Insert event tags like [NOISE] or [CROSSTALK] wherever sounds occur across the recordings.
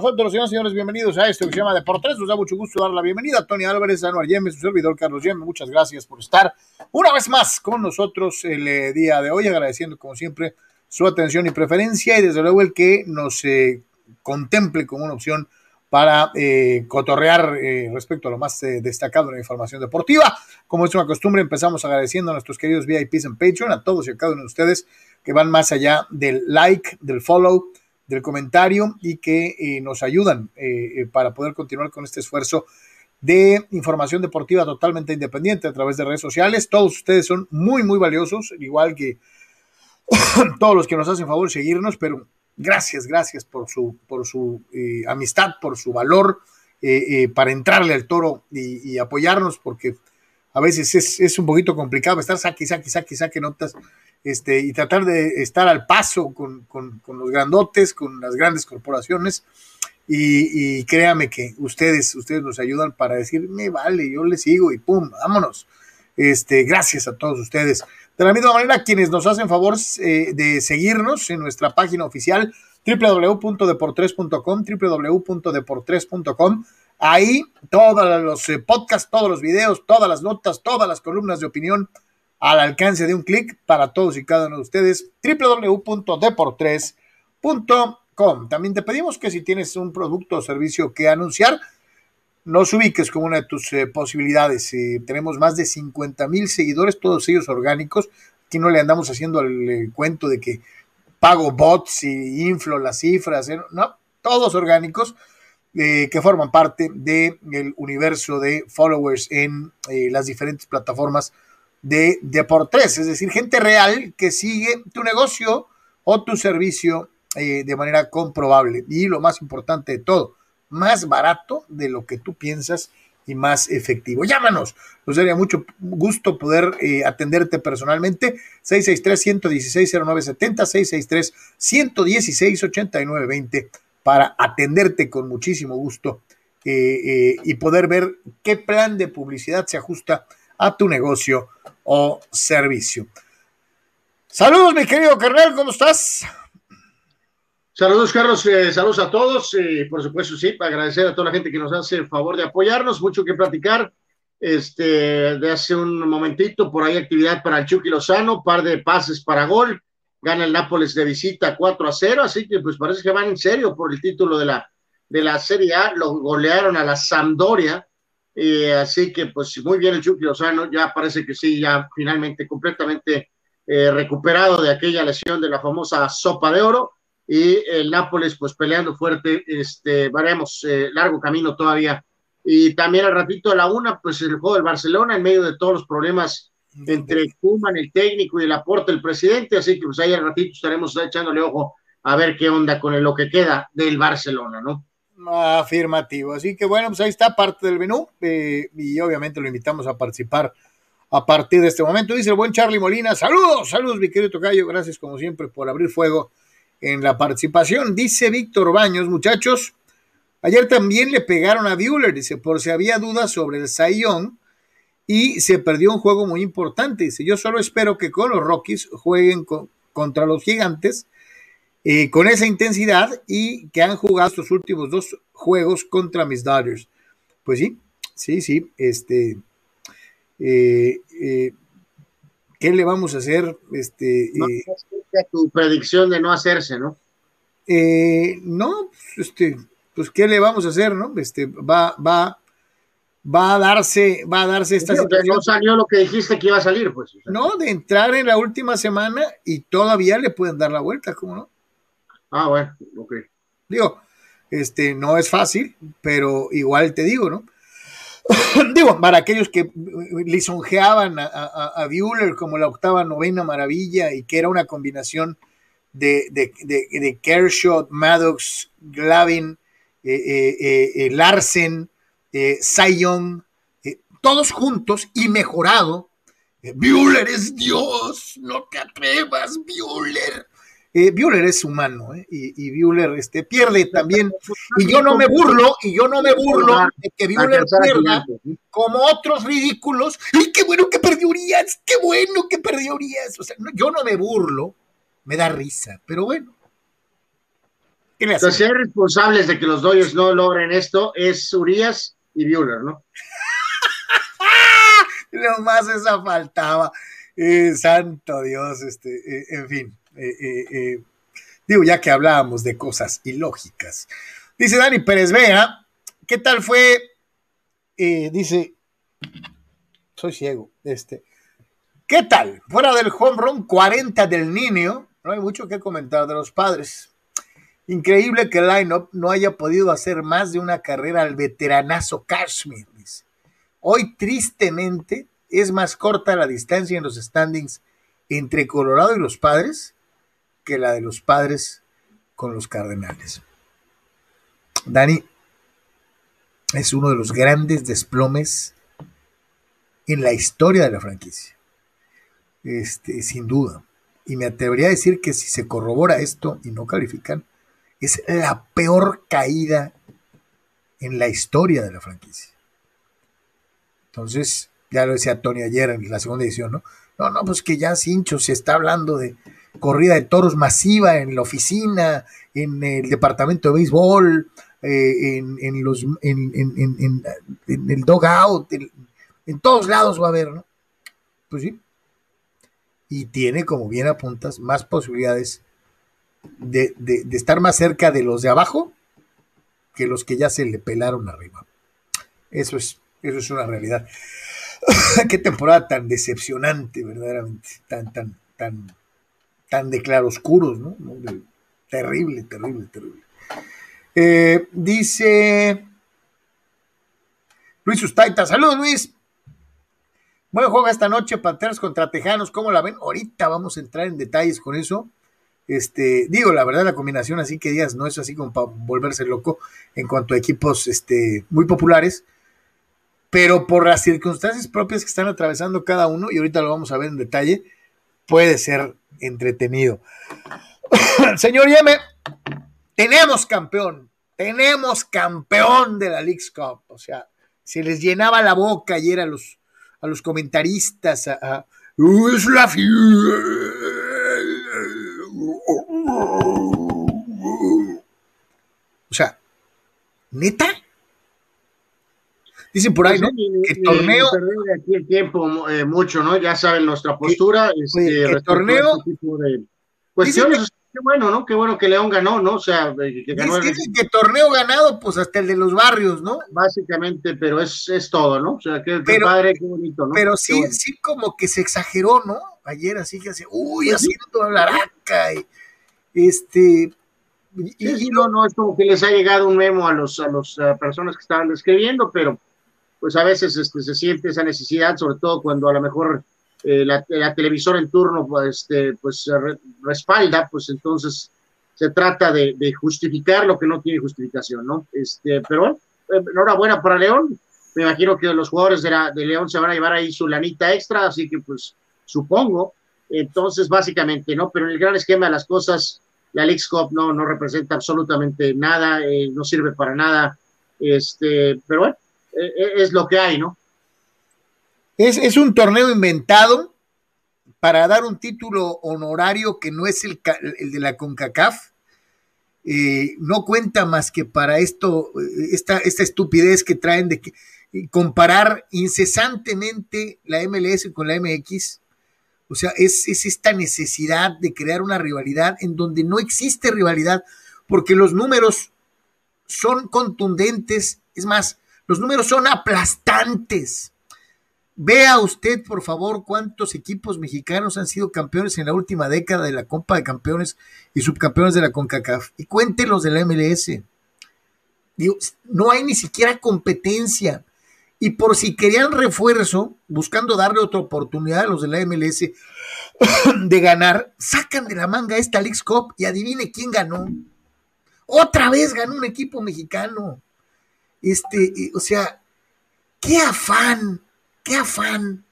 nosotros, señores y señores. Bienvenidos a esto que se llama Deportes. Nos da mucho gusto dar la bienvenida a Tony Álvarez, Anuar Yeme, su servidor Carlos Yeme. Muchas gracias por estar una vez más con nosotros el eh, día de hoy, agradeciendo como siempre su atención y preferencia y desde luego el que nos eh, contemple como una opción para eh, cotorrear respecto a lo más destacado en la información deportiva. Como es una costumbre, empezamos agradeciendo a nuestros queridos VIPs en Patreon, a todos y a cada uno de ustedes que van más allá del like, del follow, del comentario y que nos ayudan para poder continuar con este esfuerzo de información deportiva totalmente independiente a través de redes sociales. Todos ustedes son muy, muy valiosos, igual que [COUGHS] todos los que nos hacen favor de seguirnos, pero gracias, gracias por su, por su eh, amistad, por su valor, eh, eh, para entrarle al toro y apoyarnos, porque a veces es, un poquito complicado estar saque, saque, saque, saque notas este, y tratar de estar al paso con, con, con los grandotes, con las grandes corporaciones. Y, y, créame que ustedes, ustedes nos ayudan para decir, me vale, yo le sigo y pum, vámonos. Este, gracias a todos ustedes. De la misma manera, quienes nos hacen favor eh, de seguirnos en nuestra página oficial www.deportres.com, www.deportres.com. Ahí todos los eh, podcasts, todos los videos, todas las notas, todas las columnas de opinión al alcance de un clic para todos y cada uno de ustedes. www.deportres.com. También te pedimos que si tienes un producto o servicio que anunciar, nos ubiques como una de tus eh, posibilidades. Eh, tenemos más de 50 mil seguidores, todos ellos orgánicos. Aquí no le andamos haciendo el, cuento de que pago bots y inflo las cifras, no, todos orgánicos eh, que forman parte del de universo de followers en eh, las diferentes plataformas de Deportes, es decir, gente real que sigue tu negocio o tu servicio de manera comprobable. Y lo más importante de todo, más barato de lo que tú piensas y más efectivo. Llámanos, nos daría mucho gusto poder eh, atenderte personalmente. 663-116-0970, 663-116-8920 para atenderte con muchísimo gusto eh, eh, y poder ver qué plan de publicidad se ajusta a tu negocio o servicio. Saludos, mi querido carnal, ¿cómo estás? Saludos, Carlos. Eh, saludos a todos. Eh, por supuesto, sí, para agradecer a toda la gente que nos hace el favor de apoyarnos. Mucho que platicar. Este, de hace un momentito, por ahí actividad para el Chucky Lozano, par de pases para gol. Gana el Nápoles de visita 4 a 0, así que pues parece que van en serio por el título de la, de la Serie A. Lo golearon a la Sampdoria. Eh, así que pues muy bien el Chucky Lozano. Ya parece que sí, ya finalmente completamente eh, recuperado de aquella lesión de la famosa sopa de oro y el Nápoles pues peleando fuerte, este, veremos, eh, largo camino todavía. Y también al ratito a la una, pues el juego del Barcelona en medio de todos los problemas entre Kuman, el técnico y el aporte del presidente, así que pues ahí al ratito estaremos echándole ojo a ver qué onda con lo que queda del Barcelona, ¿no? Afirmativo, así que bueno, pues ahí está parte del menú eh, y obviamente lo invitamos a participar a partir de este momento. Dice el buen Charlie Molina, saludos, saludos mi querido Tocayo, gracias como siempre por abrir fuego en la participación. Dice Víctor Baños, muchachos, ayer también le pegaron a Bueller, dice, por si había dudas sobre el Sayón y se perdió un juego muy importante. Dice, yo solo espero que con los Rockies jueguen con, contra los gigantes eh, con esa intensidad y que han jugado estos últimos dos juegos contra mis Dodgers. Pues sí, sí, sí, este... Eh, eh, ¿Qué le vamos a hacer? Este, no, tu predicción de no hacerse, ¿no? No, este, pues ¿qué le vamos a hacer, no? Este, va, va, va a darse, va a darse esta sí, situación. No salió lo que dijiste que iba a salir, pues. O sea. No, de entrar en la última semana y todavía le pueden dar la vuelta, ¿cómo no? Ah, bueno, ok. Digo, este, no es fácil, pero igual te digo, ¿no? [COUGHS] digo, para aquellos que lisonjeaban a, a, a Bueller como la octava novena maravilla y que era una combinación de, de, de, de Kershaw, Maddox, Glavin, eh, eh, eh, Larsen, Cy Young, todos juntos y mejorado. Bueller es Dios, no te atrevas, Bueller. Eh, Bueller es humano ¿eh? y, y Bueller este, pierde también. Y yo no me burlo, y yo no me burlo de que Bueller pierda como otros ridículos. ¡Y qué bueno que perdió Urias! ¡Qué bueno que perdió Urias! O sea, no, yo no me burlo, me da risa, pero bueno. Entonces, si hay responsables de que los Dodgers no logren esto, es Urias y Bueller, ¿no? [LAUGHS] Lo más esa faltaba. Eh, santo Dios, este, eh, en fin. Eh, digo, ya que hablábamos de cosas ilógicas. Dice Dani Pérez Vea, ¿qué tal fue? dice, soy ciego, este. ¿Qué tal? Fuera del home run 40 del niño, no hay mucho que comentar de los padres. Increíble que el line-up no haya podido hacer más de una carrera al veteranazo Cashmere. Hoy, tristemente, es más corta la distancia en los standings entre Colorado y los padres que la de los padres con los cardenales. Dani es uno de los grandes desplomes en la historia de la franquicia. Este, sin duda. Y me atrevería a decir que si se corrobora esto y no califican, es la peor caída en la historia de la franquicia. Entonces, ya lo decía Tony ayer en la segunda edición, ¿no? No, no, pues que ya Cincho se está hablando de corrida de toros masiva en la oficina, en el departamento de béisbol, eh, en, los, en, en el dogout, en, en todos lados va a haber, ¿no? Pues sí. Y tiene, como bien apuntas, más posibilidades de, estar más cerca de los de abajo que los que ya se le pelaron arriba. Eso es, eso es una realidad. [LAUGHS] Qué temporada tan decepcionante, verdaderamente, tan, tan, tan, tan de claroscuros, ¿no? terrible, terrible, terrible. Eh, dice Luis Ustaita, saludos Luis. Buen juego esta noche, Panteras contra Tejanos, ¿cómo la ven? Ahorita vamos a entrar en detalles con eso. Este, digo, la verdad, la combinación así que días no es así como para volverse loco en cuanto a equipos este, muy populares, pero por las circunstancias propias que están atravesando cada uno, y ahorita lo vamos a ver en detalle, puede ser entretenido. [COUGHS] Señor Yeme, tenemos campeón, tenemos campeón de la League's Cup, o sea, se les llenaba la boca ayer a los, a los comentaristas, a, es la o sea, ¿neta? Dicen por ahí, ¿no? El torneo. Aquí el tiempo eh, mucho, ¿no? Ya saben nuestra postura. Este, el torneo. Este cuestiones. qué bueno, ¿no? Qué bueno que León ganó, ¿no? O sea, que ganó. Dicen que torneo ganado, pues hasta el de los barrios, ¿no? Básicamente, pero es, es todo, ¿no? O sea, qué, padre, qué bonito, ¿no? Pero sí, sí, como que se exageró, ¿no? Ayer así que hace, uy, pues haciendo la araca. Y, este, y, no, no es como que les ha llegado un memo a los a las personas que estaban escribiendo, pero pues a veces este, se siente esa necesidad, sobre todo cuando a lo mejor eh, la, televisora en turno pues, este, pues respalda, pues entonces se trata de, justificar lo que no tiene justificación, ¿no? Este, pero bueno, eh, enhorabuena para León. Me imagino que los jugadores de, de León se van a llevar ahí su lanita extra, así que pues supongo. Entonces, básicamente, ¿no? Pero en el gran esquema de las cosas, la League Cup no, no representa absolutamente nada, eh, no sirve para nada, este, pero bueno, e, e, es lo que hay, ¿no? Es, un torneo inventado para dar un título honorario que no es el, de la CONCACAF. Eh, no cuenta más que para esto, esta, esta estupidez que traen de que, comparar incesantemente la MLS con la MX o sea, es, esta necesidad de crear una rivalidad en donde no existe rivalidad, porque los números son contundentes, es más, los números son aplastantes. Vea usted, por favor, cuántos equipos mexicanos han sido campeones en la última década de la Copa de Campeones y subcampeones de la CONCACAF. Y cuéntelos de la MLS. no hay ni siquiera competencia. Y por si querían refuerzo, buscando darle otra oportunidad a los de la MLS [COUGHS] de ganar, sacan de la manga esta League Cup y adivine quién ganó. Otra vez ganó un equipo mexicano. Este, o sea, qué afán, qué afán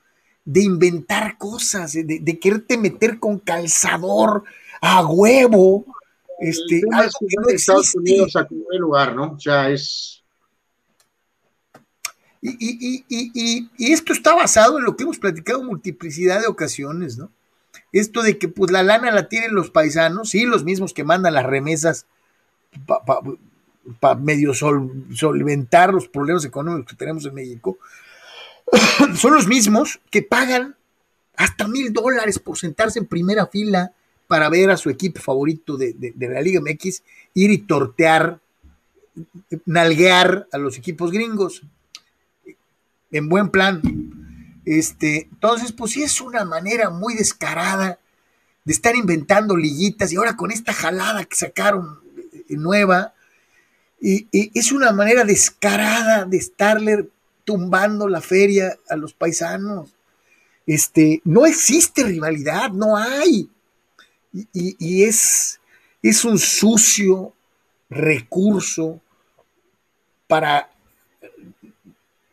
de inventar cosas, de, quererte meter con calzador a huevo. Este, algo que no Estados Unidos a lugar, ¿no? O sea, es y, esto está basado en lo que hemos platicado multiplicidad de ocasiones, ¿no? Esto de que pues la lana la tienen los paisanos, sí, los mismos que mandan las remesas para medio solventar los problemas económicos que tenemos en México, [COUGHS] son los mismos que pagan hasta mil dólares por sentarse en primera fila para ver a su equipo favorito de, de, la Liga MX ir y tortear, nalguear a los equipos gringos. En buen plan. Este, entonces, pues sí es una manera muy descarada de estar inventando liguitas y ahora con esta jalada que sacaron eh, nueva, y, es una manera descarada de estarle tumbando la feria a los paisanos. Este, no existe rivalidad, no hay. Y, es, es un sucio recurso para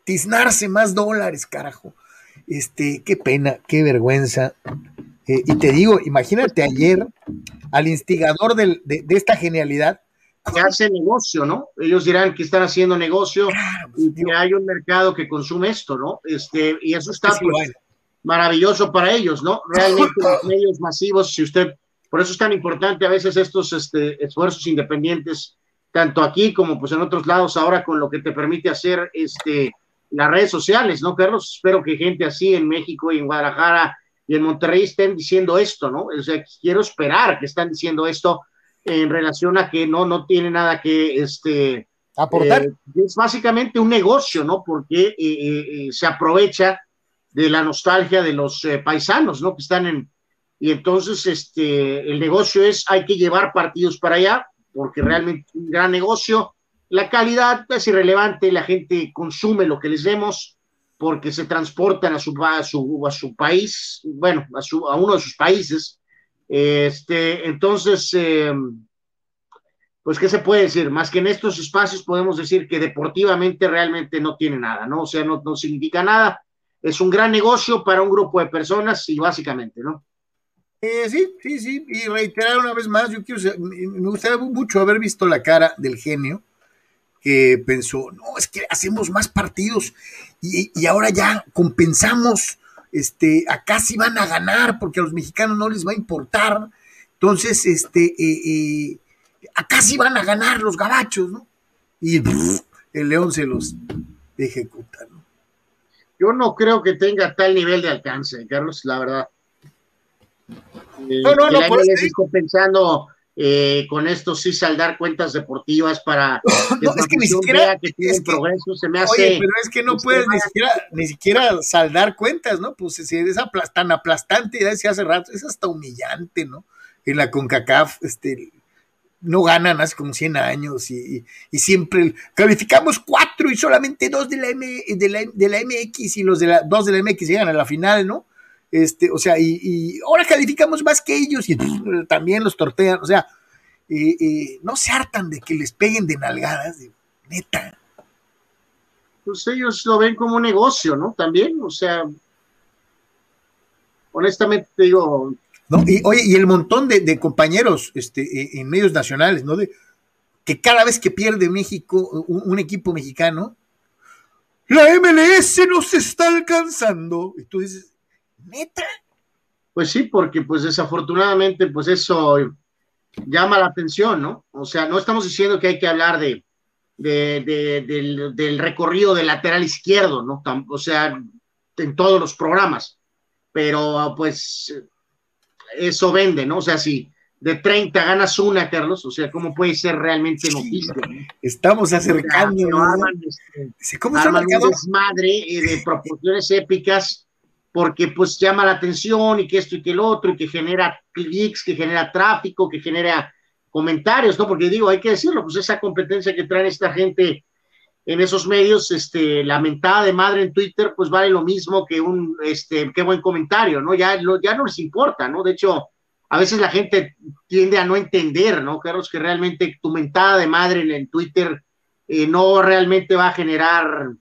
tiznarse más dólares, carajo. Este, qué pena, qué vergüenza. Eh, y te digo, imagínate ayer al instigador de, esta genialidad. Que hace negocio, ¿no? Ellos dirán que están haciendo negocio y que hay un mercado que consume esto, ¿no? Este, y eso está pues, maravilloso para ellos, ¿no? [LAUGHS] Realmente los medios masivos, si usted, por eso es tan importante a veces estos este, esfuerzos independientes, tanto aquí como pues en otros lados, ahora con lo que te permite hacer este, las redes sociales, ¿no, Carlos? Espero que gente así en México y en Guadalajara y en Monterrey estén diciendo esto, ¿no? O sea, quiero esperar que están diciendo esto en relación a que no, no tiene nada que este, aportar. Eh, es básicamente un negocio, ¿no? Porque eh, eh, se aprovecha de la nostalgia de los paisanos, ¿no? Que están en... Y entonces, este, el negocio es, hay que llevar partidos para allá, porque realmente es un gran negocio. La calidad es irrelevante, la gente consume lo que les demos, porque se transportan a su, a su, a su país, bueno, a, su, a uno de sus países. Este, entonces, em, pues, ¿qué se puede decir? Más que en estos espacios podemos decir que deportivamente realmente no tiene nada, ¿no? O sea, no, no significa nada. Es un gran negocio para un grupo de personas y básicamente, ¿no? Eh, sí, sí, sí. Y reiterar una vez más, yo quiero, me gustaría mucho haber visto la cara del genio que pensó, no, es que hacemos más partidos y, ahora ya compensamos, este, acá sí van a ganar porque a los mexicanos no les va a importar. Entonces, este, eh, eh, acá sí van a ganar los gabachos, ¿no? Y [LAUGHS] el León se los ejecuta, ¿no? Yo no creo que tenga tal nivel de alcance, Carlos, la verdad. no, no, no, no. pensando eh, con esto sí saldar cuentas deportivas para [COUGHS] que, es que ni siquiera que tienen progreso, se me hace. Oye, pero es que no puedes ni siquiera, ni siquiera saldar cuentas, ¿no? Pues si es tan aplastante, ya decía hace rato, es hasta humillante, ¿no? En la CONCACAF, este, no ganan hace como 100 años y, y, siempre calificamos cuatro y solamente dos de la, M, de la, de la MX y los de la dos de la MX llegan a la final, ¿no? Este, o sea, y, ahora calificamos más que ellos y también los tortean, o sea, no se hartan de que les peguen de nalgadas, de, neta. Pues ellos lo ven como un negocio, ¿no? También, o sea, honestamente te digo. No, y, oye, y el montón de, compañeros este, e, en medios nacionales, ¿no? De, que cada vez que pierde México, un, equipo mexicano, la MLS nos está alcanzando. Y tú dices, ¿Neta? Pues sí, porque pues desafortunadamente pues eso llama la atención, ¿no? O sea, no estamos diciendo que hay que hablar de, del, recorrido del lateral izquierdo, ¿no? O sea, en todos los programas, pero pues eso vende, ¿no? O sea, si de 30 ganas una, Carlos, o sea, ¿cómo puede ser realmente noticia? Estamos acercando. Este, ¿Cómo se desmadre eh, de proporciones épicas porque pues llama la atención y que esto y que el otro, y que genera clics, que genera tráfico, que genera comentarios, ¿no? Porque digo, hay que decirlo, pues esa competencia que traen esta gente en esos medios, este, lamentada de madre en Twitter, pues vale lo mismo que un, este, qué buen comentario, ¿no? Ya, lo, ya no les importa, ¿no? De hecho, a veces la gente tiende a no entender, ¿no, Carlos? Que realmente tu mentada de madre en, en Twitter eh, no realmente va a generar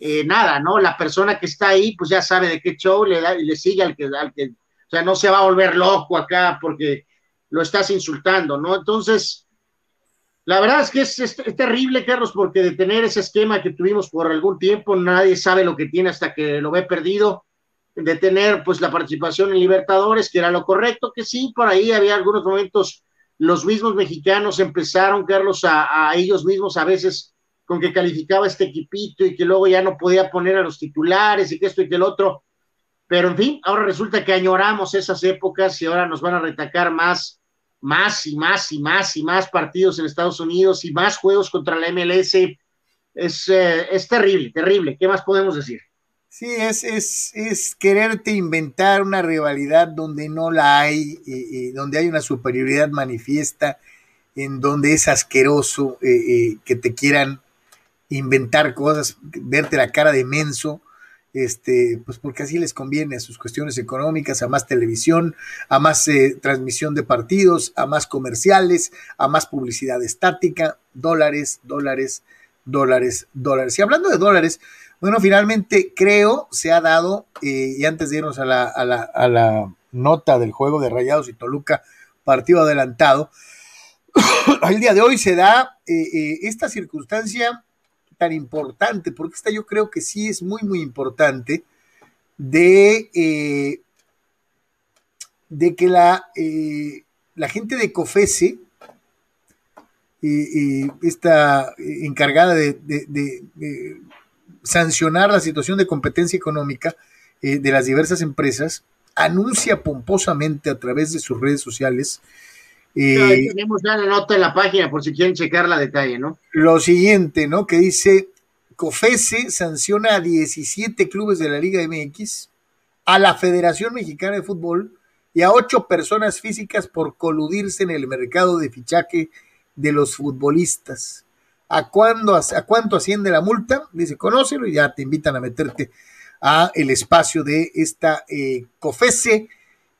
eh, nada, ¿no? La persona que está ahí, pues ya sabe de qué show le da le sigue al que, al que, o sea, no se va a volver loco acá porque lo estás insultando, ¿no? Entonces, la verdad es que es, terrible, Carlos, porque de tener ese esquema que tuvimos por algún tiempo, nadie sabe lo que tiene hasta que lo ve perdido, de tener pues la participación en Libertadores, que era lo correcto, que sí, por ahí había algunos momentos los mismos mexicanos empezaron, Carlos, a, ellos mismos a veces con que calificaba este equipito y que luego ya no podía poner a los titulares y que esto y que el otro. Pero en fin, ahora resulta que añoramos esas épocas y ahora nos van a retacar más, más y más y más y más partidos en Estados Unidos y más juegos contra la MLS. Es, eh, es terrible, terrible. ¿Qué más podemos decir? Sí, es, es, es quererte inventar una rivalidad donde no la hay, eh, eh, donde hay una superioridad manifiesta, en donde es asqueroso eh, que te quieran inventar cosas, verte la cara de menso, este, pues porque así les conviene a sus cuestiones económicas, a más televisión, a más transmisión de partidos, a más comerciales, a más publicidad estática, dólares, dólares, dólares, dólares. Y hablando de dólares, bueno, finalmente creo se ha dado, eh, y antes de irnos a la, a, la, a la, nota del juego de Rayados y Toluca, partido adelantado, [COUGHS] al día de hoy se da eh, eh, esta circunstancia tan importante, porque esta yo creo que sí es muy, muy importante, de, de que la, la gente de COFESE, esta encargada de, de sancionar la situación de competencia económica eh, de las diversas empresas, anuncia pomposamente a través de sus redes sociales. Eh, tenemos ya la nota en la página por si quieren checar la detalle, ¿no? Lo siguiente, ¿no? Que dice, COFESE sanciona a 17 clubes de la Liga MX, a la Federación Mexicana de Fútbol y a ocho personas físicas por coludirse en el mercado de fichaje de los futbolistas. ¿A, cuándo, ¿A cuánto asciende la multa? Dice, conócelo y ya te invitan a meterte a el espacio de esta eh, COFESE,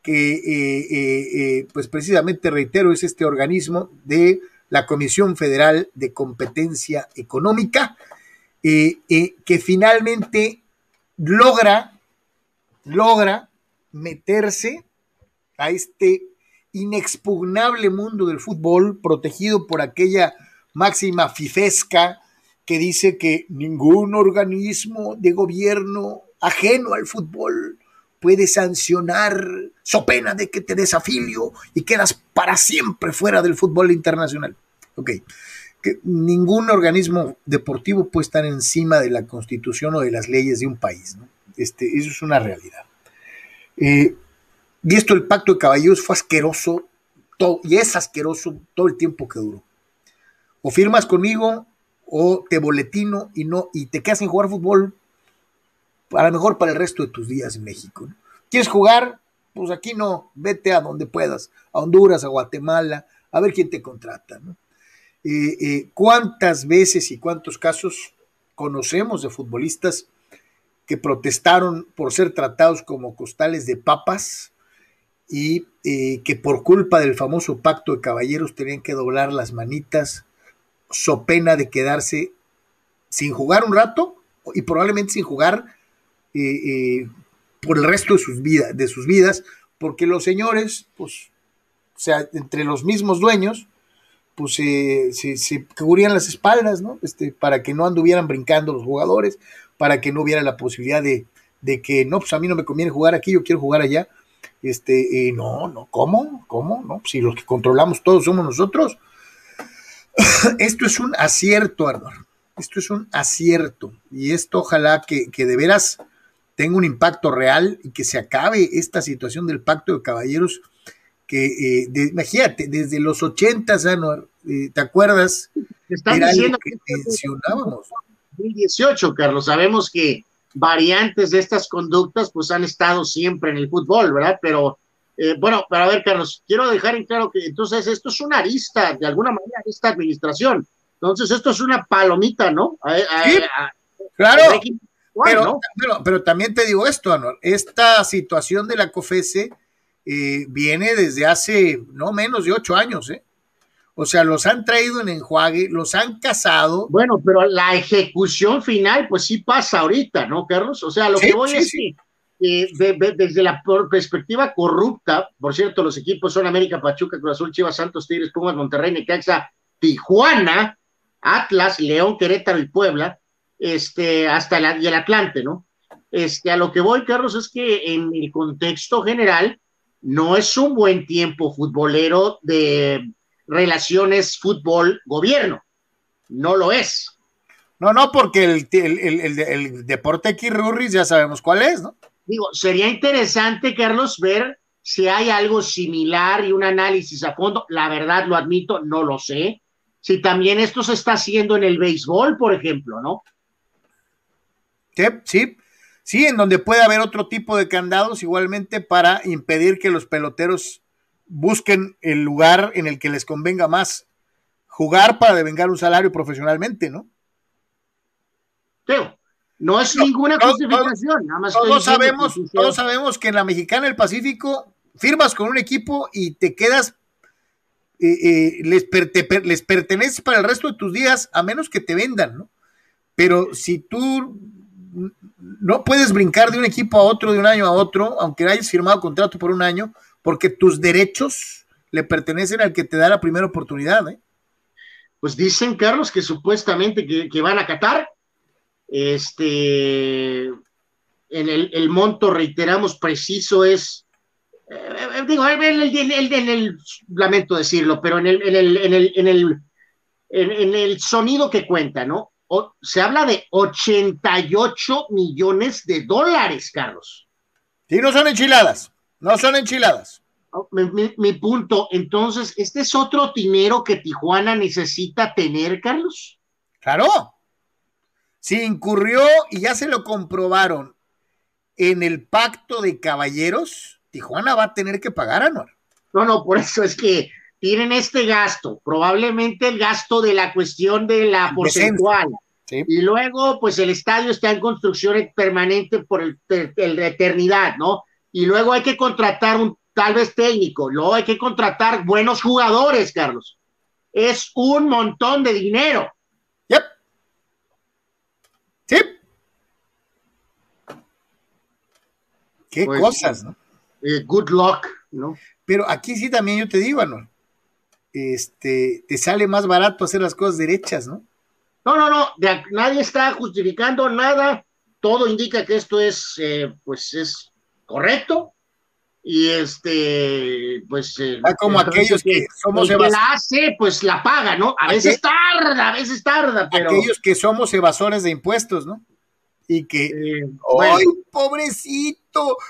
que eh, eh, pues precisamente, reitero, es este organismo de la Comisión Federal de Competencia Económica, que finalmente logra, logra meterse a este inexpugnable mundo del fútbol protegido por aquella máxima fifesca que dice que ningún organismo de gobierno ajeno al fútbol puede sancionar so pena de que te desafilio y quedas para siempre fuera del fútbol internacional. Ok, que ningún organismo deportivo puede estar encima de la constitución o de las leyes de un país. Este, eso es una realidad. Eh, y esto, el pacto de caballeros fue asqueroso todo, y es asqueroso todo el tiempo que duró. O firmas conmigo o te boletino y no y te quedas sin jugar fútbol a lo mejor para el resto de tus días en México. ¿Quieres jugar? Pues aquí no, vete a donde puedas, a Honduras, a Guatemala, a ver quién te contrata. Eh, eh, ¿Cuántas veces y cuántos casos conocemos de futbolistas que protestaron por ser tratados como costales de papas y eh, que por culpa del famoso pacto de caballeros tenían que doblar las manitas so pena de quedarse sin jugar un rato y probablemente sin jugar eh, eh, por el resto de sus, vidas, de sus vidas, porque los señores, pues, o sea, entre los mismos dueños, pues se, cubrían las espaldas, ¿no? Este, para que no anduvieran brincando los jugadores, para que no hubiera la posibilidad de, que, no, pues a mí no me conviene jugar aquí, yo quiero jugar allá. Este, eh, no, no, ¿cómo? ¿Cómo? No, si los que controlamos todos somos nosotros, [COUGHS] esto es un acierto, Arnold. Esto es un acierto. Y esto ojalá que, de veras tenga un impacto real y que se acabe esta situación del pacto de caballeros que, eh, imagínate, desde los 80, Arnold, eh, ¿te acuerdas? Están diciendo que, que mencionábamos. 2018, Carlos, sabemos que variantes de estas conductas pues han estado siempre en el fútbol, ¿verdad? Pero eh, bueno, para ver, Carlos, quiero dejar en claro que entonces esto es una arista, de alguna manera, esta administración. Entonces, esto es una palomita, ¿no? claro. Pero, pero, también te digo esto, Anor, esta situación de la COFESE eh, viene desde hace no menos de ocho años, ¿eh? O sea, los han traído en enjuague, los han casado. Bueno, pero la ejecución final, pues sí pasa ahorita, ¿no, Carlos? O sea, lo que voy a decir desde la perspectiva corrupta, por cierto, los equipos son América, Pachuca, Cruz Azul, Chivas, Santos, Tigres, Pumas, Monterrey, Necaxa, Tijuana, Atlas, León, Querétaro y Puebla, este, hasta el, y el Atlante, ¿no? Este, a lo que voy, Carlos, es que en el contexto general no es un buen tiempo futbolero de, relaciones fútbol-gobierno. No lo es. No, no, porque el, el, el, deporte Kirurris ya sabemos cuál es, ¿no? Digo, sería interesante, Carlos, ver si hay algo similar y un análisis a fondo. La verdad, lo admito, no lo sé. Si también esto se está haciendo en el béisbol, por ejemplo, ¿no? Sí, sí, sí, en donde puede haber otro tipo de candados igualmente para impedir que los peloteros busquen el lugar en el que les convenga más jugar para devengar un salario profesionalmente, ¿no? no es ninguna justificación, nada más todos sabemos, todos sabemos que en la Mexicana del Pacífico firmas con un equipo y te quedas, eh, eh, les, les perteneces para el resto de tus días, a menos que te vendan, ¿no? Pero si tú no puedes brincar de un equipo a otro, de un año a otro, aunque hayas firmado contrato por un año, porque tus derechos le pertenecen al que te da la primera oportunidad. ¿eh? Pues dicen, Carlos, que supuestamente que, van a Qatar. Este, en el, monto, reiteramos, preciso es, eh, digo, en el, lamento decirlo, pero en el, en el, en el, en el, en el sonido que cuenta, ¿no? Se habla de 88 millones de dólares, Carlos. Sí, no son enchiladas, no son enchiladas. Oh, mi, punto, entonces, ¿este es otro dinero que Tijuana necesita tener, Carlos? Claro. Si incurrió y ya se lo comprobaron en el pacto de caballeros, Tijuana va a tener que pagar, Anuar. No, no, por eso es que tienen este gasto, probablemente el gasto de la cuestión de la porcentual. Y luego, pues el estadio está en construcción permanente por el, la eternidad, ¿no? Y luego hay que contratar un tal vez técnico, luego hay que contratar buenos jugadores, Carlos. Es un montón de dinero. Yep. Sí. Qué pues, cosas, ¿no? Eh, good luck, ¿no? Pero aquí sí también yo te digo, ¿no? Este, te sale más barato hacer las cosas derechas, ¿no? No, no, no, nadie está justificando nada, todo indica que esto es, eh, pues es correcto, y este, pues... Eh, ah, como aquellos que, somos el que la hace, pues la paga, ¿no? A veces tarda, a veces tarda, pero... Aquellos que somos evasores de impuestos, ¿no? y que, ¡ay, pobrecito!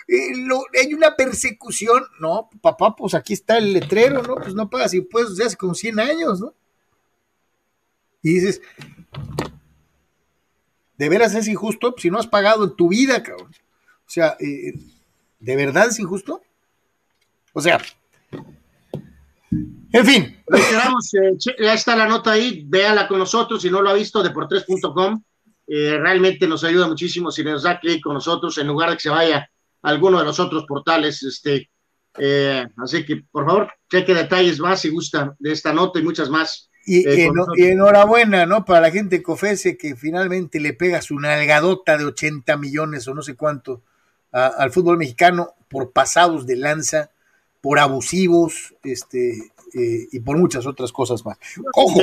Eh, hay una persecución. No, papá, pues aquí está el letrero, ¿no? Pues no pagas impuestos desde hace como 100 años, ¿no? Y dices, ¿de veras es injusto? Si no has pagado en tu vida, cabrón. O sea, eh, ¿de verdad es injusto? O sea, en fin. Eh, ya está la nota ahí, véala con nosotros, si no lo ha visto, de por eh, realmente nos ayuda muchísimo si nos da clic con nosotros en lugar de que se vaya a alguno de los otros portales. Este, eh, así que, por favor, cheque detalles más si gusta de esta nota y muchas más. Y, eh, enhorabuena, ¿no? Para la gente de Cofese que finalmente le pega su nalgadota de 80 millones o no sé cuánto al fútbol mexicano por pasados de lanza, por abusivos, este, y por muchas otras cosas más. Ojo.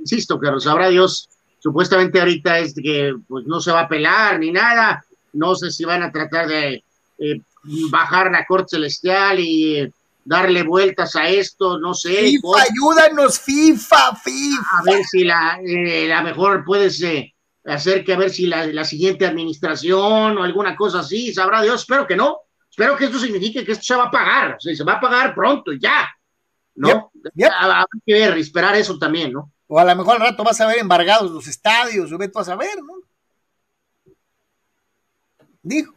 Insisto, que sabrá Dios supuestamente ahorita es que pues no se va a pelar ni nada, no sé si van a tratar de eh, bajar la corte celestial y eh, darle vueltas a esto, no sé. FIFA, ayúdanos, FIFA, FIFA. A ver si la, eh, la mejor puedes hacer que a ver si la, la, siguiente administración o alguna cosa así, sabrá Dios, espero que no. Espero que esto signifique que esto se va a pagar, o sea, se va a pagar pronto, ya. ¿No? Habrá que ver, esperar eso también, ¿no? O a lo mejor al rato vas a ver embargados los estadios, o vas a ver, ¿no? Dijo.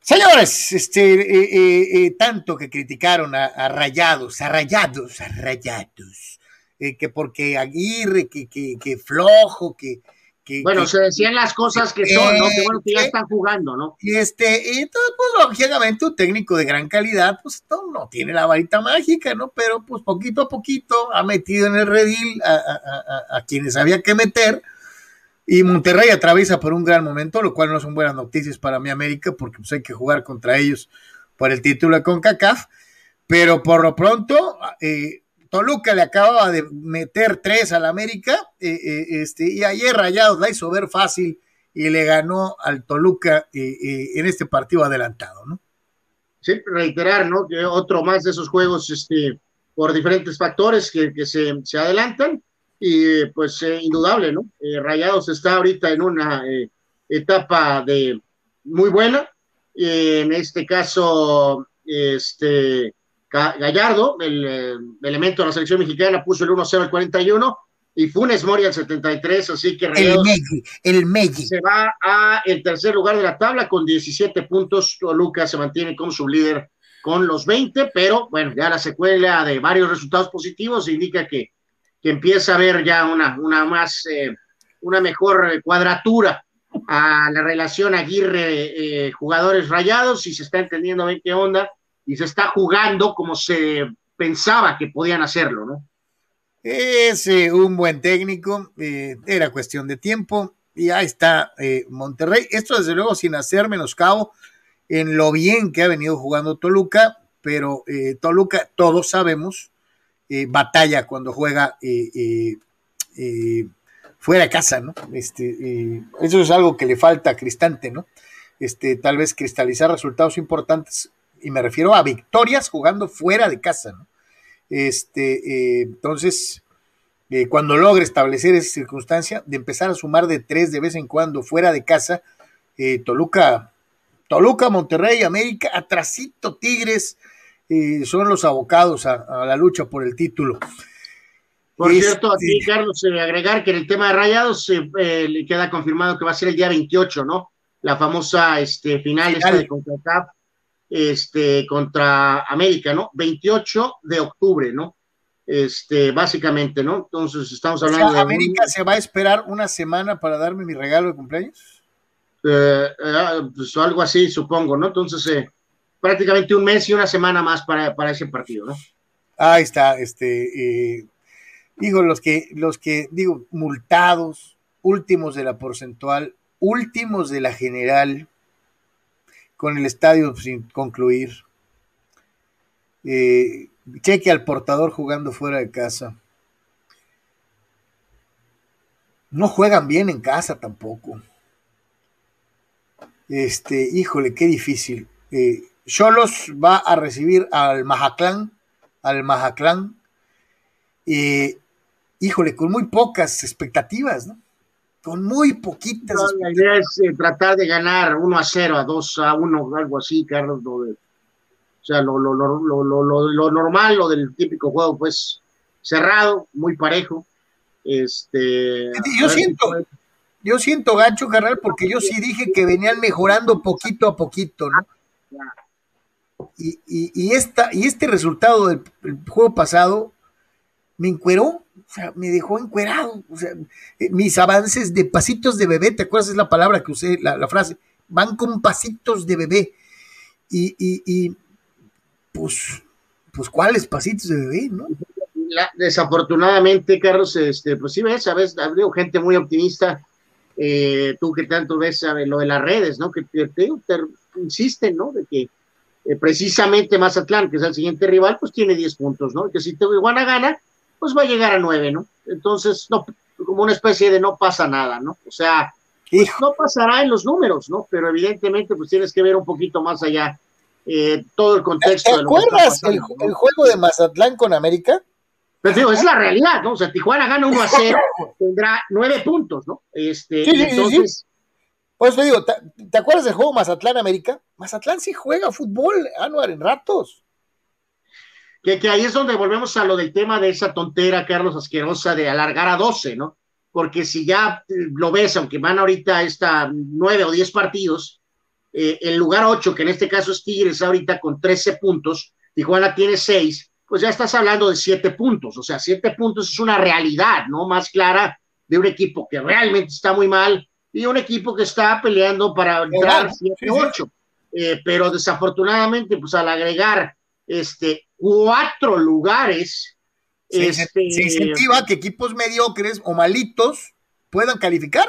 Señores, este, eh, eh, eh, tanto que criticaron a, Rayados, a Rayados, a Rayados, que porque Aguirre, que, que, que flojo, que, bueno, se decían las cosas que son, ¿no? Que bueno, que ya están jugando, ¿no? Y este, y entonces, pues, lógicamente, un técnico de gran calidad, pues, no, tiene la varita mágica, ¿no? Pero, pues, poquito a poquito ha metido en el redil a, quienes había que meter. Y Monterrey atraviesa por un gran momento, lo cual no son buenas noticias para mi América, porque pues hay que jugar contra ellos por el título de CONCACAF. Pero por lo pronto, eh, Toluca le acababa de meter tres al América, eh, eh, este, y ayer Rayados la hizo ver fácil y le ganó al Toluca eh, en este partido adelantado, ¿no? Sí, reiterar, ¿no? Que otro más de esos juegos este, por diferentes factores que, que se, se, adelantan y pues indudable, ¿no? Rayados está ahorita en una etapa de muy buena, en este caso, este Gallardo, el, elemento de la selección mexicana, puso el 1-0 al 41 y Funes Mori al 73, así que el Megui, el Megui. se va a el tercer lugar de la tabla con 17 puntos. Toluca se mantiene como su líder con los 20, pero bueno, ya la secuela de varios resultados positivos indica que, que empieza a haber ya una, una más, eh, una mejor cuadratura a la relación Aguirre eh, jugadores rayados y se está entendiendo bien qué onda y se está jugando como se pensaba que podían hacerlo, ¿no? Es eh, un buen técnico, era cuestión de tiempo y ahí está Monterrey. Esto desde luego sin hacer menoscabo en lo bien que ha venido jugando Toluca, pero eh, Toluca, todos sabemos, eh, batalla cuando juega eh, fuera de casa, ¿no? Este, eso es algo que le falta a Cristante, ¿no? Este, tal vez cristalizar resultados importantes, y me refiero a victorias jugando fuera de casa, ¿no? Este, entonces, cuando logre establecer esa circunstancia de empezar a sumar de tres de vez en cuando fuera de casa, Toluca Toluca, Monterrey, América, atrasito Tigres, eh, son los abocados a, la lucha por el título. Por cierto, aquí Carlos, eh, agregar que en el tema de Rayados eh, le queda confirmado que va a ser el día 28, ¿no? La famosa este, final, Esta de CONCACAF este, contra América, ¿no? 28 de octubre, ¿no? Este, básicamente, ¿no? Entonces estamos hablando de. ¿América se va a esperar una semana para darme mi regalo de cumpleaños? Eh, eh, pues algo así, supongo, ¿no? Entonces, eh, prácticamente un mes y una semana más para, ese partido, ¿no? Ahí está, este, digo, los que, los que, digo, multados, últimos de la porcentual, últimos de la general, con el estadio sin concluir. cheque al portador jugando fuera de casa. No juegan bien en casa tampoco. Este, híjole, qué difícil. Eh, Cholos va a recibir al Majaclán, al Majaclán, eh, híjole, con muy pocas expectativas, ¿no? Con muy poquitas. la idea es eh, tratar de ganar 1 a 0, a 2 a 1, algo así, Carlos. o sea, lo, lo, lo, lo, normal, lo del típico juego, pues cerrado, muy parejo. Este, yo siento, yo siento gancho, carnal, porque yo sí dije que venían mejorando poquito a poquito, ¿no? Y, y, esta, y este resultado del, juego pasado me encueró, o sea, me dejó encuerado. O sea, eh, mis avances de pasitos de bebé, ¿te acuerdas? Es la palabra que usé, la, frase, van con pasitos de bebé. Y, y, pues, pues, ¿cuáles pasitos de bebé, no? desafortunadamente, Carlos, este, pues sí ves, sabes, veo gente muy optimista eh, tú que tanto ves lo de las redes, ¿no? Que te, te, insisten, ¿no? De que eh, precisamente Mazatlán, que es el siguiente rival, pues tiene 10 puntos, ¿no? Que si Tijuana gana, pues va a llegar a 9, ¿no? Entonces, no, como una especie de no pasa nada, ¿no? O sea, pues no pasará en los números, ¿no? Pero evidentemente, pues tienes que ver un poquito más allá eh, todo el contexto. ¿Te, acuerdas el, el, juego de Mazatlán con América? Pero es la realidad, ¿no? O sea, Tijuana gana 1 a 0, [LAUGHS] tendrá 9 puntos, ¿no? Este, sí, sí, entonces. Sí, Pues te digo, ¿te, acuerdas del juego Mazatlán-América? Mazatlán sí juega fútbol, Anuar, en ratos. Que, que ahí es donde volvemos a lo del tema de esa tontera, Carlos, asquerosa de alargar a 12, ¿no? Porque si ya eh, lo ves, aunque van ahorita esta 9 o 10 partidos, eh, el lugar 8, que en este caso es Tigres, ahorita con 13 puntos, Tijuana tiene 6, pues ya estás hablando de siete puntos. O sea, siete puntos es una realidad, ¿no? Más clara de un equipo que realmente está muy mal y un equipo que está peleando para entrar siete, ocho. Eh, pero desafortunadamente, pues al agregar este cuatro lugares, se, este, incentiva que equipos mediocres o malitos puedan calificar.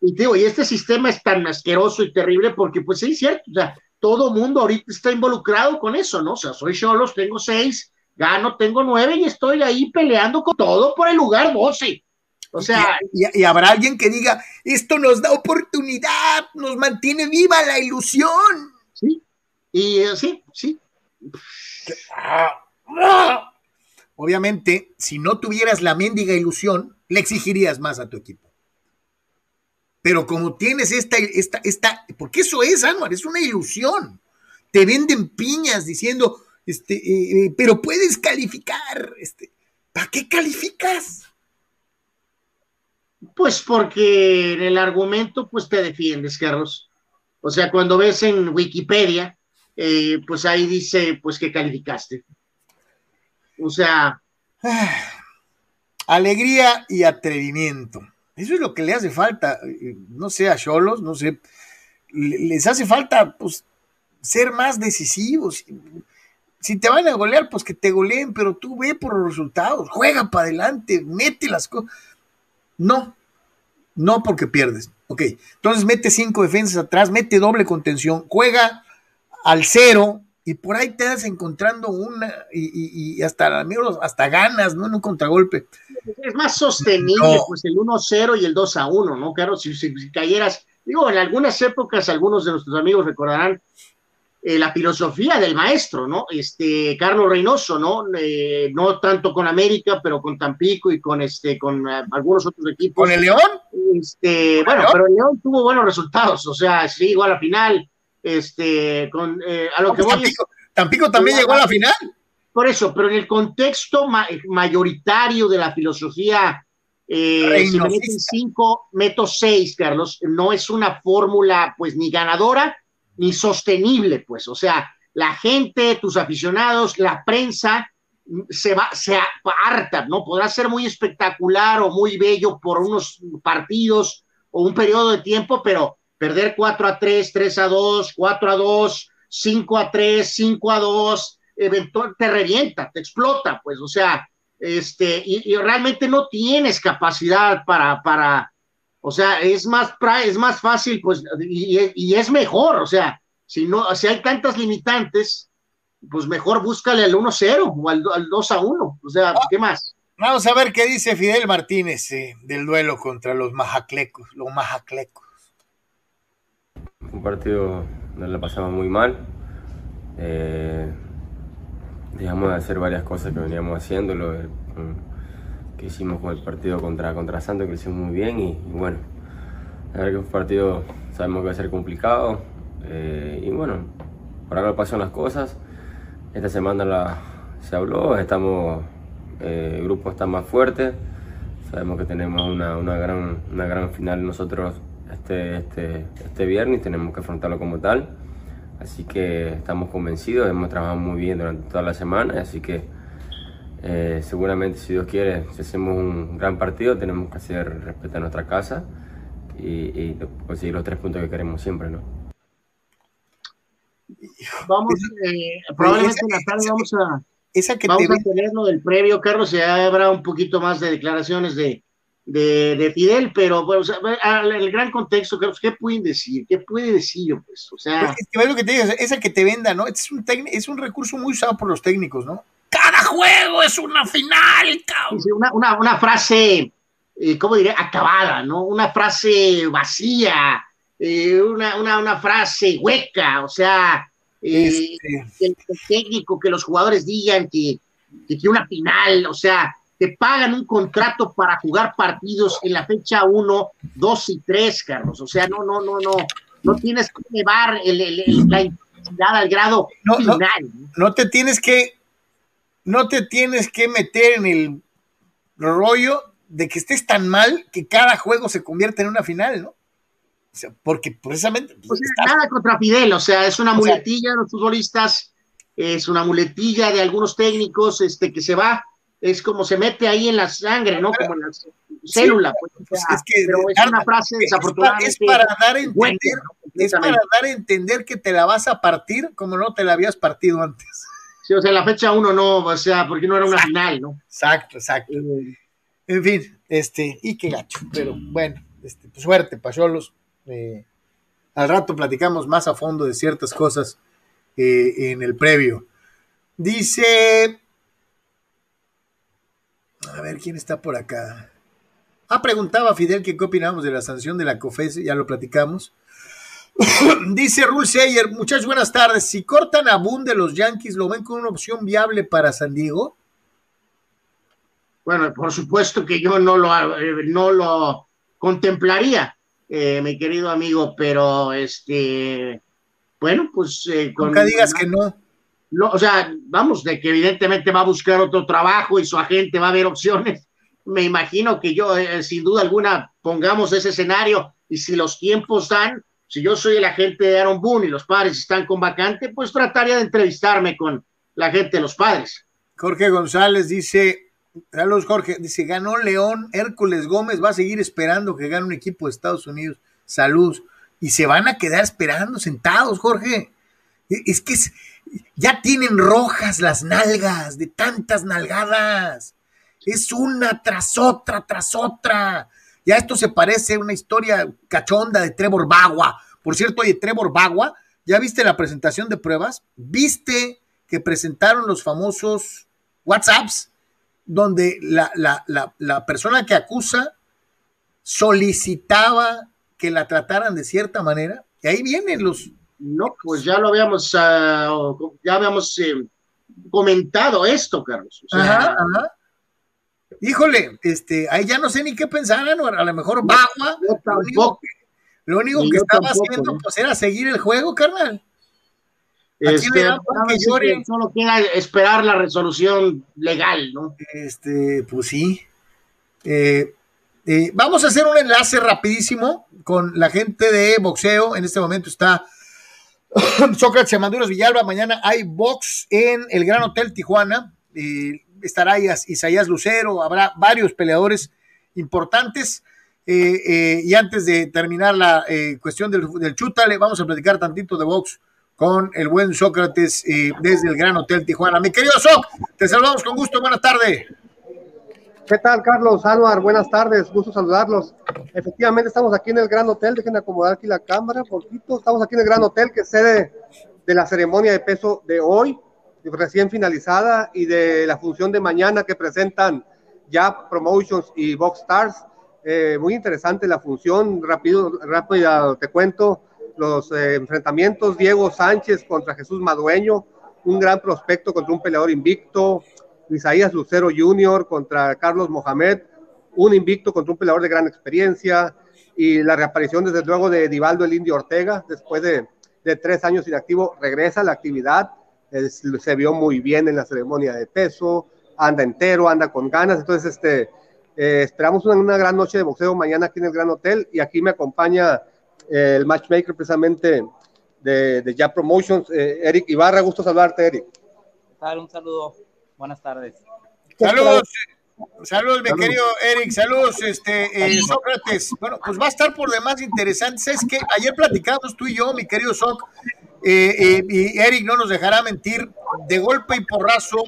Y digo, y este sistema es tan asqueroso y terrible porque, pues sí, es cierto, o sea, todo mundo ahorita está involucrado con eso, ¿no? O sea, soy Cholos, tengo seis, gano, tengo nueve y estoy ahí peleando con todo por el lugar 12. O sea. Y, habrá alguien que diga, esto nos da oportunidad, nos mantiene viva la ilusión. Sí, y eh, sí, sí. Obviamente, si no tuvieras la mendiga ilusión, le exigirías más a tu equipo. Pero como tienes esta, esta, esta, porque eso es, Anuar, es una ilusión. Te venden piñas diciendo, este, eh, eh, pero puedes calificar, este, ¿para qué calificas? Pues porque en el argumento, pues te defiendes, Carlos. O sea, cuando ves en Wikipedia, eh, pues ahí dice, pues que calificaste. O sea. [SIGHS] Alegría y atrevimiento. Eso es lo que le hace falta, no sé, a Cholos, no sé, les hace falta, pues, ser más decisivos. Si te van a golear, pues que te goleen, pero tú ve por los resultados, juega para adelante, mete las cosas. No, no porque pierdes. Ok, entonces mete cinco defensas atrás, mete doble contención, juega al cero y por ahí te das encontrando una y, hasta, hasta ganas, ¿no? En un contragolpe. Es más sostenible, pues el 1-0 y el 2-1, ¿no? Claro, si, cayeras, digo, en algunas épocas algunos de nuestros amigos recordarán eh, la filosofía del maestro, ¿no? Este, Carlos Reynoso, ¿no? Eh, no tanto con América, pero con Tampico y con este, con eh, algunos otros equipos. ¿Con el León? Este, bueno, pero el León tuvo buenos resultados, o sea, sí, igual a la final, este, con, a lo que pues voy Tampico, también llegó a la final. Por eso, pero en el contexto mayoritario de la filosofía, eh, si me meten cinco, meto seis, Carlos, no es una fórmula, pues, ni ganadora, ni sostenible, pues, o sea, la gente, tus aficionados, la prensa, se va, se aparta, ¿no? Podrá ser muy espectacular o muy bello por unos partidos o un periodo de tiempo, pero perder 4 a 3, 3 a 2, 4 a 2, 5 a 3, 5 a 2, eventual, te revienta, te explota, pues, o sea, este, y, realmente no tienes capacidad para, para, o sea, es más, es más fácil, pues, y, es mejor, o sea, si no, si hay tantas limitantes, pues mejor búscale al 1-0 o al, 2-1, o sea, ¿qué más? Vamos a ver qué dice Fidel Martínez eh, del duelo contra los majaclecos, los majaclecos. Un partido donde la pasamos muy mal. Eh, dejamos de hacer varias cosas que veníamos haciendo, lo que hicimos con el partido contra, contra Santos, que lo hicimos muy bien y, bueno, la verdad que un partido sabemos que va a ser complicado eh, y bueno, por ahora pasan las cosas. Esta semana se habló, estamos, eh, el grupo está más fuerte, sabemos que tenemos una, una, gran, una gran final nosotros este, este, este viernes, tenemos que afrontarlo como tal. Así que estamos convencidos, hemos trabajado muy bien durante toda la semana, así que eh, seguramente si Dios quiere, si hacemos un gran partido, tenemos que hacer respetar nuestra casa y, conseguir los tres puntos que queremos siempre, ¿no? Vamos, eh, probablemente en la tarde vamos a, esa que vamos a tener lo del previo, Carlos, ya habrá un poquito más de declaraciones de, de, Fidel, pero bueno, el gran contexto, ¿qué pueden decir? ¿Qué puede decir? Pues, o sea. Es que, lo que te digo, esa que te venda, ¿no? Es un, es un recurso muy usado por los técnicos, ¿no? Cada juego es una final, cabrón. una, una, frase, eh, ¿cómo diré? Acabada, ¿no? Una frase vacía, eh, una, una, una, frase hueca, o sea, eh, este. el, técnico, que los jugadores digan que, que una final, o sea, te pagan un contrato para jugar partidos en la fecha 1, 2 y 3, Carlos. O sea, no, no, no, no. No tienes que llevar la intensidad al grado final. No, te tienes que, no te tienes que meter en el rollo de que estés tan mal que cada juego se convierta en una final, ¿no? O sea, porque precisamente. Pues, nada contra Fidel, o sea, es una muletilla de los futbolistas, es una muletilla de algunos técnicos este, que se va es como se mete ahí en la sangre, ¿no? Como en la célula. Pues, pues es que pero es una frase desafortunadamente. Es para dar a entender, es para dar a entender que te la vas a partir como no te la habías partido antes. Sí, o sea, la fecha uno no, o sea, porque no era una final, ¿no? Exacto, exacto. Eh, en fin, este, y qué gacho, pero bueno, este, pues suerte, Pacholos. Eh, al rato platicamos más a fondo de ciertas cosas eh, en el previo. Dice a ver quién está por acá. Ah, preguntaba Fidel que qué opinamos de la sanción de la COFES, ya lo platicamos. [COUGHS] Dice Rule Sayer, muchachos, buenas tardes. Si cortan a Boone de los Yankees, ¿lo ven como una opción viable para San Diego? Bueno, por supuesto que yo no lo, eh, no lo contemplaría, eh, mi querido amigo, pero este, bueno, pues... Eh, Nunca digas que no. No. O sea, vamos, de que evidentemente va a buscar otro trabajo y su agente va a ver opciones. Me imagino que yo, sin duda alguna, pongamos ese escenario y si los tiempos dan, si yo soy el agente de Aaron Boone y los padres están con vacante, pues trataría de entrevistarme con la gente de los padres. Jorge González dice, saludos Jorge, dice, ganó León, Hércules Gómez va a seguir esperando que gane un equipo de Estados Unidos. Saludos. Y se van a quedar esperando sentados, Jorge. E, es que ya tienen rojas las nalgas de tantas nalgadas. Es una tras otra, tras otra. Ya esto se parece a una historia cachonda de Trevor Bagua. Por cierto, oye, Trevor Bagua, ¿ya viste la presentación de pruebas? ¿Viste que presentaron los famosos WhatsApps donde la, persona que acusa solicitaba que la trataran de cierta manera? Y ahí vienen los... No, pues ya lo habíamos, ah, ya habíamos eh, comentado esto, Carlos. ajá, ajá híjole, este, ahí ya no sé ni qué pensar, a lo mejor Bagua, lo único, que, estaba haciendo pues era seguir el juego, carnal. Este, solo queda esperar la resolución legal, ¿no? Este, pues sí. Eh, eh, vamos a hacer un enlace rapidísimo con la gente de boxeo. En este momento está [LAUGHS] Sócrates Amanduras Villalba. Mañana hay box en el Gran Hotel Tijuana. Eh, estará Isaías Lucero, habrá varios peleadores importantes. Eh, eh, y antes de terminar la eh, cuestión del, del chutale, vamos a platicar tantito de box con el buen Sócrates desde el Gran Hotel Tijuana. Mi querido Soc, te saludamos con gusto, buenas tardes. ¿Qué tal, Carlos? Álvaro, buenas tardes, gusto saludarlos. Efectivamente, estamos aquí en el Gran Hotel, dejen de acomodar aquí la cámara poquito. Estamos aquí en el Gran Hotel, que es sede de la ceremonia de peso de hoy recién finalizada y de la función de mañana que presentan ya Promotions y Box Stars. Eh, muy interesante la función, rápido, rápido te cuento los eh, enfrentamientos, Diego Sánchez contra Jesús Madueño, un gran prospecto contra un peleador invicto, Isaías Lucero Jr. contra Carlos Mohamed, un invicto contra un peleador de gran experiencia, y la reaparición desde luego de Divaldo el Indio Ortega, después de, de tres años inactivo, regresa a la actividad, se vio muy bien en la ceremonia de peso, anda entero, anda con ganas, entonces este, eh, esperamos una, gran noche de boxeo mañana aquí en el Gran Hotel y aquí me acompaña eh, el matchmaker precisamente de, de Ya Promotions, eh, Eric Ibarra, gusto saludarte Eric. Un saludo, buenas tardes. Saludos. Saludos, mi querido Eric, saludos, este, Sócrates. Bueno, pues va a estar por demás interesante. Es que ayer platicamos tú y yo, mi querido Soc, eh, eh, y Eric no nos dejará mentir, de golpe y porrazo,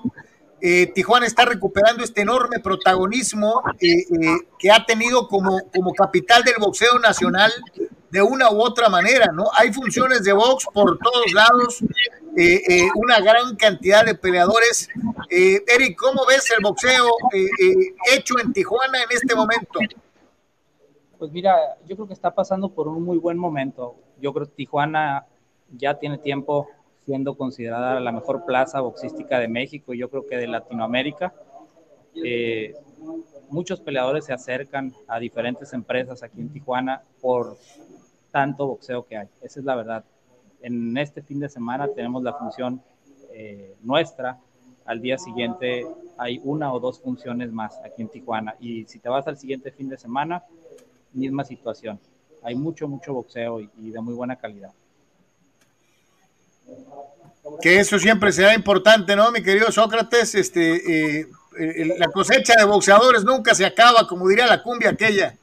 eh, Tijuana está recuperando este enorme protagonismo que ha tenido como, como capital del boxeo nacional de una u otra manera, ¿no? Hay funciones de box por todos lados, una gran cantidad de peleadores. Eric, ¿cómo ves el boxeo hecho en Tijuana en este momento? Pues mira, yo creo que está pasando por un muy buen momento. Yo creo que Tijuana ya tiene tiempo siendo considerada la mejor plaza boxística de México yo creo que de Latinoamérica. Eh, muchos peleadores se acercan a diferentes empresas aquí en Tijuana por tanto boxeo que hay. Esa es la verdad. En este fin de semana tenemos la función eh, nuestra. Al día siguiente hay una o dos funciones más aquí en Tijuana. Y si te vas al siguiente fin de semana, misma situación. Hay mucho, mucho boxeo y de muy buena calidad. Que eso siempre será importante, ¿no, mi querido Sócrates? Este, eh, la cosecha de boxeadores nunca se acaba, como diría la cumbia aquella.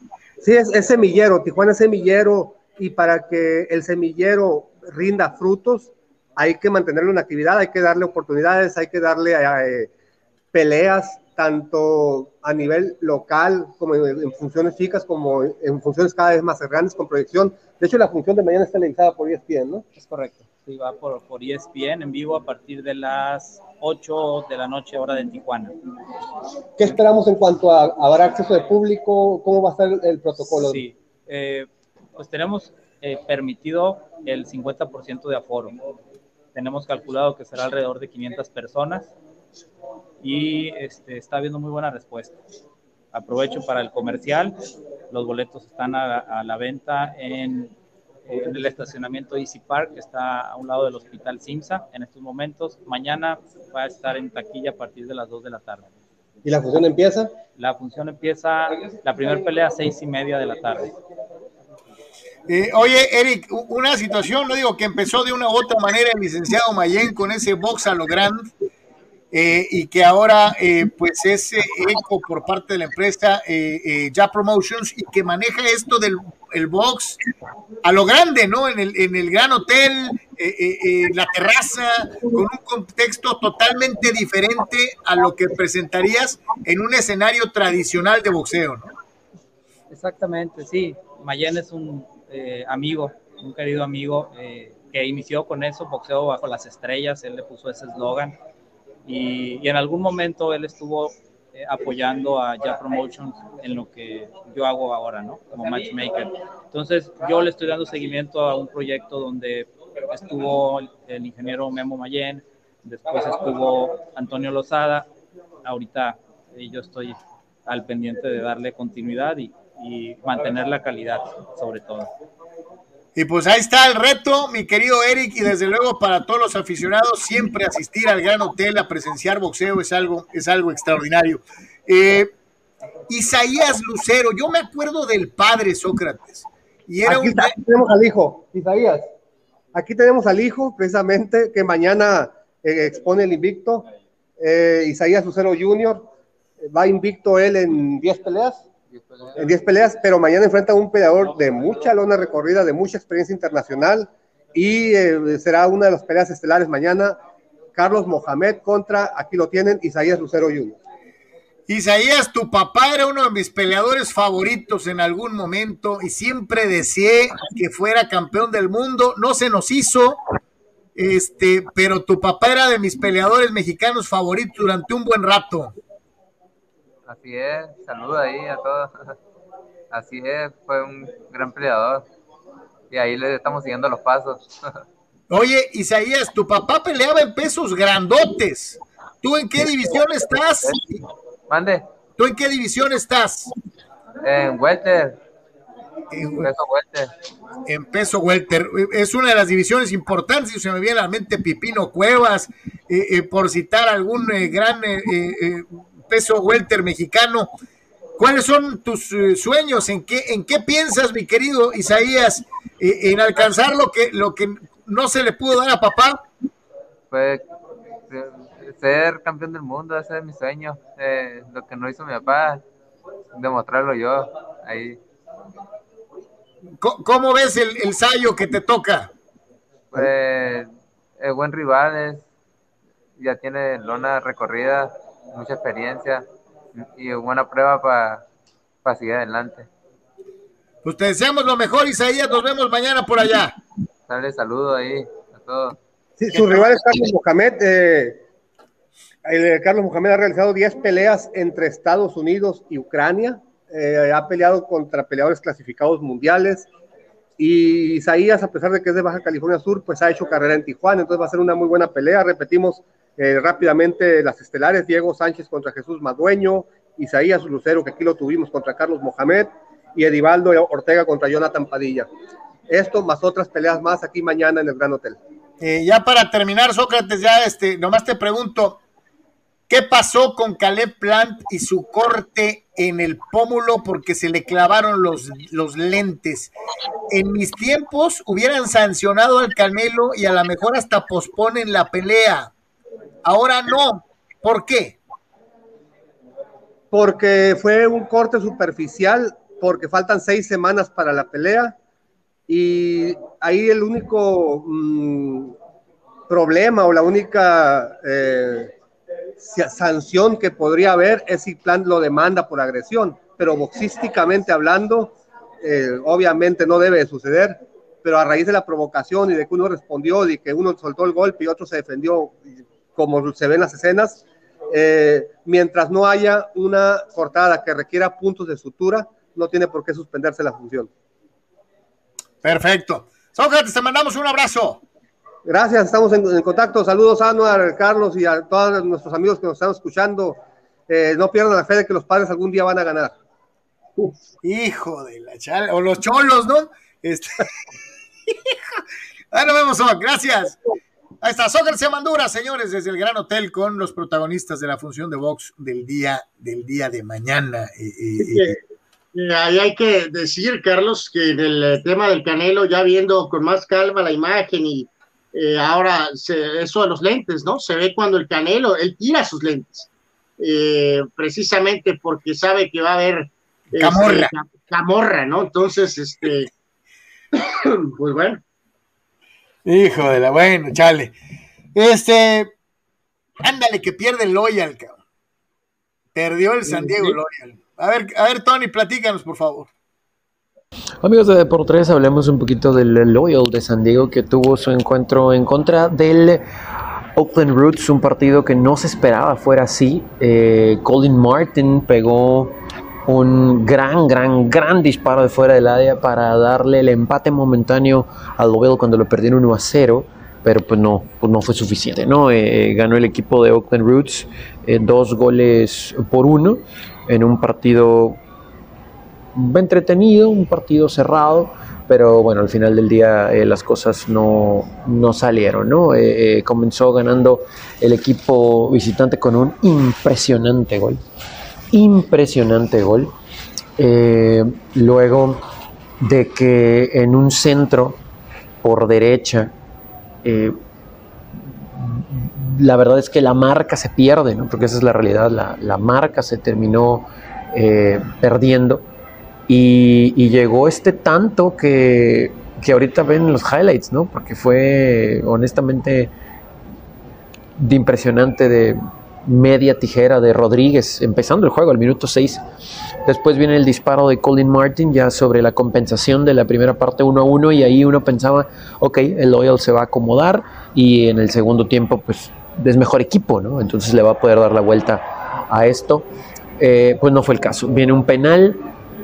Sí, es, semillero, Tijuana es semillero, y para que el semillero rinda frutos, hay que mantenerlo en actividad, hay que darle oportunidades, hay que darle eh, peleas, tanto a nivel local como en, funciones chicas, como en funciones cada vez más grandes con proyección. De hecho, la función de mañana está televisada por ESPN, ¿no? Es correcto y va por, por ESPN en vivo a partir de las 8 de la noche, hora de Tijuana. ¿Qué esperamos en cuanto a habrá acceso de público? ¿Cómo va a estar el protocolo? Sí, eh, pues tenemos eh, permitido el 50% de aforo. Tenemos calculado que será alrededor de 500 personas. y este, está habiendo muy buena respuesta. Aprovecho para el comercial, los boletos están a, la venta en, en, el estacionamiento Easy Park, que está a un lado del Hospital Simsa en estos momentos. Mañana va a estar en taquilla a partir de las 2 de la tarde. ¿Y la función empieza? La función empieza, la primera pelea a seis y media de la tarde. Eh, oye, Eric, una situación, no digo que empezó de una u otra manera el licenciado Mayen con ese box a lo grande eh, y que ahora eh, pues es eco por parte de la empresa Ya Promotions y que maneja esto del el box a lo grande, ¿no? En el, en el gran hotel, la terraza, con un contexto totalmente diferente a lo que presentarías en un escenario tradicional de boxeo, ¿no? Exactamente, sí. Mayen es un eh, amigo, un querido amigo eh, que inició con eso, boxeo bajo las estrellas, él le puso ese eslogan y, en algún momento él estuvo eh, apoyando a Ya Promotions en lo que yo hago ahora, ¿no? Como matchmaker. Entonces yo le estoy dando seguimiento a un proyecto donde estuvo el, ingeniero Memo Mayen, después estuvo Antonio Lozada, ahorita yo estoy al pendiente de darle continuidad y, y mantener la calidad sobre todo. Y pues ahí está el reto, mi querido Eric, y desde luego para todos los aficionados, siempre asistir al Gran Hotel a presenciar boxeo es algo, es algo extraordinario. Eh, Isaías Lucero, yo me acuerdo del padre Sócrates. Y era aquí, tenemos al hijo, Isaías. Aquí tenemos al hijo, precisamente, que mañana eh, expone el invicto. Eh, Isaías Lucero Jr. Va invicto él en 10 peleas en 10 peleas, pero mañana enfrenta a un peleador de mucha lona recorrida, de mucha experiencia internacional y eh, será una de las peleas estelares mañana. Carlos Mohamed contra, aquí lo tienen, Isaías Lucero Jr. Isaías, tu papá era uno de mis peleadores favoritos en algún momento y siempre deseé que fuera campeón del mundo. No se nos hizo, este, pero tu papá era de mis peleadores mexicanos favoritos durante un buen rato. Así es, saluda ahí a todos. [LAUGHS] Así es, fue un gran peleador. Y ahí le estamos siguiendo los pasos. [LAUGHS] Oye, Isaías, tu papá peleaba en pesos grandotes. ¿Tú en qué división estás? Mande. ¿Tú en qué división estás? En welter. En peso welter. En peso welter. Es una de las divisiones importantes. Se me viene a la mente Pipino Cuevas, eh, eh, por citar algún eh, gran peso welter mexicano. ¿Cuáles son tus eh, sueños? ¿En qué, ¿En qué piensas, mi querido Isaías, eh, en alcanzar lo que, lo que no se le pudo dar a papá? Pues ser campeón del mundo, ese es mi sueño. Eh, lo que no hizo mi papá, demostrarlo yo ahí. ¿Cómo, ves el, el Sayo que te toca? Pues es buen rival, ya tiene lona recorrida mucha experiencia y buena prueba para seguir adelante. Pues te deseamos lo mejor, Isaías. Nos vemos mañana por allá. Dale saludo ahí a todos. Sí, su rival es Carlos Mohamed. Eh, Carlos Mohamed ha realizado 10 peleas entre Estados Unidos y Ucrania. Eh, ha peleado contra peleadores clasificados mundiales. Y Isaías, a pesar de que es de Baja California Sur, pues ha hecho carrera en Tijuana. Entonces va a ser una muy buena pelea. Repetimos, eh, rápidamente las estelares, Diego Sánchez contra Jesús Madueño, Isaías Lucero, que aquí lo tuvimos contra Carlos Mohamed, y Edivaldo Ortega contra Jonathan Padilla. Esto más otras peleas más aquí mañana en el Gran Hotel. Eh, ya para terminar, Sócrates, ya este, nomás te pregunto, ¿qué pasó con Caleb Plant y su corte en el pómulo porque se le clavaron los, los lentes? En mis tiempos hubieran sancionado al Canelo y a lo mejor hasta posponen la pelea Ahora no. ¿Por qué? Porque fue un corte superficial, porque faltan seis semanas para la pelea y ahí el único mm, problema o la única eh, sanción que podría haber es si Plan lo demanda por agresión, pero boxísticamente hablando, eh, obviamente no debe de suceder, pero a raíz de la provocación y de que uno respondió y que uno soltó el golpe y otro se defendió como se ven las escenas, eh, mientras no haya una cortada que requiera puntos de sutura, no tiene por qué suspenderse la función. Perfecto. Sócrates, te mandamos un abrazo. Gracias, estamos en, contacto. Saludos a Anuar, Carlos y a todos nuestros amigos que nos están escuchando. Eh, no pierdan la fe de que los padres algún día van a ganar. Hijo de la chala, o los cholos, ¿no? Este... [LAUGHS] Ahora vemos, gracias. Ahí está, Soccer Semandura, señores, desde el Gran Hotel con los protagonistas de la función de box del día, del día de mañana. ahí hay que decir, Carlos, que en el tema del Canelo, ya viendo con más calma la imagen y eh, ahora eso de los lentes, ¿no? Se ve cuando el Canelo, él tira sus lentes, eh, precisamente porque sabe que va a haber este, camorra. camorra, ¿no? Entonces, este, [COUGHS] pues bueno. Hijo de la, bueno, chale. Este, ándale, que pierde el Loyal, cabrón. Perdió el San Diego Loyal. A ver, a ver, Tony, platícanos, por favor. Amigos de Deportes, hablemos un poquito del Loyal de San Diego que tuvo su encuentro en contra del Oakland Roots, un partido que no se esperaba fuera así. Eh, Colin Martin pegó un gran, gran, gran disparo de fuera del área para darle el empate momentáneo al Loyal cuando lo perdieron 1 a 0, pero pues no, pues no fue suficiente, ¿no? Eh, ganó el equipo de Oakland Roots eh, dos goles por uno en un partido entretenido, un partido cerrado, pero bueno, al final del día eh, las cosas no, no salieron, ¿no? comenzó ganando el equipo visitante con un impresionante gol impresionante gol. Eh, luego de que en un centro por derecha, eh, la verdad es que la marca se pierde, ¿no? porque esa es la realidad, la, marca se terminó eh, perdiendo y, y, llegó este tanto que, que ahorita ven los highlights, ¿no? porque fue honestamente de impresionante de media tijera de Rodríguez, empezando el juego al minuto 6. Después viene el disparo de Colin Martin ya sobre la compensación de la primera parte 1 a 1 y ahí uno pensaba, ok, el Loyal se va a acomodar y en el segundo tiempo pues es mejor equipo, ¿no? Entonces le va a poder dar la vuelta a esto. Eh, pues no fue el caso. Viene un penal,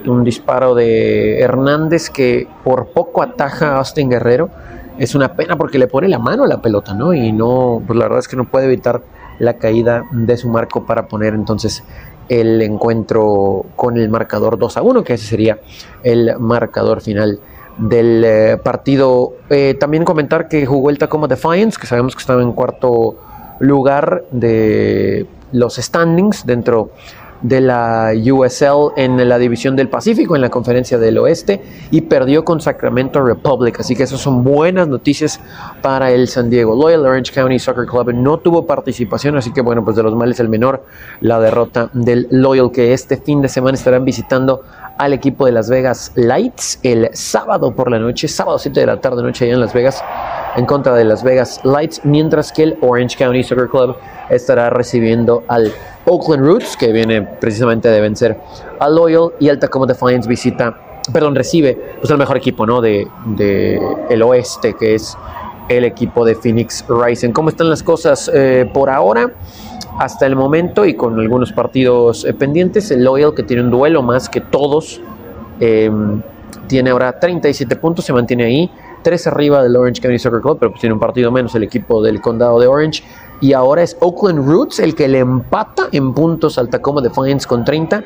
un disparo de Hernández que por poco ataja a Austin Guerrero. Es una pena porque le pone la mano a la pelota, ¿no? Y no, pues la verdad es que no puede evitar la caída de su marco para poner entonces el encuentro con el marcador 2 a 1, que ese sería el marcador final del eh, partido. Eh, también comentar que jugó el Tacoma Defiance, que sabemos que estaba en cuarto lugar de los standings dentro de la USL en la división del Pacífico, en la conferencia del Oeste, y perdió con Sacramento Republic. Así que esas son buenas noticias para el San Diego. Loyal Orange County Soccer Club no tuvo participación, así que bueno, pues de los males el menor, la derrota del Loyal, que este fin de semana estarán visitando al equipo de Las Vegas Lights el sábado por la noche, sábado 7 de la tarde noche allá en Las Vegas, en contra de Las Vegas Lights, mientras que el Orange County Soccer Club estará recibiendo al Oakland Roots, que viene precisamente de vencer a Loyal, y el Tacoma Defiance visita, perdón, recibe pues, el mejor equipo ¿no? de, el oeste, que es el equipo de Phoenix Rising. ¿Cómo están las cosas eh, por ahora? Hasta el momento y con algunos partidos eh, pendientes, el Loyal que tiene un duelo más que todos, em, tiene ahora 37 puntos, se mantiene ahí, 3 arriba del Orange County Soccer Club, pero pues tiene un partido menos el equipo del condado de Orange y ahora es Oakland Roots el que le empata en puntos al Tacoma Defiance con 30,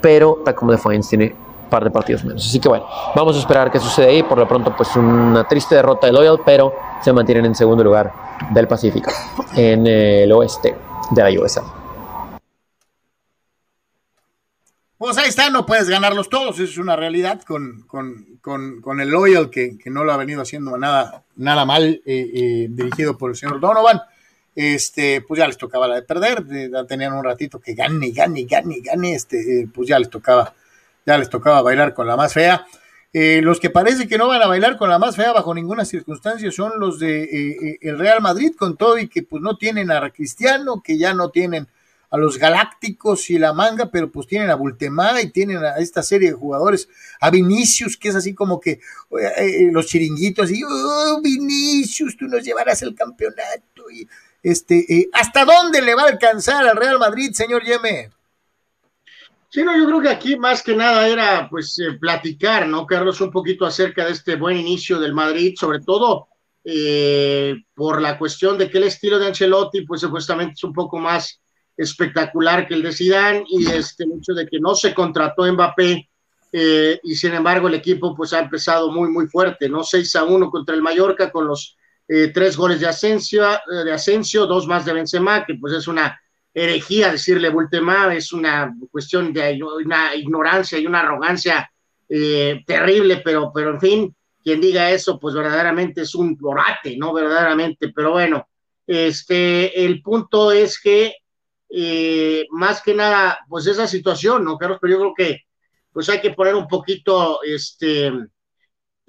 pero Tacoma Defiance tiene un par de partidos menos. Así que bueno, vamos a esperar qué sucede ahí. Por lo pronto, pues una triste derrota de Loyal, pero se mantienen en segundo lugar del Pacífico, en el oeste de la USA. Pues ahí está, no puedes ganarlos todos, es una realidad con, con, el Loyal que, no lo ha venido haciendo nada, nada mal, eh, eh, dirigido por el señor Donovan este, pues ya les tocaba la de perder, tenían un ratito que gane, gane, gane, gane, este, eh, pues ya les tocaba, ya les tocaba bailar con la más fea. Eh, los que parece que no van a bailar con la más fea bajo ninguna circunstancia son los de eh, el Real Madrid con todo y que pues no tienen a Cristiano, que ya no tienen a los Galácticos y la manga, pero pues tienen a Bultemá y tienen a esta serie de jugadores, a Vinicius, que es así como que los chiringuitos, y oh, Vinicius, tú nos llevarás el campeonato. Y, este, eh, ¿Hasta dónde le va a alcanzar al Real Madrid, señor Yeme? Sí, no, yo creo que aquí más que nada era pues eh, platicar, ¿no, Carlos? Un poquito acerca de este buen inicio del Madrid, sobre todo eh, por la cuestión de que el estilo de Ancelotti, pues supuestamente es un poco más espectacular que el de Zidane y este el hecho de que no se contrató Mbappé eh, y sin embargo el equipo pues ha empezado muy muy fuerte, ¿no? 6 a 1 contra el Mallorca con los eh, tres goles de Asensio, de Asensio, dos más de Benzema, que pues es una herejía decirle Bultemá, es una cuestión de una ignorancia y una arrogancia terrible, pero, pero en fin, quien diga eso, pues verdaderamente es un borate, ¿no? Verdaderamente, pero bueno, este, el punto es que eh, más que nada, pues esa situación, ¿no, Carlos? Pero yo creo que pues hay que poner un poquito, este,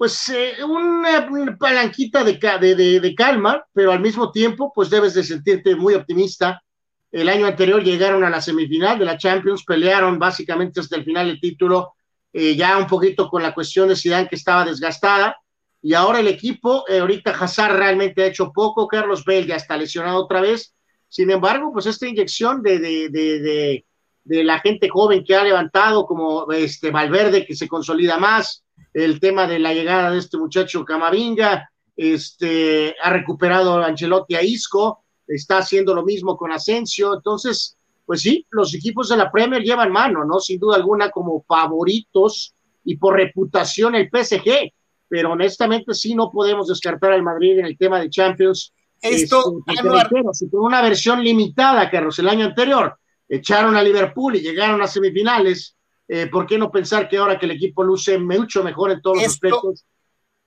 pues eh, una, palanquita de, de, de, calma, pero al mismo tiempo, pues debes de sentirte muy optimista. El año anterior llegaron a la semifinal de la Champions, pelearon básicamente hasta el final del título, eh, ya un poquito con la cuestión de Zidane que estaba desgastada, y ahora el equipo, eh, ahorita Hazard realmente ha hecho poco, Carlos Bell ya está lesionado otra vez, sin embargo, pues esta inyección de, de, de, de, la gente joven que ha levantado, como este Valverde que se consolida más, el tema de la llegada de este muchacho Camavinga, este, ha recuperado Ancelotti a Isco, está haciendo lo mismo con Asensio, entonces pues sí, los equipos de la Premier llevan mano, ¿no? Sin duda alguna como favoritos y por reputación el PSG, pero honestamente sí no podemos descartar al Madrid en el tema de Champions. Esto, este, con una versión limitada, Carlos, el año anterior echaron a Liverpool y llegaron a semifinales. Eh, ¿Por qué no pensar que ahora que el equipo luce mucho mejor en todos los aspectos?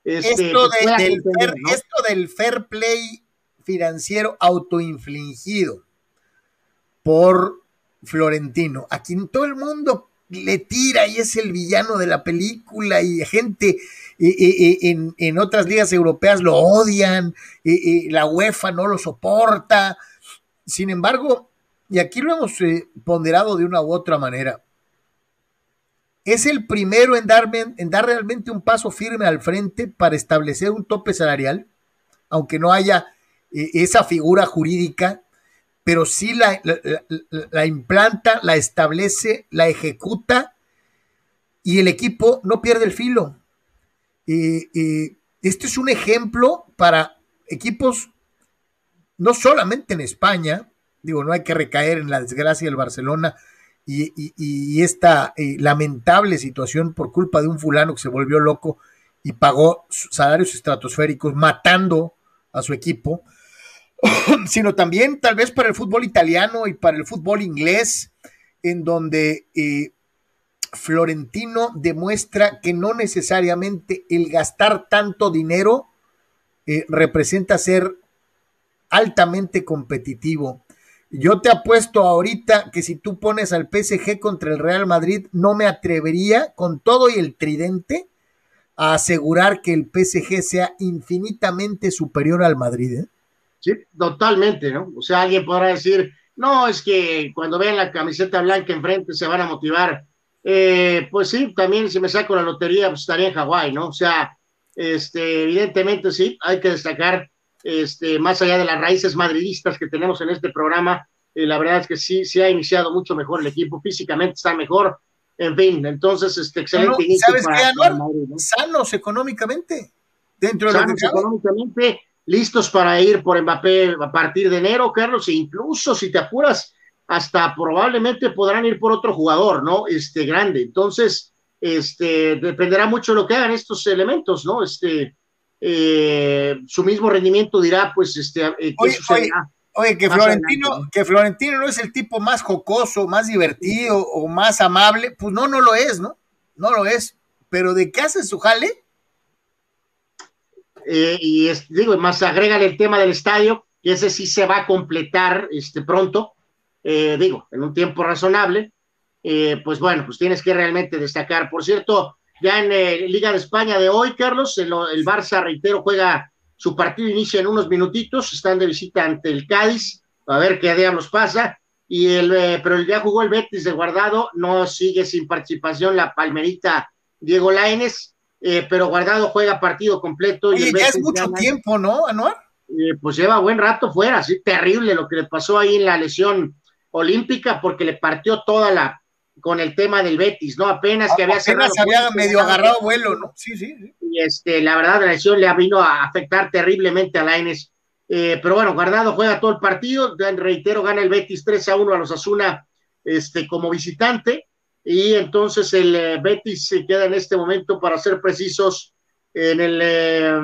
Este, esto, pues del esto del fair play financiero autoinfligido por Florentino, a quien todo el mundo le tira y es el villano de la película y gente en, otras ligas europeas lo odian, la UEFA no lo soporta. Sin embargo, y aquí lo hemos eh, ponderado de una u otra manera, es el primero en, dar realmente un paso firme al frente para establecer un tope salarial, aunque no haya eh, esa figura jurídica pero sí la, la, implanta, la establece, la ejecuta y el equipo no pierde el filo. este es un ejemplo para equipos, no solamente en España, digo, no hay que recaer en la desgracia del Barcelona y, esta eh, lamentable situación por culpa de un fulano que se volvió loco y pagó salarios estratosféricos matando a su equipo, [COUGHS] sino también tal vez para el fútbol italiano y para el fútbol inglés, en donde eh, Florentino demuestra que no necesariamente el gastar tanto dinero eh, representa ser altamente competitivo. Yo te apuesto ahorita que si tú pones al PSG contra el Real Madrid, no me atrevería, con todo y el tridente, a asegurar que el PSG sea infinitamente superior al Madrid. ¿eh? Sí, totalmente, ¿no? O sea, alguien podrá decir, no, es que cuando vean la camiseta blanca enfrente se van a motivar. Eh, pues sí, también si me saco la lotería, pues estaría en Hawái, ¿no? O sea, este, evidentemente sí, hay que destacar, este, más allá de las raíces madridistas que tenemos en este programa, eh, la verdad es que sí, sí ha iniciado mucho mejor el equipo, físicamente está mejor, en fin, entonces, este, excelente inicio ¿Sabes qué, Sanos económicamente, dentro de lo que económicamente, listos para ir por Mbappé a partir de enero, Carlos, e incluso si te apuras, hasta probablemente podrán ir por otro jugador, ¿no? Este grande. Entonces, este, dependerá mucho de lo que hagan estos elementos, ¿no? Este, eh, su mismo rendimiento dirá, pues, este, eh, oye, que Florentino, que Florentino no es el tipo más jocoso, más divertido o más amable, pues no, no lo es, ¿no? No lo es. Pero de qué hace su jale, eh, y es, digo, más agrégale el tema del estadio, y ese sí se va a completar este, pronto, eh, digo, en un tiempo razonable, eh, pues bueno, pues tienes que realmente destacar. Por cierto, ya en Liga de España de hoy, Carlos, el, Barça, reitero, juega su partido, inicia en unos minutitos, están de visita ante el Cádiz, a ver qué diablos pasa, y el, pero ya jugó el Betis de guardado, no sigue sin participación la palmerita Diego Laines, eh, pero Guardado juega partido completo. y ya es mucho tiempo, ¿no, Anuar? Eh, pues lleva buen rato fuera, sí, terrible lo que le pasó ahí en la lesión olímpica, porque le partió toda la, con el tema del Betis, ¿no? Apenas que había cerrado. había medio agarrado vuelo, ¿no? Sí, sí, Y este, la verdad, la lesión le vino a afectar terriblemente a Laines. Eh, pero bueno, Guardado juega todo el partido, reitero, gana el Betis 3 a 1 a los Asuna este, como visitante, y entonces el eh, Betis se queda en este momento, para ser precisos, en el eh,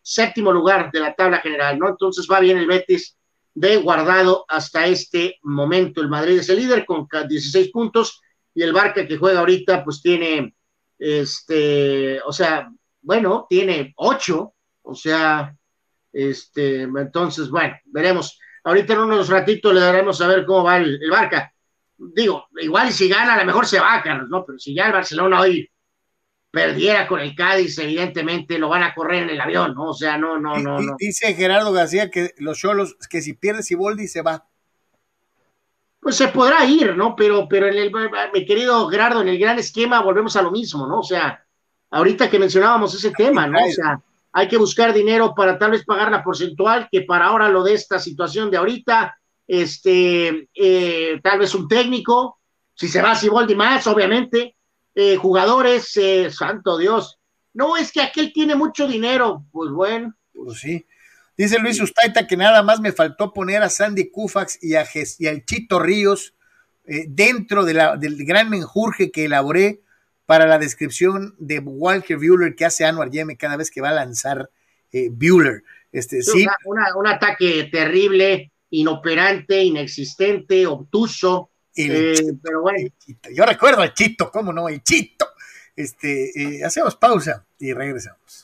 séptimo lugar de la tabla general, ¿no? Entonces va bien el Betis de guardado hasta este momento. El Madrid es el líder con 16 puntos y el Barca que juega ahorita pues tiene, este, o sea, bueno, tiene 8, o sea, este, entonces, bueno, veremos. Ahorita en unos ratitos le daremos a ver cómo va el, el Barca. Digo, igual si gana, a lo mejor se va, Carlos, ¿no? Pero si ya el Barcelona hoy perdiera con el Cádiz, evidentemente lo van a correr en el avión, ¿no? O sea, no, no, no. no. Dice Gerardo García que los Cholos, que si pierde Siboldi se va. Pues se podrá ir, ¿no? Pero, pero en el, mi querido Gerardo, en el gran esquema volvemos a lo mismo, ¿no? O sea, ahorita que mencionábamos ese tema, ¿no? O sea, hay que buscar dinero para tal vez pagar la porcentual, que para ahora lo de esta situación de ahorita, este, eh, tal vez un técnico, si se va Siboldi más, obviamente, eh, jugadores, eh, santo Dios. No, es que aquel tiene mucho dinero. Pues bueno. Pues sí. Dice Luis Ustaita que nada más me faltó poner a Sandy Koufax y, a y al Chito Ríos eh, dentro de la, del gran menjurje que elaboré para la descripción de Walker Bueller que hace Anwar Yeme cada vez que va a lanzar Bueller. Este, sí. un ataque terrible, inoperante, inexistente, obtuso eh, pero bueno. Yo recuerdo el Chito, ¿cómo no? El Chito. Este, eh, hacemos pausa y regresamos.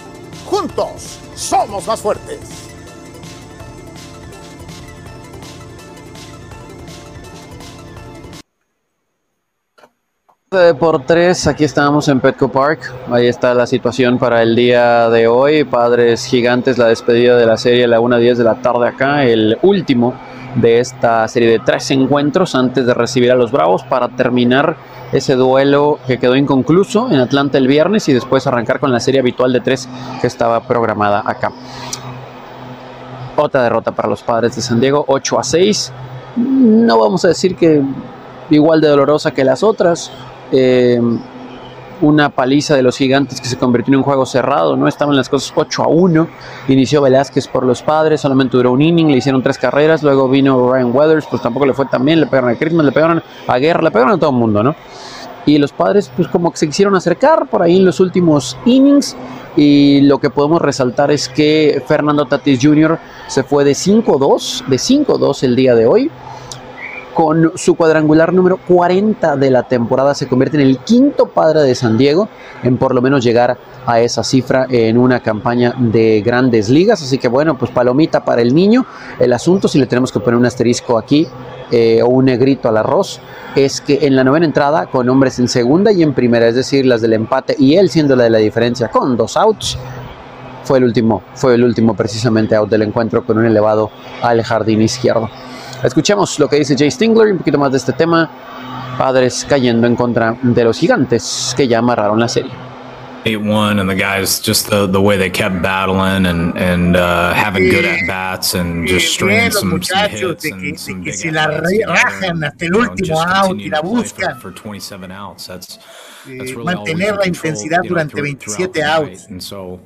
Juntos somos más fuertes. por tres, aquí estamos en Petco Park. Ahí está la situación para el día de hoy. Padres Gigantes, la despedida de la serie a la 1.10 de la tarde acá, el último de esta serie de tres encuentros antes de recibir a los Bravos para terminar ese duelo que quedó inconcluso en Atlanta el viernes y después arrancar con la serie habitual de tres que estaba programada acá. Otra derrota para los padres de San Diego, 8 a 6. No vamos a decir que igual de dolorosa que las otras. Eh, una paliza de los gigantes que se convirtió en un juego cerrado, ¿no? Estaban las cosas 8 a 1. Inició Velázquez por los padres, solamente duró un inning, le hicieron tres carreras, luego vino Ryan Weathers, pues tampoco le fue tan bien, le pegaron a Christmas, le pegaron a Guerra, le pegaron a todo el mundo, ¿no? Y los padres, pues como que se quisieron acercar por ahí en los últimos innings. Y lo que podemos resaltar es que Fernando Tatis Jr. se fue de 5-2, de 5-2 el día de hoy con su cuadrangular número 40 de la temporada, se convierte en el quinto padre de San Diego en por lo menos llegar a esa cifra en una campaña de grandes ligas. Así que bueno, pues palomita para el niño. El asunto, si le tenemos que poner un asterisco aquí eh, o un negrito al arroz, es que en la novena entrada, con hombres en segunda y en primera, es decir, las del empate y él siendo la de la diferencia con dos outs, fue el último, fue el último precisamente out del encuentro con un elevado al jardín izquierdo. Escuchemos lo que dice Jay Stingler, un poquito más de este tema. Padres cayendo en contra de los gigantes que ya amarraron la serie. 8-1 and the guys just the, the way they kept battling and and uh, having good at bats and just stringing some, some hits and some big si la rajan hasta el último out y la buscan for, for 27 outs that's, that's really mantener la intensidad durante 27 outs and so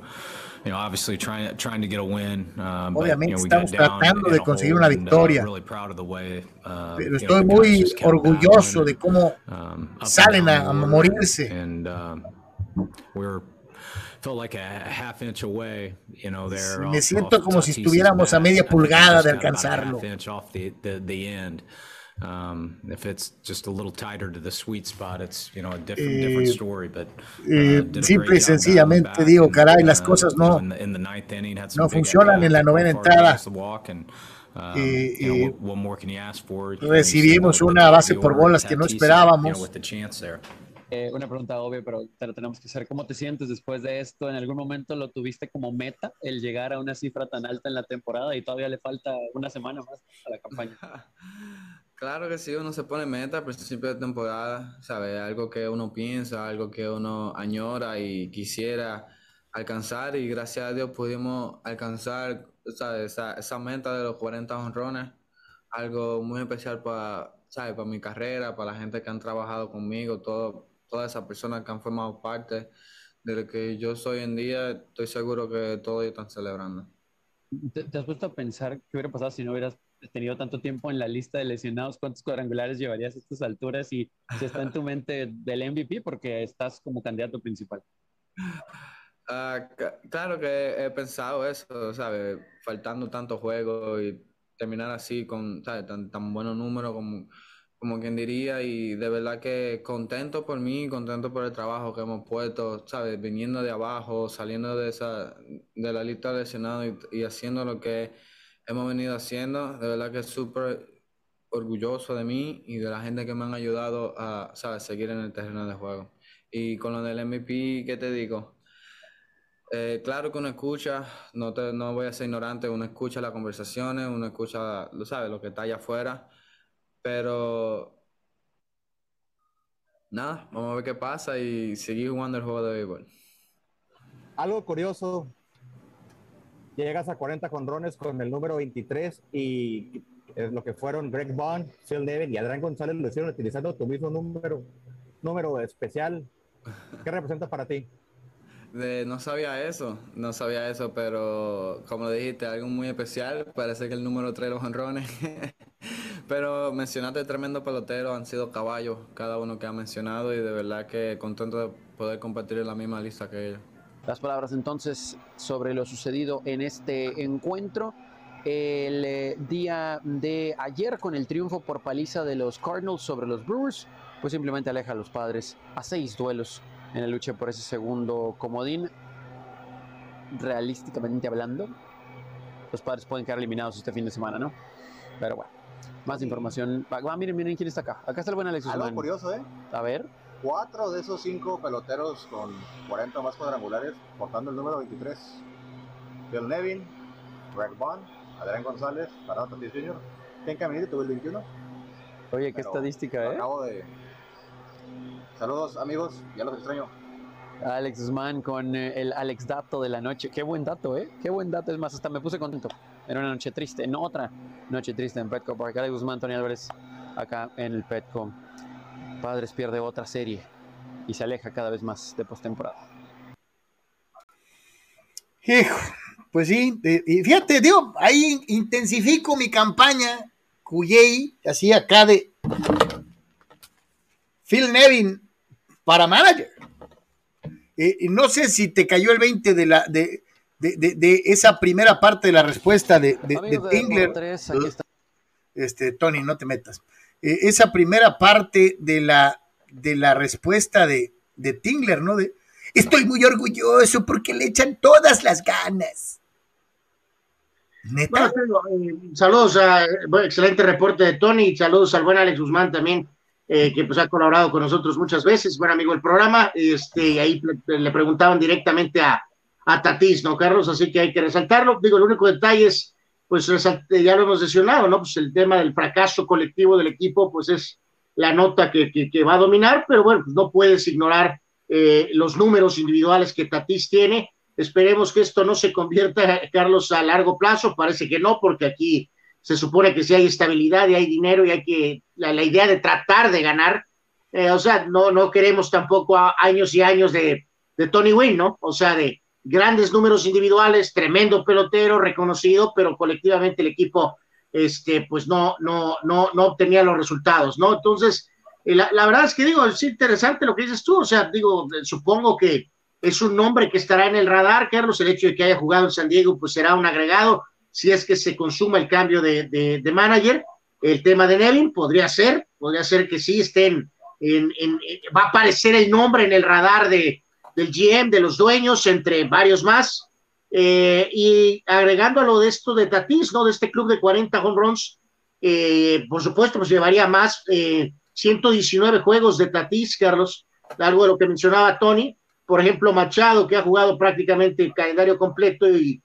you know, obviously trying trying to get a win. Uh, Obviamente but, you know, estamos tratando de conseguir una victoria. Really proud of the way, uh, Pero estoy muy orgulloso de cómo um, salen a, a morirse. And um, we're felt like a half inch away, you know, there. Me siento como si estuviéramos a media pulgada de alcanzarlo. Um, if it's just a little tighter to the sweet spot, it's you know a different, eh, different story. But uh, simple y sencillamente digo, caray, las uh, cosas no, no funcionan en la novena entrada. y, recibimos una base por bolas que no esperábamos. Eh, una pregunta obvia, pero te lo tenemos que hacer. ¿Cómo te sientes después de esto? ¿En algún momento lo tuviste como meta el llegar a una cifra tan alta en la temporada y todavía le falta una semana más a la campaña? [LAUGHS] Claro que sí, uno se pone meta al principio de temporada, ¿sabes? Algo que uno piensa, algo que uno añora y quisiera alcanzar y gracias a Dios pudimos alcanzar Esa, esa meta de los 40 honrones, algo muy especial para, ¿sabes? para mi carrera, para la gente que han trabajado conmigo, todo, todas esas personas que han formado parte de lo que yo soy en día, estoy seguro que todos están celebrando. ¿Te, ¿Te, has puesto a pensar qué hubiera pasado si no hubieras tenido tanto tiempo en la lista de lesionados? ¿Cuántos cuadrangulares llevarías a estas alturas y si está en tu mente del MVP porque estás como candidato principal? Uh, claro que he pensado eso, ¿sabes? Faltando tanto juego y terminar así con ¿sabes? Tan, tan buenos números como como quien diría, y de verdad que contento por mí, contento por el trabajo que hemos puesto, ¿sabes? Viniendo de abajo, saliendo de esa, de la lista de lesionados y, haciendo lo que hemos venido haciendo, de verdad que súper orgulloso de mí y de la gente que me han ayudado a, ¿sabes? Seguir en el terreno de juego. Y con lo del MVP, ¿qué te digo? Eh, claro que uno escucha, no, te, no voy a ser ignorante, uno escucha las conversaciones, uno escucha, lo sabe, lo que está allá afuera pero nada, vamos a ver qué pasa y seguir jugando el juego de béisbol. Algo curioso, llegas a 40 conrones con el número 23 y lo que fueron Greg Bond, Phil Nevin y Adrián González lo hicieron utilizando tu mismo número, número especial. ¿Qué representa para ti? no sabía eso, no sabía eso, pero como dijiste, algo muy especial. Parece que el número 3 de los honrones. [LAUGHS] pero mencionaste tremendo pelotero, han sido caballos cada uno que ha mencionado y de verdad que contento de poder compartir en la misma lista que ellos. Las palabras entonces sobre lo sucedido en este encuentro. El eh, día de ayer con el triunfo por paliza de los Cardinals sobre los Brewers, pues simplemente aleja a los padres a seis duelos en la lucha por ese segundo comodín. Realísticamente hablando, los padres pueden quedar eliminados este fin de semana, ¿no? Pero bueno, más información. Miren, miren quién está acá. Acá está el buen Alexis Algo curioso, ¿eh? A ver. Cuatro de esos cinco peloteros con 40 más cuadrangulares portando el número 23. Phil Nevin, Greg Bond, Adrián González, Fernando Tatis Jr. Ken Caminiti tuvo el 21. Oye, qué estadística, ¿eh? Acabo de Saludos amigos, ya los extraño. Alex Guzmán con eh, el Alex Dato de la noche. Qué buen dato, ¿eh? Qué buen dato. Es más, hasta me puse contento. Era una noche triste, en otra noche triste en Petco Park. Alex Guzmán, Tony Álvarez, acá en el Petco. Padres pierde otra serie y se aleja cada vez más de postemporada. Hijo, pues sí, y fíjate, digo, ahí intensifico mi campaña, Cuyey, así acá de Phil Nevin para manager. Eh, no sé si te cayó el 20 de, la, de, de, esa primera parte de la respuesta de, de Tingler. Este, Tony, no te metas. Eh, esa primera parte de la, de la respuesta de, de Tingler, ¿no? De, estoy muy orgulloso porque le echan todas las ganas. ¿Neta? Eh, saludos a, excelente reporte de Tony, saludos al buen Alex Guzmán también. Eh, que pues ha colaborado con nosotros muchas veces, buen amigo del programa, este, ahí le, preguntaban directamente a, a Tatís, ¿no, Carlos? Así que hay que resaltarlo. Digo, el único detalle es, pues ya lo hemos mencionado, ¿no? Pues el tema del fracaso colectivo del equipo, pues es la nota que, que, va a dominar, pero bueno, pues no puedes ignorar eh, los números individuales que Tatís tiene. Esperemos que esto no se convierta, [LAUGHS] Carlos, a largo plazo. Parece que no, porque aquí se supone que si hay estabilidad y hay dinero y hay que, la, idea de tratar de ganar, eh, o sea, no, no queremos tampoco años y años de, de Tony Wynn, ¿no? O sea, de grandes números individuales, tremendo pelotero, reconocido, pero colectivamente el equipo, este, pues no, no, no, no obtenía los resultados, ¿no? Entonces, eh, la, verdad es que digo, es interesante lo que dices tú, o sea, digo, supongo que es un nombre que estará en el radar, Carlos, el hecho de que haya jugado en San Diego, pues será un agregado, si es que se consuma el cambio de, de, manager. El tema de Nevin podría ser, podría ser que sí estén en, en, va a aparecer el nombre en el radar de, del GM, de los dueños, entre varios más. Eh, y agregando a lo de esto de Tatis, ¿no? De este club de 40 home runs, eh, por supuesto, pues llevaría más, 119 juegos de Tatis, Carlos, algo de lo que mencionaba Tony, por ejemplo, Machado, que ha jugado prácticamente el calendario completo, y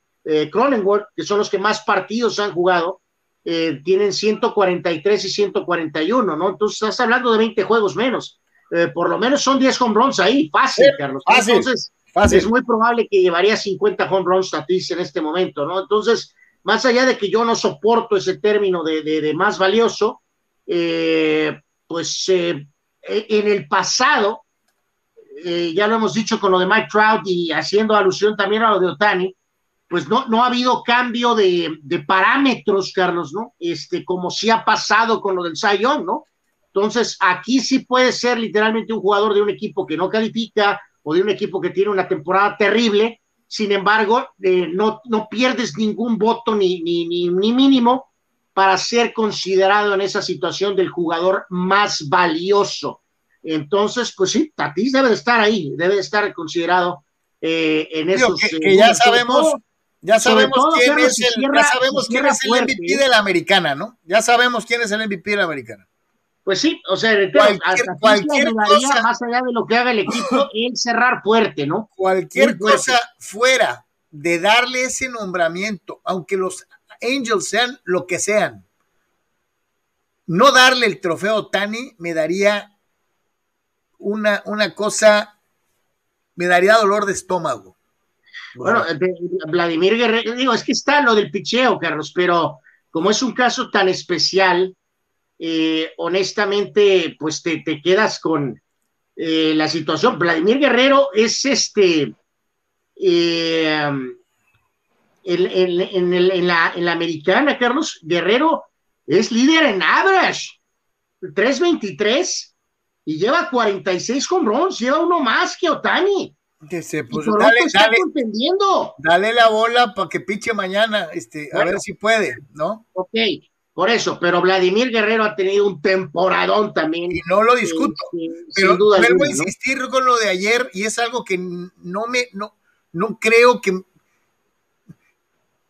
Cronenworth, que son los que más partidos han jugado, eh, tienen 143 y 141, ¿no? Entonces estás hablando de 20 juegos menos. Eh, por lo menos son 10 home runs ahí, fácil, Carlos. Entonces, es muy probable que llevaría 50 home runs a ti en este momento, ¿no? Entonces, más allá de que yo no soporto ese término de, de, más valioso, eh, pues en el pasado, ya lo hemos dicho con lo de Mike Trout y haciendo alusión también a lo de Otani, pues no, no ha habido cambio de, parámetros, Carlos, ¿no? Este, como sí ha pasado con lo del Sayón, ¿no? Entonces, aquí sí puede ser literalmente un jugador de un equipo que no califica o de un equipo que tiene una temporada terrible, sin embargo, eh, no, no pierdes ningún voto ni, ni, ni, ni mínimo para ser considerado en esa situación del jugador más valioso. Entonces, pues sí, Tatis debe de estar ahí, debe de estar considerado eh, en esos. Que, ya sabemos, ya sabemos quién es el, ya sabemos quién es el MVP de la americana, ¿no? Ya sabemos quién es el MVP de la americana. Pues sí, o sea, cualquier, cualquier cosa, más allá de lo que haga el equipo, [LAUGHS] el cerrar fuerte, ¿no? Cualquier cosa fuera de darle ese nombramiento, aunque los Angels sean lo que sean, no darle el trofeo Tani me daría una, una cosa, me daría dolor de estómago. Bueno, Vladimir Guerrero, digo, es que está lo del picheo, Carlos, pero como es un caso tan especial, eh, honestamente, pues te, quedas con eh, la situación. Vladimir Guerrero es este, eh, en, la, en la americana, Carlos, Guerrero es líder en average, 3.23 y lleva 46 con runs, lleva uno más que Otani. Que se, pues, dale, dale, dale, la bola para que piche mañana, este, a ver si puede, ¿no? Ok, por eso, pero Vladimir Guerrero ha tenido un temporadón también. Y no lo discuto, pero vuelvo a insistir con lo de ayer y es algo que no me, no, no creo que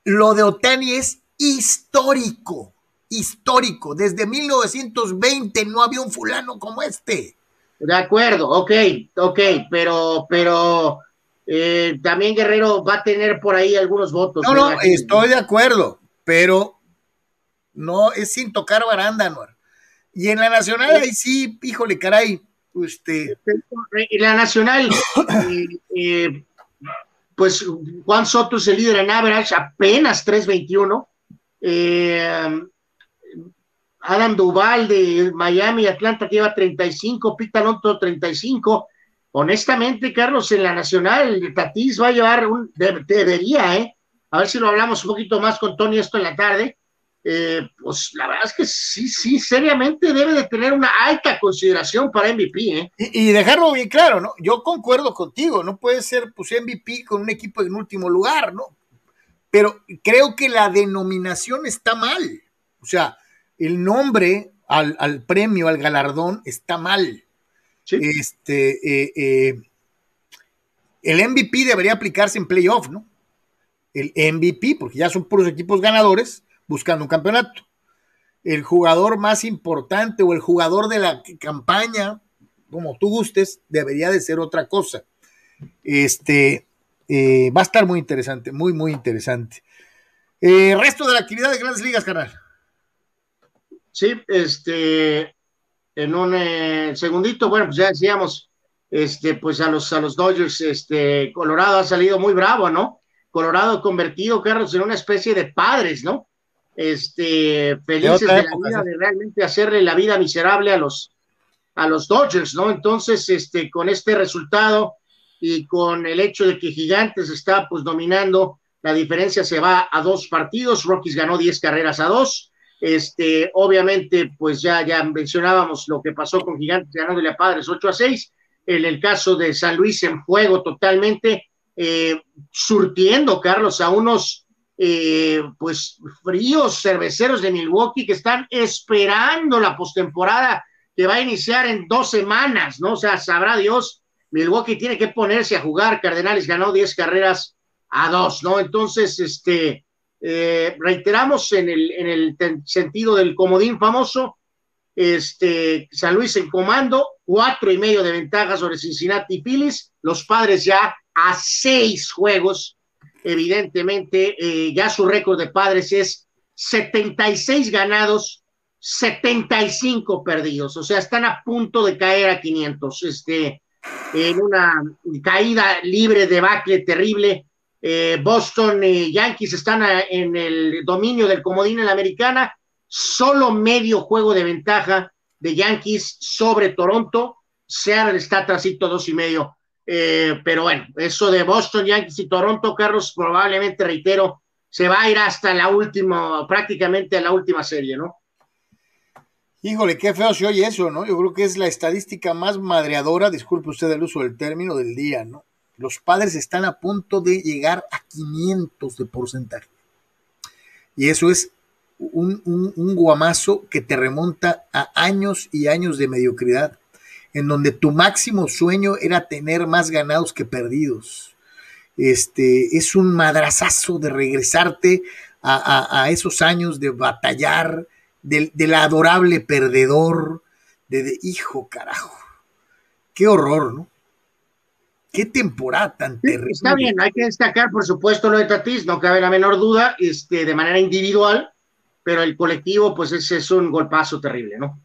lo de Otani es histórico, histórico. Desde 1920 no había un fulano como este. De acuerdo, ok, ok, pero, pero eh, también Guerrero va a tener por ahí algunos votos. No, no, estoy de acuerdo, pero no es sin tocar baranda, ¿no? Y en la nacional ahí sí, híjole, caray, este. En la nacional, eh, eh, pues Juan Soto es el líder en average, apenas 3.21. Eh, Adam Duval de Miami, Atlanta lleva 35, Pete Alonso 35. Honestamente, Carlos, en la nacional, Tatis va a llevar un, debería, ¿eh? A ver si lo hablamos un poquito más con Tony esto en la tarde. Eh, pues la verdad es que sí, sí, seriamente debe de tener una alta consideración para MVP, ¿eh? Y, y, dejarlo bien claro, ¿no? Yo concuerdo contigo, no puede ser pues MVP con un equipo en último lugar, ¿no? Pero creo que la denominación está mal. O sea, el nombre al, premio, al galardón, está mal. Este, eh, eh, el MVP debería aplicarse en playoff, ¿no? El MVP, porque ya son puros equipos ganadores buscando un campeonato. El jugador más importante o el jugador de la campaña, como tú gustes, debería de ser otra cosa. Este eh, va a estar muy interesante, muy, muy interesante. resto de la actividad de grandes ligas, carnal. Sí, este, en un eh, segundito, bueno, pues ya decíamos, este, pues a los, a los Dodgers, este, Colorado ha salido muy bravo, ¿no? Colorado convertido, Carlos, en una especie de padres, ¿no? Este, felices de, la vida, de realmente hacerle la vida miserable a los, a los Dodgers, ¿no? Entonces, este, con este resultado y con el hecho de que Gigantes está, pues, dominando, la diferencia se va a dos partidos, Rockies ganó 10 carreras a dos, este, obviamente, pues ya, ya mencionábamos lo que pasó con Gigantes ganándole a Padres 8 a 6. En el caso de San Luis en juego totalmente, eh, surtiendo, Carlos, a unos eh, pues fríos cerveceros de Milwaukee que están esperando la postemporada que va a iniciar en dos semanas, ¿no? O sea, sabrá Dios, Milwaukee tiene que ponerse a jugar. Cardenales ganó 10 carreras a dos, ¿no? Entonces, este, eh, reiteramos en el, en el sentido del comodín famoso, este, San Luis en comando, cuatro y medio de ventaja sobre Cincinnati y Phillies, los padres ya a seis juegos, evidentemente, eh, ya su récord de padres es 76 ganados, 75 perdidos, o sea, están a punto de caer a 500, este, en una caída libre de bacle terrible. Eh, Boston y Yankees están en el dominio del comodín en la americana, solo medio juego de ventaja de Yankees sobre Toronto. Seattle está atrasito dos y medio. Eh, pero bueno, eso de Boston, Yankees y Toronto, Carlos, probablemente, reitero, se va a ir hasta la última, prácticamente a la última serie, ¿no? Híjole, qué feo se oye eso, ¿no? Yo creo que es la estadística más madreadora, disculpe usted el uso del término, del día, ¿no? Los padres están a punto de llegar a 500 de porcentaje. Y eso es un, guamazo que te remonta a años y años de mediocridad, en donde tu máximo sueño era tener más ganados que perdidos. Este, es un madrazazo de regresarte a, esos años de batallar, del, adorable perdedor, de, hijo carajo. Qué horror, ¿no? Qué temporada tan terrible. Está bien, hay que destacar, por supuesto, lo de Tatis, no cabe la menor duda, este, de manera individual, pero el colectivo, pues ese es un golpazo terrible, ¿no?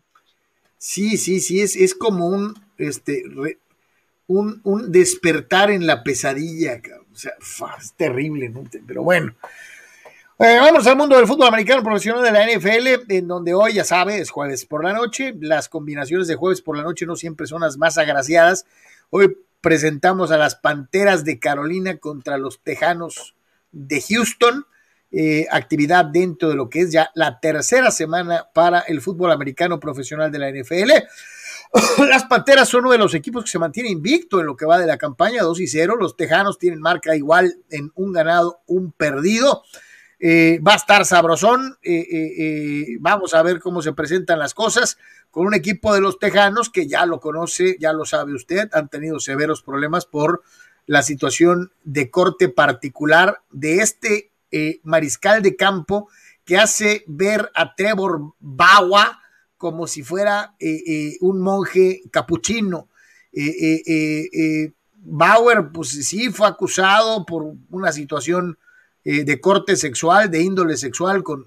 Sí, sí, sí, es, es como un, este, un, despertar en la pesadilla, o sea, es terrible, ¿no? Pero bueno. Eh, vamos al mundo del fútbol americano profesional de la NFL, en donde hoy, ya sabes, es jueves por la noche. Las combinaciones de jueves por la noche no siempre son las más agraciadas. Hoy presentamos a las Panteras de Carolina contra los Tejanos de Houston. Eh, actividad dentro de lo que es ya la tercera semana para el fútbol americano profesional de la NFL. [COUGHS] Las Panteras son uno de los equipos que se mantiene invicto en lo que va de la campaña, 2 y 0. Los Tejanos tienen marca igual en un ganado, un perdido. Eh, va a estar sabrosón. Eh, vamos a ver cómo se presentan las cosas con un equipo de los Tejanos que ya lo conoce, ya lo sabe usted, han tenido severos problemas por la situación de corte particular de este eh, mariscal de campo que hace ver a Trevor Bauer como si fuera eh, eh, un monje capuchino. Bauer, pues sí, fue acusado por una situación de corte sexual, de índole sexual con,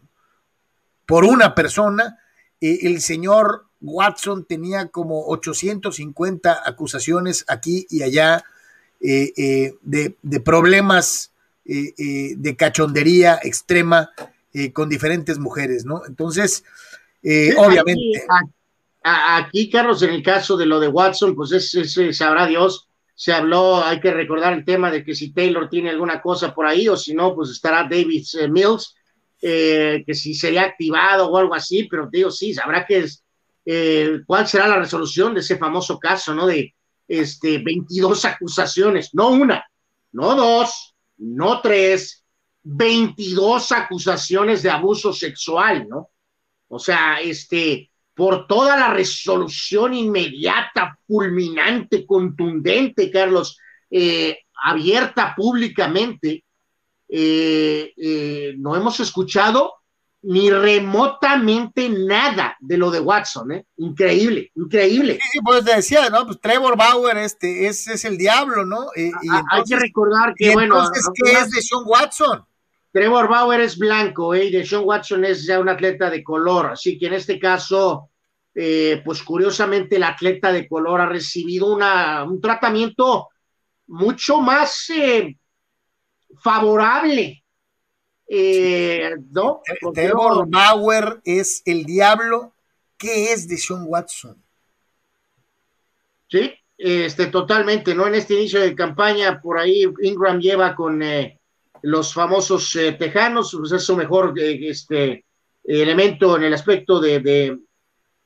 por una persona. el señor Watson tenía como 850 acusaciones aquí y allá de, problemas eh, eh, de cachondería extrema eh, con diferentes mujeres, ¿no? Entonces, obviamente. Aquí, Carlos, en el caso de lo de Watson, pues es, sabrá Dios, se habló, hay que recordar el tema de que si Taylor tiene alguna cosa por ahí, o si no, pues estará David Mills, que si sería activado o algo así, pero digo, sí, sabrá que es, cuál será la resolución de ese famoso caso, ¿no? De este, 22 acusaciones, no una, no dos, no tres, 22 acusaciones de abuso sexual, ¿no? O sea, este, por toda la resolución inmediata, fulminante, contundente, Carlos, eh, abierta públicamente, eh, eh, no hemos escuchado ni remotamente nada de lo de Watson, ¿eh? Increíble, increíble. Sí, pues decía, ¿no? Pues Trevor Bauer, este, es, es el diablo, ¿no? y hay que recordar que, bueno. Entonces, ¿qué es de Sean Watson? Trevor Bauer es blanco, ¿eh? Y de Sean Watson es ya un atleta de color, así que en este caso, eh, pues curiosamente el atleta de color ha recibido una, un tratamiento mucho más eh, favorable eh, ¿no? Trevor Bauer es el diablo. ¿Qué es de Sean Watson? Sí, este, totalmente, ¿no? En este inicio de campaña, por ahí Ingram lleva con eh, los famosos eh, tejanos, pues es su mejor este, elemento en el aspecto de,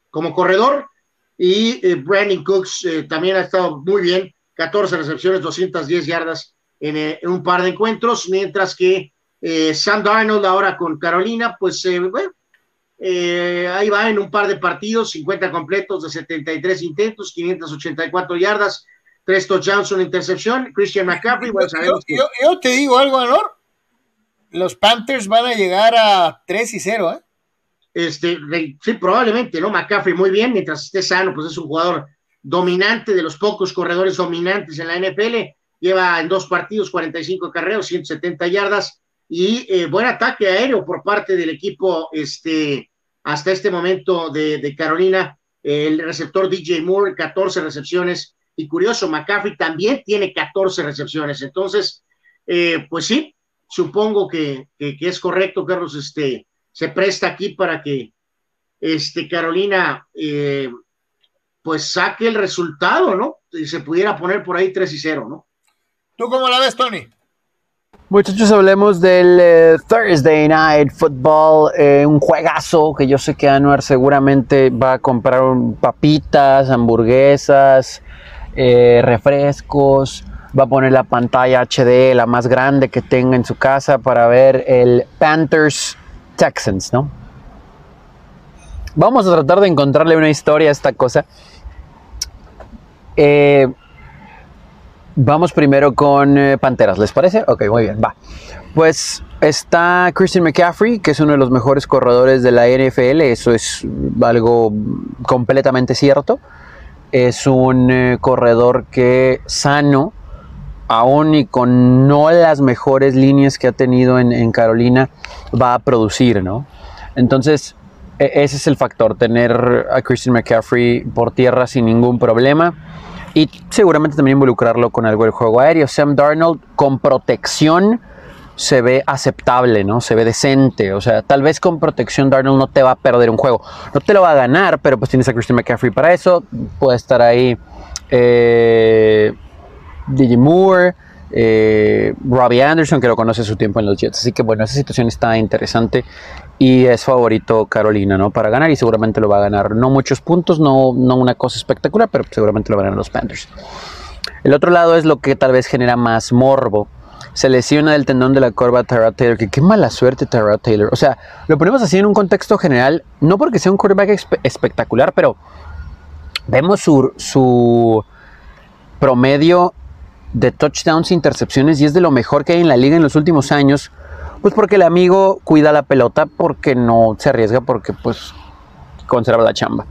como corredor. Y Brandon Cooks también ha estado muy bien, 14 recepciones, 210 yardas en un par de encuentros, mientras que eh, Sam Darnold ahora con Carolina, pues eh, bueno, eh, ahí va en un par de partidos, 50 completos de 73 intentos, 584 yardas, tres touchdowns, una intercepción. Christian McCaffrey, bueno, sabemos yo, yo, te digo algo, Alor. Los Panthers van a llegar a 3 y 0, ¿eh? Este, sí, probablemente, ¿no? McCaffrey muy bien, mientras esté sano, pues es un jugador dominante, de los pocos corredores dominantes en la NFL. Lleva en dos partidos 45 carreros, 170 yardas y eh, buen ataque aéreo por parte del equipo este, hasta este momento de, Carolina. El receptor DJ Moore, 14 recepciones. Y curioso, McCaffrey también tiene 14 recepciones. Entonces, eh, pues sí, supongo que, es correcto, Carlos. Este, se presta aquí para que este, Carolina eh, pues saque el resultado, ¿no? Y se pudiera poner por ahí 3 y 0, ¿no? ¿Tú cómo la ves, Tony? Muchachos, hablemos del eh, Thursday Night Football, eh, un juegazo que yo sé que Anuar seguramente va a comprar papitas, hamburguesas, eh, refrescos, va a poner la pantalla HD, la más grande que tenga en su casa para ver el Panthers Texans, ¿no? Vamos a tratar de encontrarle una historia a esta cosa. Eh, Vamos primero con eh, Panteras, ¿les parece? Ok, muy bien, va. Pues está Christian McCaffrey, que es uno de los mejores corredores de la NFL, eso es algo completamente cierto. Es un eh, corredor que sano, aún y con no las mejores líneas que ha tenido en, Carolina, va a producir, ¿no? Entonces, e, ese es el factor, tener a Christian McCaffrey por tierra sin ningún problema y seguramente también involucrarlo con algo del juego aéreo. Sam Darnold con protección se ve aceptable, ¿no? Se ve decente. O sea, tal vez con protección Darnold no te va a perder un juego. No te lo va a ganar, pero pues tienes a Christian McCaffrey para eso. Puede estar ahí eh, DJ Moore, eh, Robbie Anderson, que lo conoce su tiempo en los Jets. Así que bueno, esa situación está interesante y es favorito Carolina, ¿no? Para ganar y seguramente lo va a ganar. No muchos puntos, no, no una cosa espectacular, pero seguramente lo van a ganar los Panthers. El otro lado es lo que tal vez genera más morbo. Se lesiona del tendón de la corva Tyrod Taylor, que qué mala suerte Tyrod Taylor. O sea, lo ponemos así en un contexto general, no porque sea un quarterback espectacular, pero vemos su promedio de touchdowns e intercepciones y es de lo mejor que hay en la liga en los últimos años pues porque el amigo cuida la pelota, porque no se arriesga, porque pues conserva la chamba.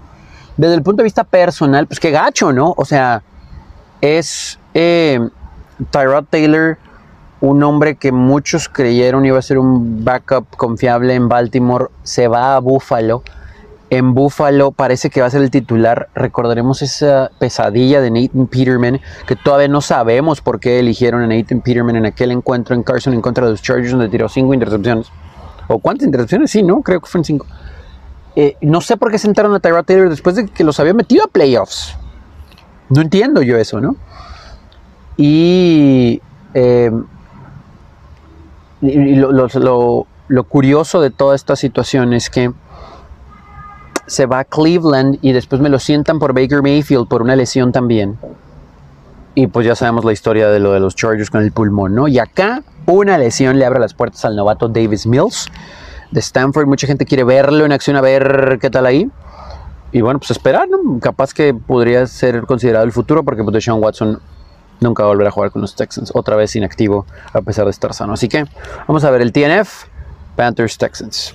Desde el punto de vista personal, pues qué gacho, ¿no? O sea, es eh, Tyrod Taylor, un hombre que muchos creyeron iba a ser un backup confiable en Baltimore, se va a Buffalo en Buffalo parece que va a ser el titular. Recordaremos esa pesadilla de Nathan Peterman, que todavía no sabemos por qué eligieron a Nathan Peterman en aquel encuentro en Carson en contra de los Chargers, donde tiró cinco intercepciones. ¿O cuántas intercepciones? Sí, ¿no? Creo que fueron cinco. Eh, no sé por qué sentaron a Tyrod Taylor después de que los había metido a playoffs. No entiendo yo eso, ¿no? Y, eh, lo curioso de toda esta situación es que se va a Cleveland y después me lo sientan por Baker Mayfield por una lesión también. Y pues ya sabemos la historia de lo de los Chargers con el pulmón, ¿no? Y acá una lesión le abre las puertas al novato Davis Mills de Stanford. Mucha gente quiere verlo en acción a ver qué tal ahí. Y bueno, pues esperar, ¿no? Capaz que podría ser considerado el futuro porque pues Deshaun Watson nunca va a volver a jugar con los Texans. Otra vez inactivo a pesar de estar sano. Así que vamos a ver el TNF. Panthers Texans.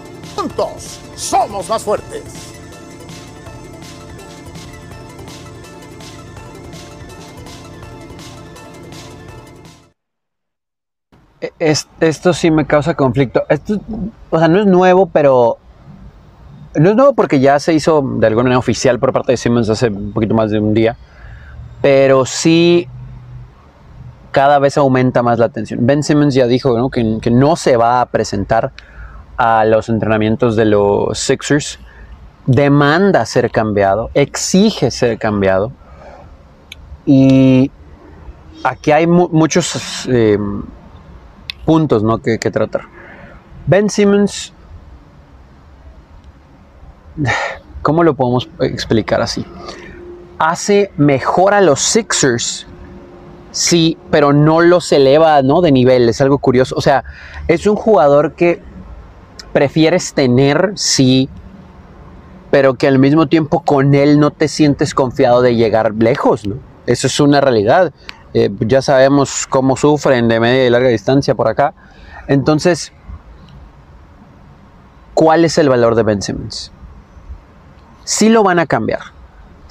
Juntos somos más fuertes. E, esto sí me causa conflicto. Esto, o sea, no es nuevo, pero no es nuevo porque ya se hizo de alguna manera oficial por parte de Siemens hace un poquito más de un día, pero sí cada vez aumenta más la atención. Ben Simmons ya dijo que, no se va a presentar a los entrenamientos de los Sixers, demanda ser cambiado, exige ser cambiado. Y aquí hay muchos eh, puntos ¿no? que, que tratar. Ben Simmons, [SIGHS] ¿cómo lo podemos explicar así? Hace mejor a los Sixers Sí, pero no los eleva, ¿no? De nivel, es algo curioso. O sea, es un jugador que prefieres tener, sí, pero que al mismo tiempo con él no te sientes confiado de llegar lejos, ¿no? Eso es una realidad. Eh, ya sabemos cómo sufren de media y larga distancia por acá. Entonces, ¿cuál es el valor de Ben Simmons? Sí lo van a cambiar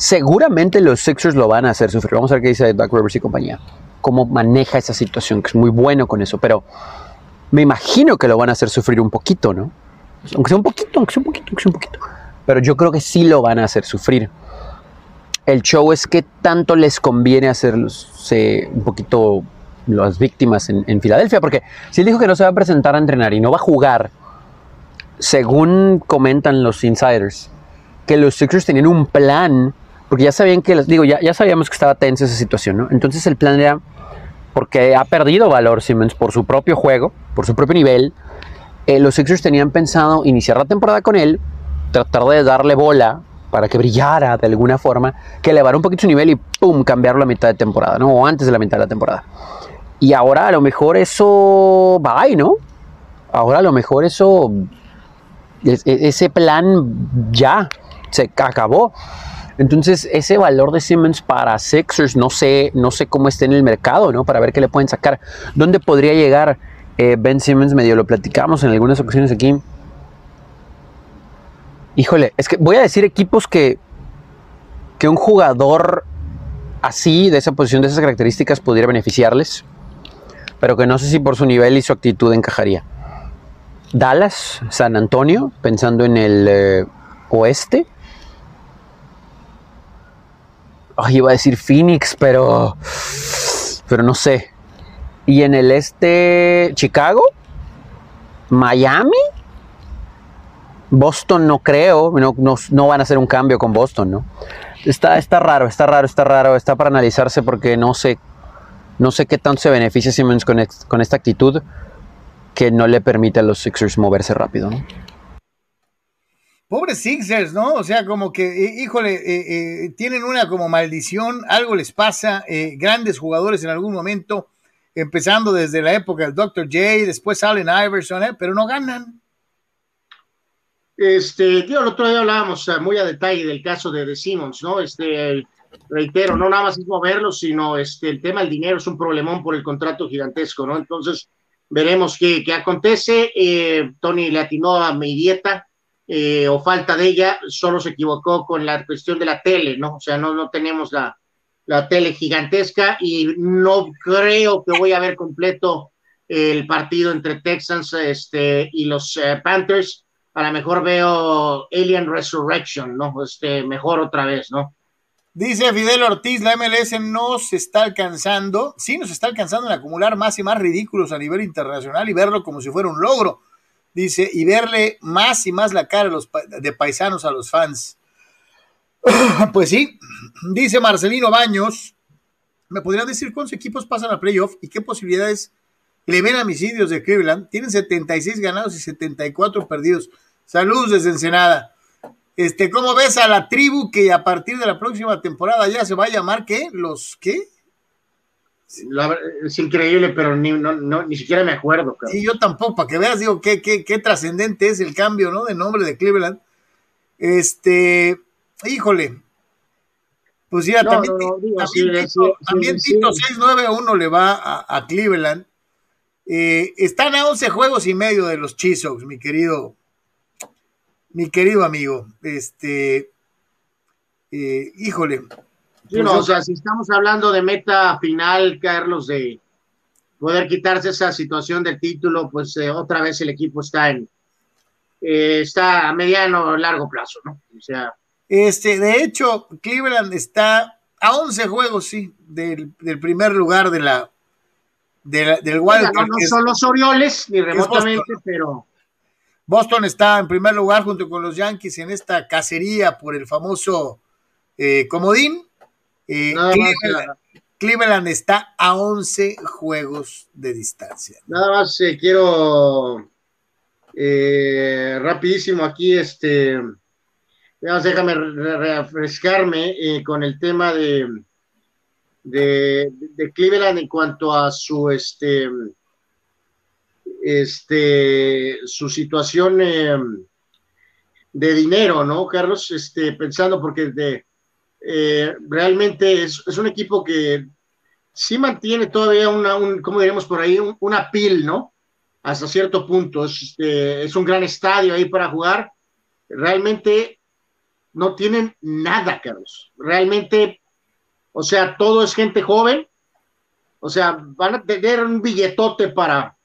Seguramente los Sixers lo van a hacer sufrir. Vamos a ver qué dice Doug Rivers y compañía. Cómo maneja esa situación, que es muy bueno con eso. Pero me imagino que lo van a hacer sufrir un poquito, ¿no? Aunque sea un poquito, aunque sea un poquito, aunque sea un poquito. Pero yo creo que sí lo van a hacer sufrir. El show es que tanto les conviene hacerlos un poquito las víctimas en, en Filadelfia. Porque si él dijo que no se va a presentar a entrenar y no va a jugar, según comentan los insiders, que los Sixers tenían un plan porque ya sabían que, digo, ya, ya sabíamos que estaba tensa esa situación, ¿no? Entonces el plan era, porque ha perdido valor Simmons por su propio juego, por su propio nivel, eh, los Sixers tenían pensado iniciar la temporada con él, tratar de darle bola para que brillara de alguna forma, que elevara un poquito su nivel y ¡pum! cambiarlo a mitad de temporada, ¿no? O antes de la mitad de la temporada. Y ahora a lo mejor eso va, ¿no? Ahora a lo mejor eso, e, ese plan ya se acabó. Entonces, ese valor de Simmons para Sixers, no sé, no sé cómo está en el mercado, ¿no? Para ver qué le pueden sacar. ¿Dónde podría llegar eh, Ben Simmons? Medio lo platicamos en algunas ocasiones aquí. Híjole, es que voy a decir equipos que, que un jugador así, de esa posición, de esas características, pudiera beneficiarles, pero que no sé si por su nivel y su actitud encajaría. Dallas, San Antonio, pensando en el eh, oeste, iba a decir Phoenix, pero, pero no sé. Y en el este, Chicago, Miami, Boston no creo, no, no, van a hacer un cambio con Boston, ¿no? Está, está raro, está raro, está raro, está para analizarse porque no sé, no sé qué tanto se beneficia Simmons con, con esta actitud que no le permite a los Sixers moverse rápido, ¿no? Pobres Sixers, ¿no? O sea, como que, eh, híjole, eh, eh, tienen una como maldición, algo les pasa, grandes jugadores en algún momento, empezando desde la época del Dr. J, después Allen Iverson, pero no ganan. Este, tío, el otro día hablábamos muy a detalle del caso de, de Simmons, ¿no? Este, reitero, no nada más es moverlo, sino este, el tema del dinero es un problemón por el contrato gigantesco, ¿no? Entonces, veremos qué, qué acontece. Tony le atinó a mi dieta eh, o falta de ella, solo se equivocó con la cuestión de la tele, ¿no? O sea, no, no tenemos la, la tele gigantesca y no creo que voy a ver completo el partido entre Texans este, y los eh, Panthers. A lo mejor veo Alien Resurrection, ¿no? Este, mejor otra vez, ¿no? Dice Fidel Ortiz, la MLS nos está alcanzando, sí nos está alcanzando en acumular más y más ridículos a nivel internacional y verlo como si fuera un logro dice, y verle más y más la cara de paisanos a los fans. [CLEARS THROAT] pues sí, [CLEARS THROAT] dice Marcelino Baños, ¿me podrían decir cuántos equipos pasan a playoff y qué posibilidades le ven a mis indios de Cleveland? Tienen 76 ganados y 74 perdidos. Saludos desde Ensenada. Este, ¿cómo ves a la tribu que a partir de la próxima temporada ya se va a llamar qué? ¿Los qué? Es increíble, pero ni, ni siquiera me acuerdo. Sí, yo tampoco, para que veas, digo, qué, qué, qué trascendente es el cambio, ¿no? De nombre de Cleveland. Este, híjole. Pues ya, también, también, Tito, 691 le va a, Cleveland. Eh, están a 11 juegos y medio de los Chisox, mi querido, mi querido amigo. Este, eh, híjole, pues o sea, si estamos hablando de meta final, Carlos, de poder quitarse esa situación del título, pues eh, otra vez el equipo está en eh, está a mediano o largo plazo, ¿no? O sea. Este, de hecho, Cleveland está a 11 juegos, sí, del, primer lugar de la, del Wild No, son los Orioles, ni remotamente, pero. Boston está en primer lugar junto con los Yankees en esta cacería por el famoso eh, comodín. Eh, Cleveland, Cleveland, está a 11 juegos de distancia. Nada más eh, quiero rapidísimo aquí, este, déjame refrescarme con el tema de, de, de, Cleveland en cuanto a su este este, su situación eh, de dinero, ¿no, Carlos? Este, pensando porque de, eh, realmente es, un equipo que sí mantiene todavía una, un, ¿cómo diríamos por ahí? una pil, ¿no? Hasta cierto punto. Es, este, es un gran estadio ahí para jugar. Realmente no tienen nada, Carlos. Realmente, o sea, todo es gente joven. O sea, van a tener un billetote para,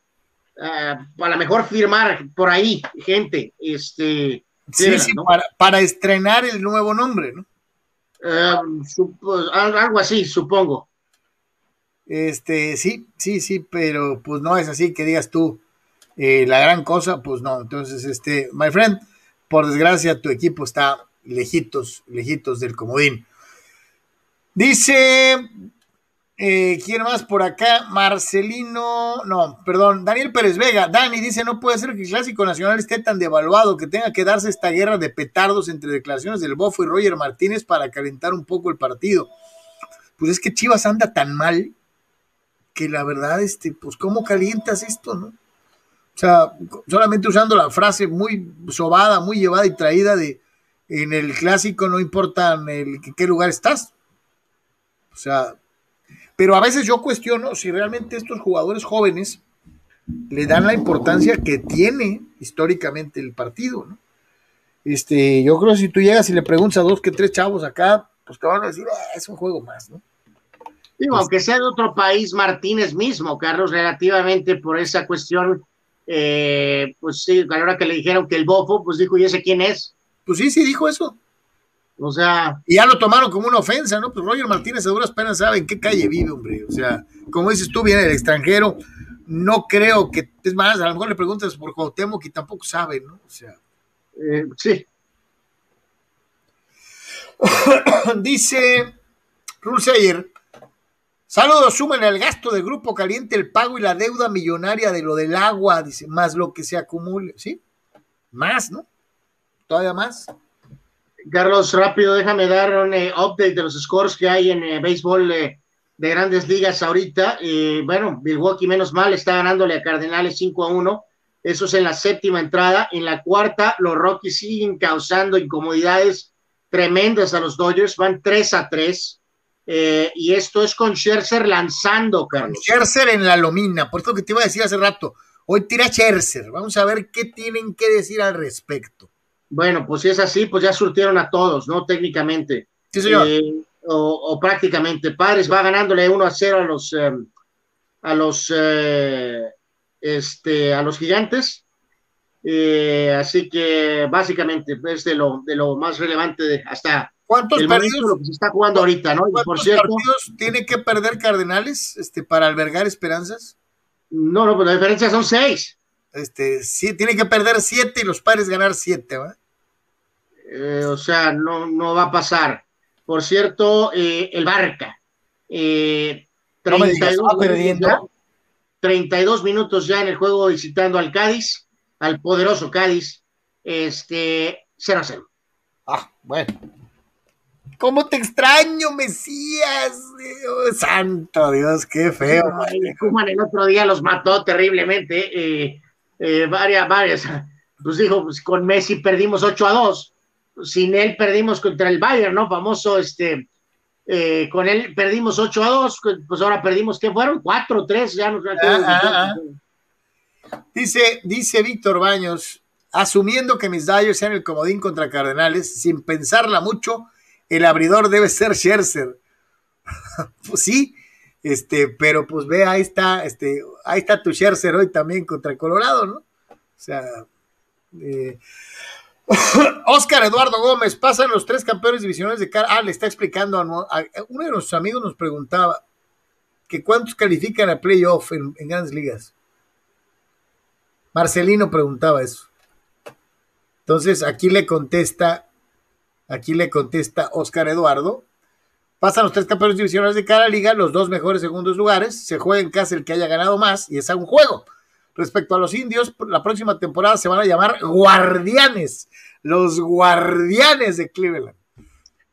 uh, a lo mejor firmar por ahí, gente. Este, sí, sí, para, para, estrenar el nuevo nombre, ¿no? Uh, algo así, supongo. Este, sí, sí, sí, pero pues no es así que digas tú eh, la gran cosa, pues no. Entonces, este, my friend, por desgracia, tu equipo está lejitos, lejitos del comodín. Dice eh, ¿Quién más por acá? Marcelino, no, perdón, Daniel Pérez Vega. Dani dice: No puede ser que el Clásico Nacional esté tan devaluado que tenga que darse esta guerra de petardos entre declaraciones del Bofo y Roger Martínez para calentar un poco el partido. Pues es que Chivas anda tan mal que la verdad, este, pues, ¿cómo calientas esto, no? O sea, solamente usando la frase muy sobada, muy llevada y traída de en el clásico no importa en, en qué lugar estás. O sea, pero a veces yo cuestiono si realmente estos jugadores jóvenes le dan la importancia que tiene históricamente el partido, ¿no? Este, yo creo que si tú llegas y le preguntas a dos que tres chavos acá, pues te van a decir, ah, es un juego más, ¿no? Digo, aunque sea de otro país, Martínez mismo, Carlos, relativamente por esa cuestión, eh, pues sí, a la hora que le dijeron que el bofo, pues dijo, ¿y ese quién es? Pues sí, sí, dijo eso. O sea. Y ya lo tomaron como una ofensa, ¿no? Pues Roger Martínez a duras penas sabe en qué calle vive, hombre. O sea, como dices tú, viene del extranjero. No creo que. Es más, a lo mejor le preguntas por Cuauhtémoc que tampoco sabe, ¿no? O sea. Eh, sí. [COUGHS] Dice Rulseyer. Saludos, sumen el gasto del grupo caliente, el pago y la deuda millonaria de lo del agua, dice, más lo que se acumule, ¿sí? Más, ¿no? Todavía más. Carlos, rápido, déjame dar un eh, update de los scores que hay en eh, béisbol eh, de grandes ligas ahorita. bueno, Milwaukee, menos mal, está ganándole a Cardenales 5 a 1. Eso es en la séptima entrada. En la cuarta, los Rockies siguen causando incomodidades tremendas a los Dodgers. Van 3 a 3. y esto es con Scherzer lanzando, Carlos. Scherzer en la lomina. Por eso que te iba a decir hace rato. Hoy tira Scherzer. Vamos a ver qué tienen que decir al respecto. Bueno, pues si es así, pues ya surtieron a todos, ¿no? Técnicamente. Sí, señor. Eh, o, prácticamente. Padres va ganándole 1 a 0 a los, eh, a los, eh, este, a los gigantes. así que básicamente es de lo, de lo más relevante de hasta ¿Cuántos el partidos lo que se está jugando ahorita, ¿no? por cierto, partidos tiene que perder Cardenales este, para albergar esperanzas? No, no, pues la diferencia son seis. Este, sí, tiene que perder siete y los padres ganar siete, ¿va? Eh, o sea, no, no va a pasar. Por cierto, eh, el Barca. Eh, 32, perdiendo. 32 minutos ya en el juego visitando al Cádiz, al poderoso Cádiz. Este, 0 a 0. Ah, bueno. ¿Cómo te extraño, Mesías? santo Dios, qué feo. Kuman el otro día los mató terriblemente. Eh, eh, varias, varias, pues dijo, pues con Messi perdimos 8 a 2, sin él perdimos contra el Bayern, ¿no? Famoso, este, eh, con él perdimos 8 a 2, pues ahora perdimos, ¿qué fueron? 4 3, ya no ah, ah, ah. Dice, dice Víctor Baños, asumiendo que mis Dyers sean el comodín contra Cardenales, sin pensarla mucho, el abridor debe ser Scherzer. [LAUGHS] pues sí, este, pero pues ve, ahí está, este, ahí está tu Scherzer hoy también contra Colorado, ¿no? O sea, eh, [LAUGHS] Oscar Eduardo Gómez, pasan los tres campeones divisionales de cara. Ah, le está explicando a, uno de nuestros amigos nos preguntaba que cuántos califican a playoff en, grandes ligas. Marcelino preguntaba eso. Entonces, aquí le contesta, aquí le contesta Oscar Eduardo. Pasan los tres campeones divisionales de cada liga, los dos mejores segundos lugares, se juega en casa el que haya ganado más y es a un juego. Respecto a los indios, la próxima temporada se van a llamar Guardianes, los Guardianes de Cleveland.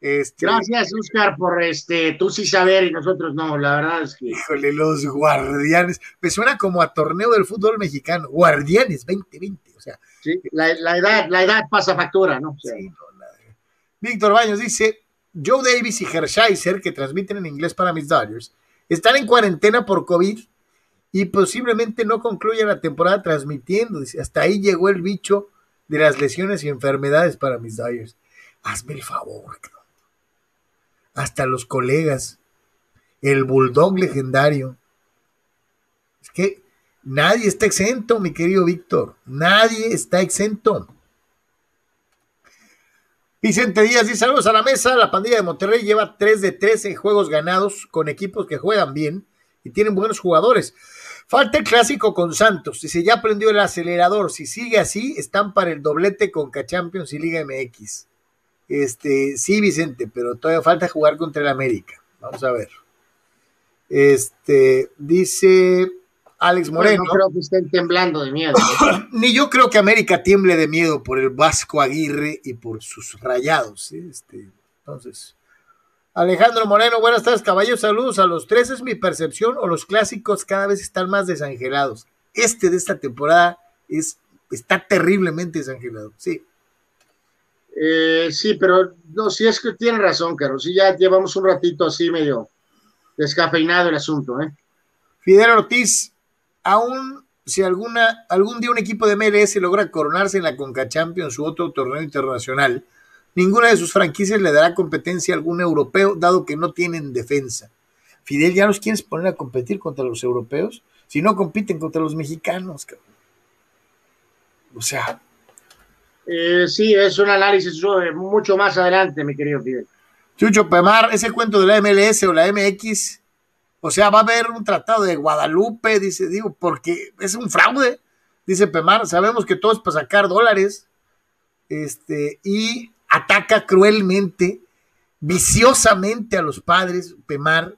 Este, Gracias, Oscar, por este, tú sí saber y nosotros no, la verdad es que. Híjole, los guardianes. Me suena como a torneo del fútbol mexicano. Guardianes 2020, o sea. Sí, la, edad, la edad pasa factura, ¿no? Víctor Baños dice: Joe Davis y Hershiser, que transmiten en inglés para mis Dodgers, están en cuarentena por COVID y posiblemente no concluyan la temporada transmitiendo. Hasta ahí llegó el bicho de las lesiones y enfermedades para mis Dodgers. Hazme el favor, hasta los colegas, el bulldog legendario. Es que nadie está exento, mi querido Víctor, nadie está exento. Vicente Díaz dice saludos a la mesa, la pandilla de Monterrey lleva 3 de 13 juegos ganados con equipos que juegan bien y tienen buenos jugadores. Falta el clásico con Santos. Dice, ya aprendió el acelerador. Si sigue así, están para el doblete con K-Champions y Liga MX. Este, sí, Vicente, pero todavía falta jugar contra el América. Vamos a ver. Este, dice Alex Moreno. no creo que estén temblando de miedo. [COUGHS] Ni yo creo que América tiemble de miedo por el Vasco Aguirre y por sus rayados. Este, entonces, Alejandro Moreno, buenas tardes, caballos. Saludos a los tres. ¿Es mi percepción o los clásicos cada vez están más desangelados? Este de esta temporada es, está terriblemente desangelado. Sí. Eh, sí, pero no, sí es que tiene razón, Carlos. Sí, ya llevamos un ratito así medio descafeinado el asunto, ¿eh? Fidel Ortiz, aún si alguna, algún día un equipo de MLS logra coronarse en la Conca Champions u otro torneo internacional, ninguna de sus franquicias le dará competencia a algún europeo, dado que no tienen defensa. Fidel, ¿ya los quieres poner a competir contra los europeos? Si no compiten contra los mexicanos, cabrón. O sea, eh, sí, es un análisis mucho más adelante, mi querido Fidel. Chucho Pemar, ese cuento de la MLS o la MX, o sea, va a haber un tratado de Guadalupe, dice, digo, porque es un fraude, dice Pemar, sabemos que todo es para sacar dólares, este, y ataca cruelmente, viciosamente a los padres, Pemar,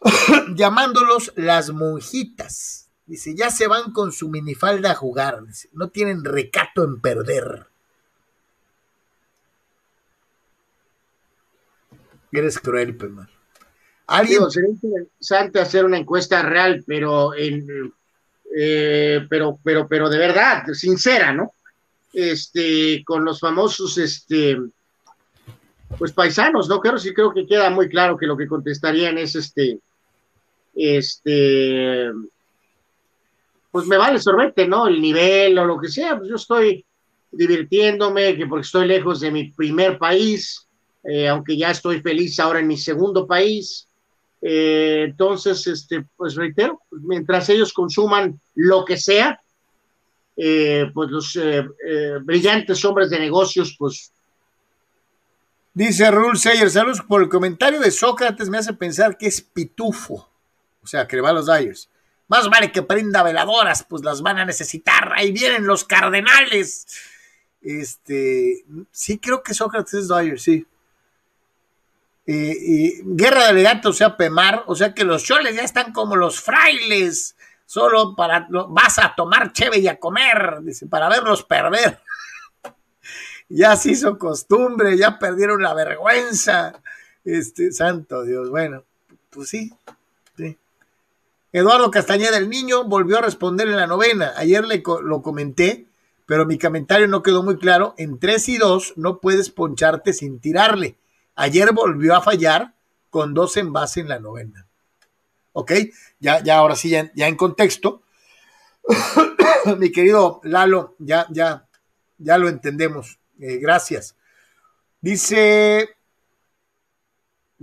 [COUGHS] llamándolos las monjitas. Dice, ya se van con su minifalda a jugar. Dice, no tienen recato en perder. Eres cruel, Pemar. ¿Alguien? sería interesante hacer una encuesta real, pero en, eh, pero, pero, pero de verdad, sincera, ¿no? Este, con los famosos, este, pues paisanos, ¿no? Creo sí creo que queda muy claro que lo que contestarían es este, este, pues me vale sorbete, ¿no? El nivel o lo que sea, pues yo estoy divirtiéndome, que porque estoy lejos de mi primer país, eh, aunque ya estoy feliz ahora en mi segundo país. Eh, entonces, este, pues reitero, mientras ellos consuman lo que sea, eh, pues los brillantes hombres de negocios, pues. Dice Rule Sayer, saludos por el comentario de Sócrates, me hace pensar que es pitufo, o sea, que le va a los Dyers. Más vale que prenda veladoras, pues las van a necesitar. Ahí vienen los cardenales. Este, sí, creo que Sócrates es Dyer, sí. Y guerra de gato, o sea, Pemar, o sea que los choles ya están como los frailes, solo para, vas a tomar cheve y a comer, para verlos perder. [LAUGHS] ya se hizo costumbre, ya perdieron la vergüenza. Este, santo Dios, bueno, pues sí, sí. Eduardo Castañeda, el niño, volvió a responder en la novena. Ayer le lo comenté, pero mi comentario no quedó muy claro. En 3 y 2 no puedes poncharte sin tirarle. Ayer volvió a fallar con dos en base en la novena. ¿Ok? Ya, ya ahora sí, ya, en contexto. [COUGHS] mi querido Lalo, ya, ya, ya lo entendemos. Eh, gracias. Dice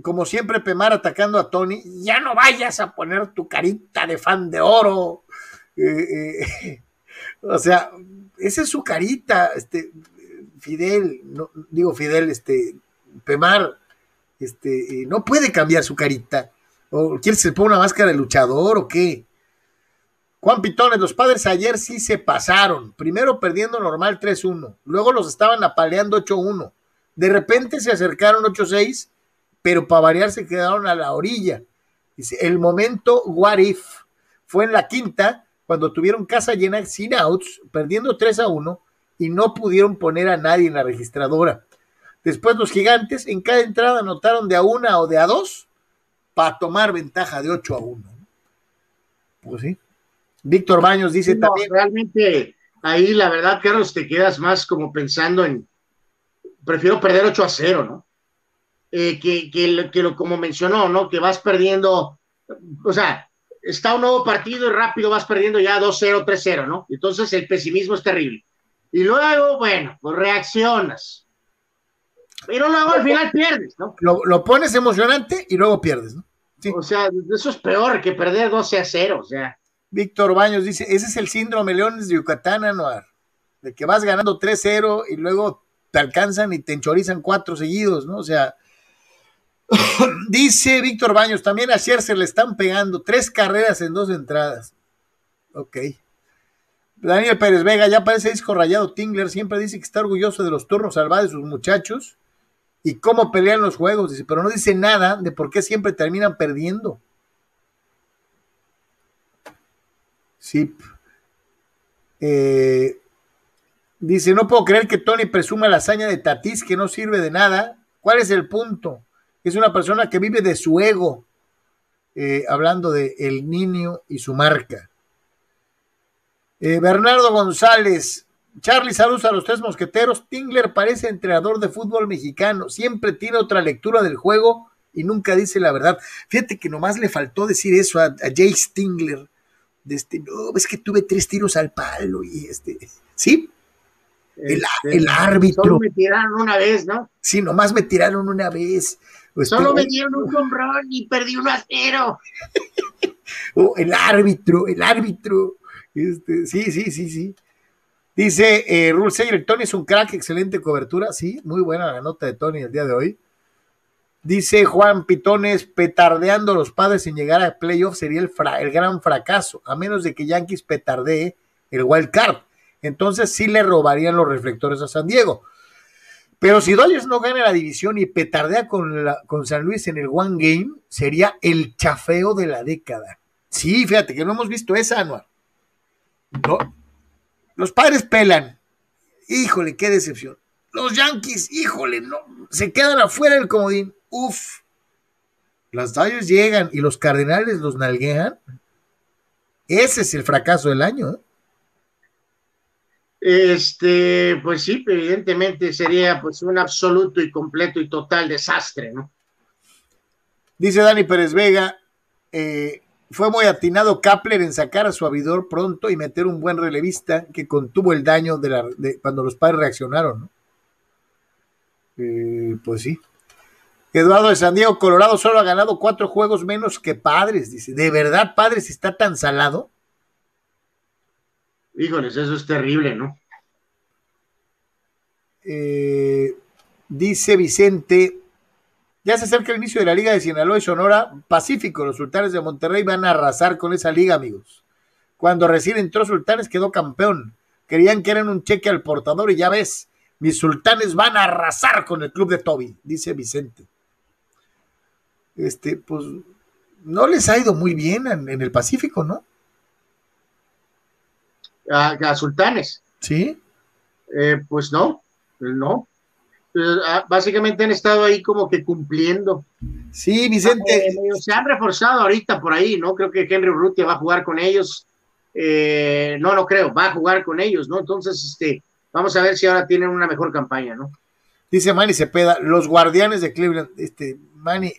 como siempre, Pemar atacando a Tony, ya no vayas a poner tu carita de fan de oro. Eh, eh, [LAUGHS] o sea, esa es su carita, este, Fidel, no, digo Fidel, este, Pemar, este, no puede cambiar su carita. ¿O quiere que se ponga una máscara de luchador o qué? Juan Pitones, los padres ayer sí se pasaron. Primero perdiendo normal 3-1, luego los estaban apaleando 8-1. De repente se acercaron 8-6, pero para variar se quedaron a la orilla. Dice, el momento what if fue en la quinta, cuando tuvieron casa llena sin outs, perdiendo 3 1 y no pudieron poner a nadie en la registradora. Después los gigantes en cada entrada anotaron de a una o de a dos para tomar ventaja de 8 a 1. Pues sí. Víctor Baños dice también. Realmente ahí la verdad, Carlos, te quedas más como pensando en, prefiero perder 8 a 0, ¿no? Eh, que, que, que, lo, como mencionó, ¿no? Que vas perdiendo, o sea, está un nuevo partido y rápido vas perdiendo ya 2-0, 3-0, ¿no? Entonces el pesimismo es terrible. Y luego, bueno, pues reaccionas. Pero luego al final pierdes, ¿no? Lo, lo pones emocionante y luego pierdes, ¿no? Sí. O sea, eso es peor que perder 12 a 0, o sea. Víctor Baños dice, ese es el síndrome Leones de Yucatán, Anuar, de que vas ganando 3-0 y luego te alcanzan y te enchorizan cuatro seguidos, ¿no? O sea, [COUGHS] dice Víctor Baños, también a se le están pegando tres carreras en dos entradas. Ok. Daniel Pérez Vega, ya parece disco rayado. Tingler siempre dice que está orgulloso de los turnos salvados de sus muchachos y cómo pelean los juegos, dice, pero no dice nada de por qué siempre terminan perdiendo. Sí. Eh, dice, no puedo creer que Tony presuma la hazaña de Tatis que no sirve de nada. ¿Cuál es el punto? Es una persona que vive de su ego, eh, hablando de el niño y su marca. Eh, Bernardo González, Charlie, saludos a los tres mosqueteros. Tingler parece entrenador de fútbol mexicano. Siempre tiene otra lectura del juego y nunca dice la verdad. Fíjate que nomás le faltó decir eso a, a Jay Stingler. De este, no, es que tuve tres tiros al palo y este, ¿sí? El, Este, el árbitro. Solo me tiraron una vez, ¿no? Sí, nomás me tiraron una vez. Este, Solo me dieron un hombrón y perdí 1 a 0. oh, el árbitro, el árbitro. Este, sí, sí, sí, sí. Dice eh, Rule Tony es un crack, excelente cobertura. Sí, muy buena la nota de Tony el día de hoy. Dice Juan Pitones, petardeando los padres sin llegar a playoff sería el, el gran fracaso, a menos de que Yankees petardee el wild card. Entonces sí le robarían los reflectores a San Diego. Pero si Dodgers no gana la división y petardea con, con San Luis en el One Game, sería el chafeo de la década. Sí, fíjate que no hemos visto esa, Anual. No. Los padres pelan. Híjole, qué decepción. Los Yankees, híjole, no. Se quedan afuera del comodín. Uf. Las Dodgers llegan y los Cardenales los nalguean. Ese es el fracaso del año. ¿eh? Este, pues sí, evidentemente sería pues un absoluto y completo y total desastre, ¿no? Dice Dani Pérez Vega, eh, fue muy atinado Kapler en sacar a su avidor pronto y meter un buen relevista que contuvo el daño de, la, de cuando los padres reaccionaron, ¿no? Eh, pues sí. Eduardo de San Diego, Colorado solo ha ganado cuatro juegos menos que Padres, dice. ¿De verdad Padres está tan salado? Híjoles, eso es terrible, ¿no? Eh, dice Vicente, ya se acerca el inicio de la Liga de Sinaloa y Sonora Pacífico. Los sultanes de Monterrey van a arrasar con esa liga, amigos. Cuando recién entró Sultanes quedó campeón. Creían que eran un cheque al portador y ya ves, mis sultanes van a arrasar con el club de Toby, dice Vicente. Este, pues, no les ha ido muy bien en, en el Pacífico, ¿no? A, a Sultanes. Sí. Eh, pues no, no. Eh, básicamente han estado ahí como que cumpliendo. Sí, Vicente. Eh, se han reforzado ahorita por ahí, ¿no? Creo que Henry Urrutia va a jugar con ellos. Eh, no, no creo, va a jugar con ellos, ¿no? Entonces, este, vamos a ver si ahora tienen una mejor campaña, ¿no? Dice Manny Cepeda, los guardianes de Cleveland, este, Manny,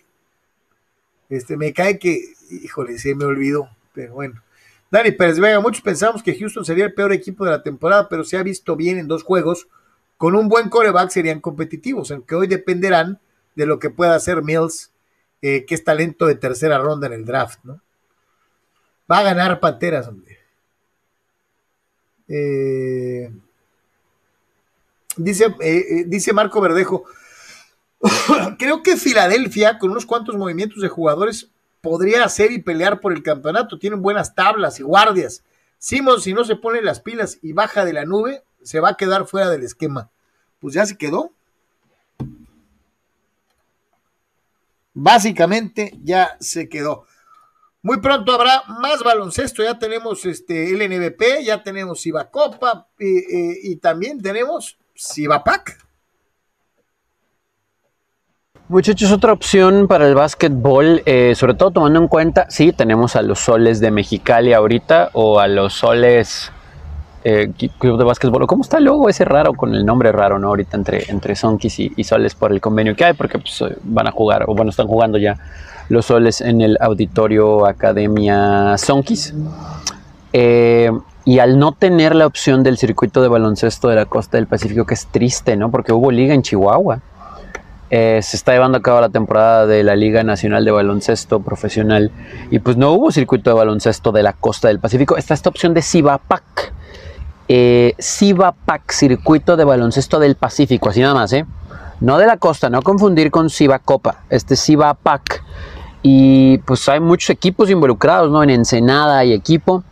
este, me cae que, híjole, se me olvidó, pero bueno. Dani Pérez Vega, muchos pensamos que Houston sería el peor equipo de la temporada, pero se ha visto bien en dos juegos. Con un buen coreback serían competitivos, aunque hoy dependerán de lo que pueda hacer Mills, eh, que es talento de tercera ronda en el draft, ¿no? Va a ganar Panteras, hombre. Eh, dice, eh, dice Marco Verdejo, [COUGHS] creo que Filadelfia, con unos cuantos movimientos de jugadores, podría hacer y pelear por el campeonato. Tienen buenas tablas y guardias. Simon, si no se pone las pilas y baja de la nube, se va a quedar fuera del esquema. Pues ya se quedó. Básicamente ya se quedó. Muy pronto habrá más baloncesto. Ya tenemos este LNBP, ya tenemos Copa y, y también tenemos Cibapac. Muchachos, otra opción para el básquetbol, eh, sobre todo tomando en cuenta, sí, tenemos a los soles de Mexicali ahorita o a los soles eh, Club de Básquetbol. ¿Cómo está el logo ese raro con el nombre raro, ¿no? Ahorita entre, entre Sonkis y, soles por el convenio que hay, porque pues, eh, van a jugar, o bueno, están jugando ya los soles en el auditorio Academia Sonkis. y al no tener la opción del circuito de baloncesto de la costa del Pacífico, que es triste, ¿no? Porque hubo liga en Chihuahua eh, se está llevando a cabo la temporada de la Liga Nacional de Baloncesto Profesional y pues no hubo circuito de baloncesto de la costa del Pacífico. Está esta opción de Cibapac. Eh, Cibapac, circuito de baloncesto del Pacífico, así nada más, ¿eh? No de la costa, no confundir con Cibacopa, este Cibapac. Y pues hay muchos equipos involucrados, ¿no? En Ensenada hay equipo,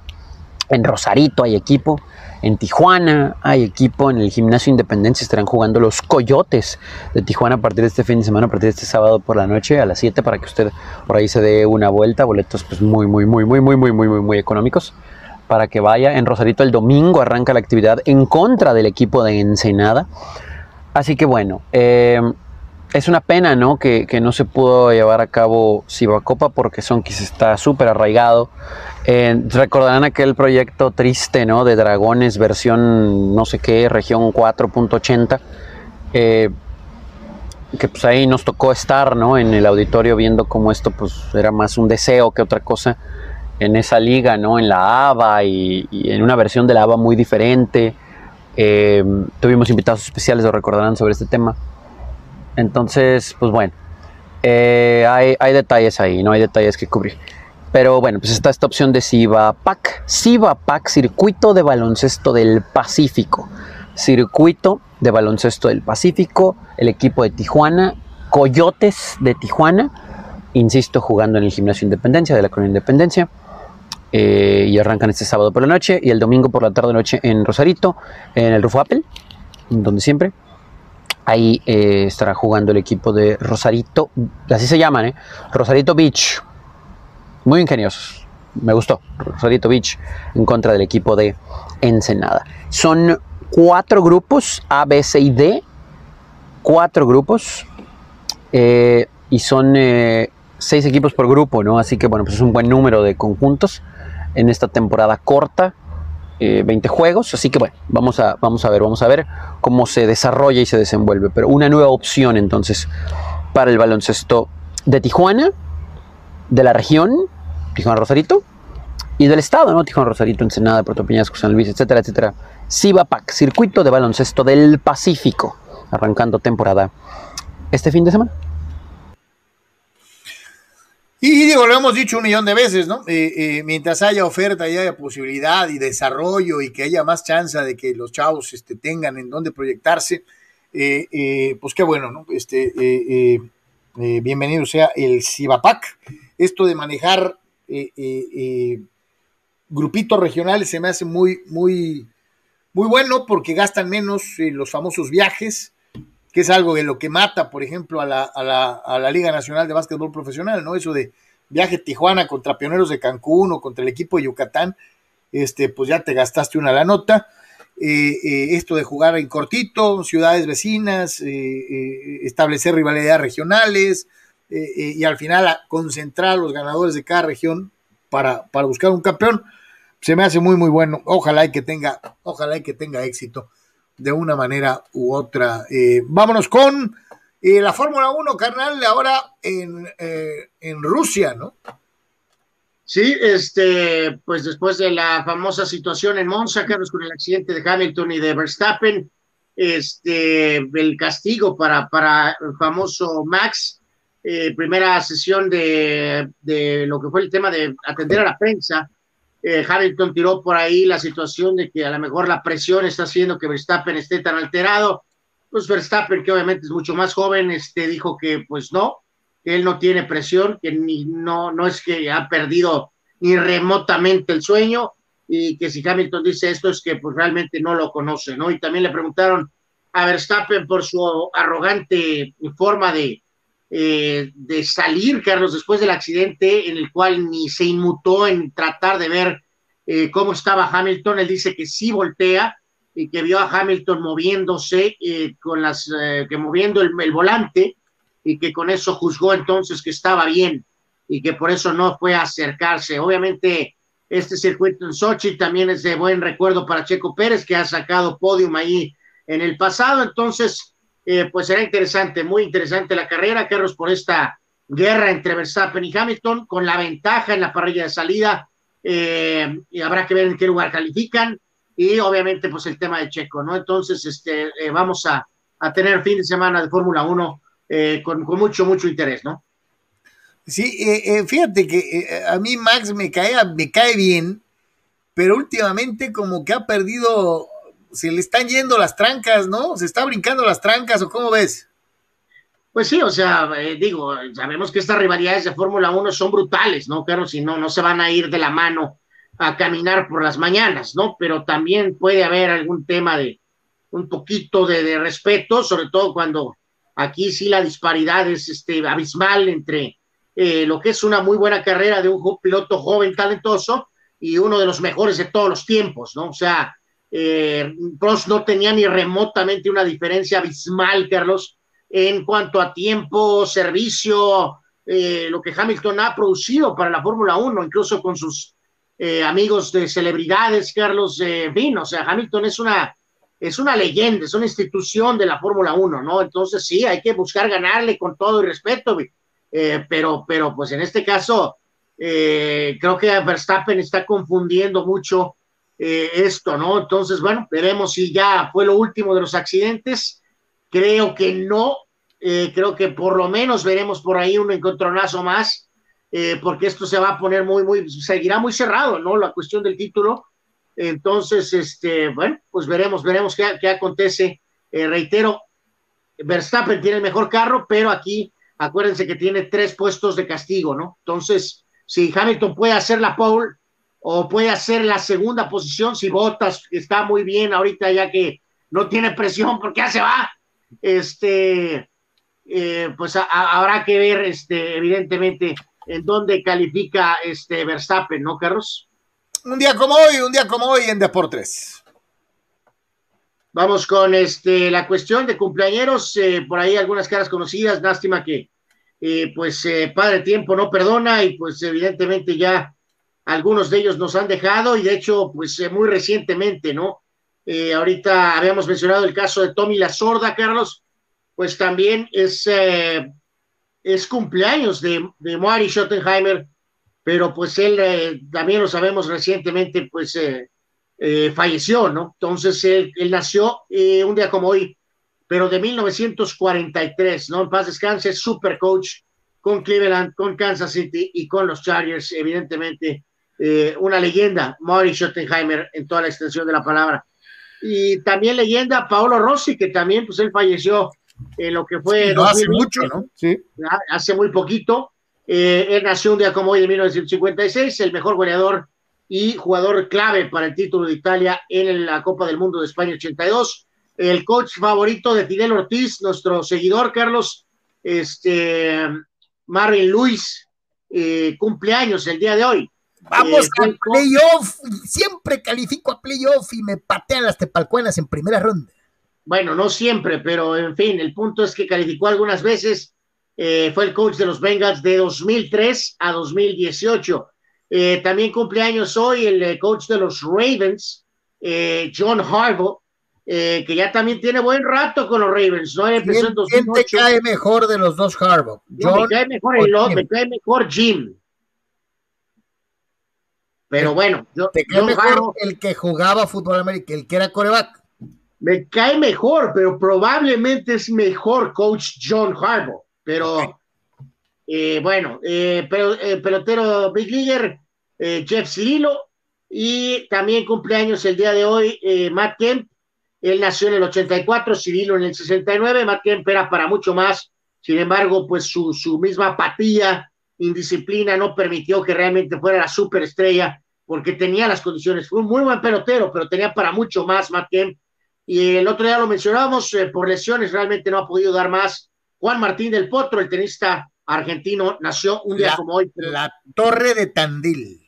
en Rosarito hay equipo. En Tijuana hay equipo, en el Gimnasio Independencia estarán jugando los Coyotes de Tijuana a partir de este fin de semana, a partir de este sábado por la noche a las 7 para que usted por ahí se dé una vuelta. Boletos pues muy, muy, muy, muy, muy, muy, muy, muy, muy económicos para que vaya. En Rosarito el domingo arranca la actividad en contra del equipo de Ensenada. Así que bueno, eh, es una pena, ¿no? Que, no se pudo llevar a cabo Cibacopa porque Sonkis está súper arraigado. Eh, recordarán aquel proyecto triste, ¿no? De Dragones, versión no sé qué, región 4.80. Eh, que pues ahí nos tocó estar, ¿no? En el auditorio viendo cómo esto pues era más un deseo que otra cosa en esa liga, ¿no? En la ABA y, en una versión de la ABA muy diferente. Eh, tuvimos invitados especiales, lo recordarán, sobre este tema. Entonces, pues bueno, eh, hay, detalles ahí, no hay detalles que cubrir. Pero bueno, pues está esta opción de Siva Pack. Siva Pack, circuito de baloncesto del Pacífico. Circuito de baloncesto del Pacífico, el equipo de Tijuana, Coyotes de Tijuana, insisto, jugando en el Gimnasio Independencia de la Colonia Independencia. Eh, y arrancan este sábado por la noche y el domingo por la tarde noche en Rosarito, en el Rufo Apple, donde siempre. Ahí eh, estará jugando el equipo de Rosarito, así se llaman, ¿eh? Rosarito Beach. Muy ingeniosos. Me gustó. Rosarito Beach en contra del equipo de Ensenada. Son cuatro grupos, A, B, C y D. Cuatro grupos. Y son seis equipos por grupo, ¿no? Así que bueno, pues es un buen número de conjuntos en esta temporada corta. 20 eh, juegos. Así que bueno, vamos a, vamos a ver, vamos a ver cómo se desarrolla y se desenvuelve. Pero una nueva opción entonces para el baloncesto de Tijuana, de la región, Tijuana Rosarito, y del estado, ¿no? Tijuana Rosarito, Ensenada, Puerto Peñasco, San Luis, etcétera, etcétera. Cibapac, circuito de baloncesto del Pacífico, arrancando temporada este fin de semana. Y digo, lo hemos dicho un millón de veces, ¿no? Eh, eh, mientras haya oferta y haya posibilidad y desarrollo y que haya más chance de que los chavos este, tengan en dónde proyectarse, eh, pues qué bueno, ¿no? Este, bienvenido sea el Cibapac. Esto de manejar grupitos regionales se me hace muy, muy, muy bueno porque gastan menos los famosos viajes que es algo de lo que mata, por ejemplo, a la, a la, a la Liga Nacional de Básquetbol Profesional, ¿no? Eso de viaje Tijuana contra Pioneros de Cancún o contra el equipo de Yucatán, este, pues ya te gastaste una la nota. Eh, eh, esto de jugar en cortito, ciudades vecinas, eh, establecer rivalidades regionales y al final concentrar a los ganadores de cada región para, para buscar un campeón, se me hace muy, muy bueno. Ojalá y que tenga, ojalá y que tenga éxito de una manera u otra. Eh, vámonos con eh, la Fórmula 1, carnal, ahora en, eh, en Rusia, ¿no? Sí, este, pues después de la famosa situación en Monza, Carlos, con el accidente de Hamilton y de Verstappen, este, el castigo para, para el famoso Max, primera sesión de, de lo que fue el tema de atender a la prensa, eh, Hamilton tiró por ahí la situación de que a lo mejor la presión está haciendo que Verstappen esté tan alterado. Pues Verstappen, que obviamente es mucho más joven, este, dijo que pues no, que él no tiene presión, que ni, no, no es que ha perdido ni remotamente el sueño y que si Hamilton dice esto es que pues realmente no lo conoce, ¿no? Y también le preguntaron a Verstappen por su arrogante forma de, eh, de salir, Carlos, después del accidente en el cual ni se inmutó en tratar de ver eh, cómo estaba Hamilton. Él dice que sí voltea y que vio a Hamilton moviéndose eh, con las que moviendo el, volante y que con eso juzgó entonces que estaba bien y que por eso no fue a acercarse. Obviamente este circuito en Sochi también es de buen recuerdo para Checo Pérez que ha sacado podium ahí en el pasado, entonces, eh, pues será interesante, muy interesante la carrera, Carlos, por esta guerra entre Verstappen y Hamilton, con la ventaja en la parrilla de salida, eh, y habrá que ver en qué lugar califican, y obviamente, pues el tema de Checo, ¿no? Entonces, este, eh, vamos a, a, tener fin de semana de Fórmula 1 con, con, mucho, mucho interés, ¿no? Sí, fíjate que a mí Max me cae, me cae bien, pero últimamente como que ha perdido se le están yendo las trancas, ¿no? ¿Se está brincando las trancas o cómo ves? Pues sí, o sea, eh, digo, sabemos que estas rivalidades de Fórmula 1 son brutales, ¿no? Claro, si no, no se van a ir de la mano a caminar por las mañanas, ¿no? Pero también puede haber algún tema de un poquito de, respeto, sobre todo cuando aquí sí la disparidad es este, abismal entre eh, lo que es una muy buena carrera de un piloto joven, talentoso, y uno de los mejores de todos los tiempos, ¿no? O sea, eh, no tenía ni remotamente una diferencia abismal, Carlos, en cuanto a tiempo, servicio, eh, lo que Hamilton ha producido para la Fórmula 1, incluso con sus eh, amigos de celebridades, Carlos, eh, vino. O sea, Hamilton es una, es una leyenda, es una institución de la Fórmula 1, ¿no? Entonces sí, hay que buscar ganarle con todo el respeto, eh, pero, pero pues en este caso, creo que Verstappen está confundiendo mucho eh, esto, ¿no? Entonces, bueno, veremos si ya fue lo último de los accidentes. Creo que no, eh, creo que por lo menos veremos por ahí un encontronazo más, eh, porque esto se va a poner muy, muy, seguirá muy cerrado, ¿no? La cuestión del título. Entonces, este, bueno, pues veremos, veremos qué, qué acontece. reitero, Verstappen tiene el mejor carro, pero aquí acuérdense que tiene tres puestos de castigo, ¿no? Entonces, si Hamilton puede hacer la pole, o puede hacer la segunda posición si Botas está muy bien ahorita ya que no tiene presión porque ya se va. Este, eh, pues habrá que ver, este, evidentemente, en dónde califica este Verstappen, ¿no, Carlos? Un día como hoy, un día como hoy en Deportes. Vamos con este, la cuestión de cumpleaños, eh, por ahí algunas caras conocidas, lástima que eh, pues Padre Tiempo no perdona y pues evidentemente ya algunos de ellos nos han dejado y de hecho, pues eh, muy recientemente, ¿no? Eh, ahorita habíamos mencionado el caso de Tommy La Sorda, Carlos, pues también es, eh, es cumpleaños de, de Moari Schottenheimer, pero pues él también lo sabemos recientemente, pues falleció, ¿no? Entonces él, él nació un día como hoy, pero de 1943, ¿no? En paz descanse, super coach con Cleveland, con Kansas City y con los Chargers, evidentemente eh, una leyenda, Maurice Schottenheimer, en toda la extensión de la palabra. Y también leyenda Paolo Rossi, que también, pues él falleció en lo que fue. no hace mucho, ¿no? Sí. Hace muy poquito. Eh, él nació un día como hoy de 1956, el mejor goleador y jugador clave para el título de Italia en la Copa del Mundo de España 82. El coach favorito de Fidel Ortiz, nuestro seguidor, Carlos, este, Marvin Luis, eh, cumpleaños el día de hoy. Vamos eh, a playoff. Siempre califico a playoff y me patean las tepalcuenas en primera ronda. Bueno, no siempre, pero en fin, el punto es que calificó algunas veces. Eh, fue el coach de los Bengals de 2003 a 2018. Eh, también cumpleaños hoy el coach de los Ravens, John Harbaugh, que ya también tiene buen rato con los Ravens, ¿no? empezó en 2008. ¿Quién te cae mejor de los dos Harbaugh? me cae mejor el me cae mejor Jim. Pero bueno, yo, ¿te cae mejor el que jugaba fútbol americano, el que era coreback? Me cae mejor, pero probablemente es mejor coach John Harbaugh. Pero eh, bueno, eh, pero, eh, pelotero Big Leaguer, Jeff Cirillo, y también cumpleaños el día de hoy Matt Kemp. Él nació en el 84, Cirilo en el 69. Matt Kemp era para mucho más. Sin embargo, pues su, su misma apatía indisciplina no permitió que realmente fuera la superestrella porque tenía las condiciones. Fue un muy buen pelotero, pero tenía para mucho más Matt Kemp. Y el otro día lo mencionábamos, eh, por lesiones realmente no ha podido dar más. Juan Martín del Potro, el tenista argentino, nació un día La- como hoy. La Torre de Tandil.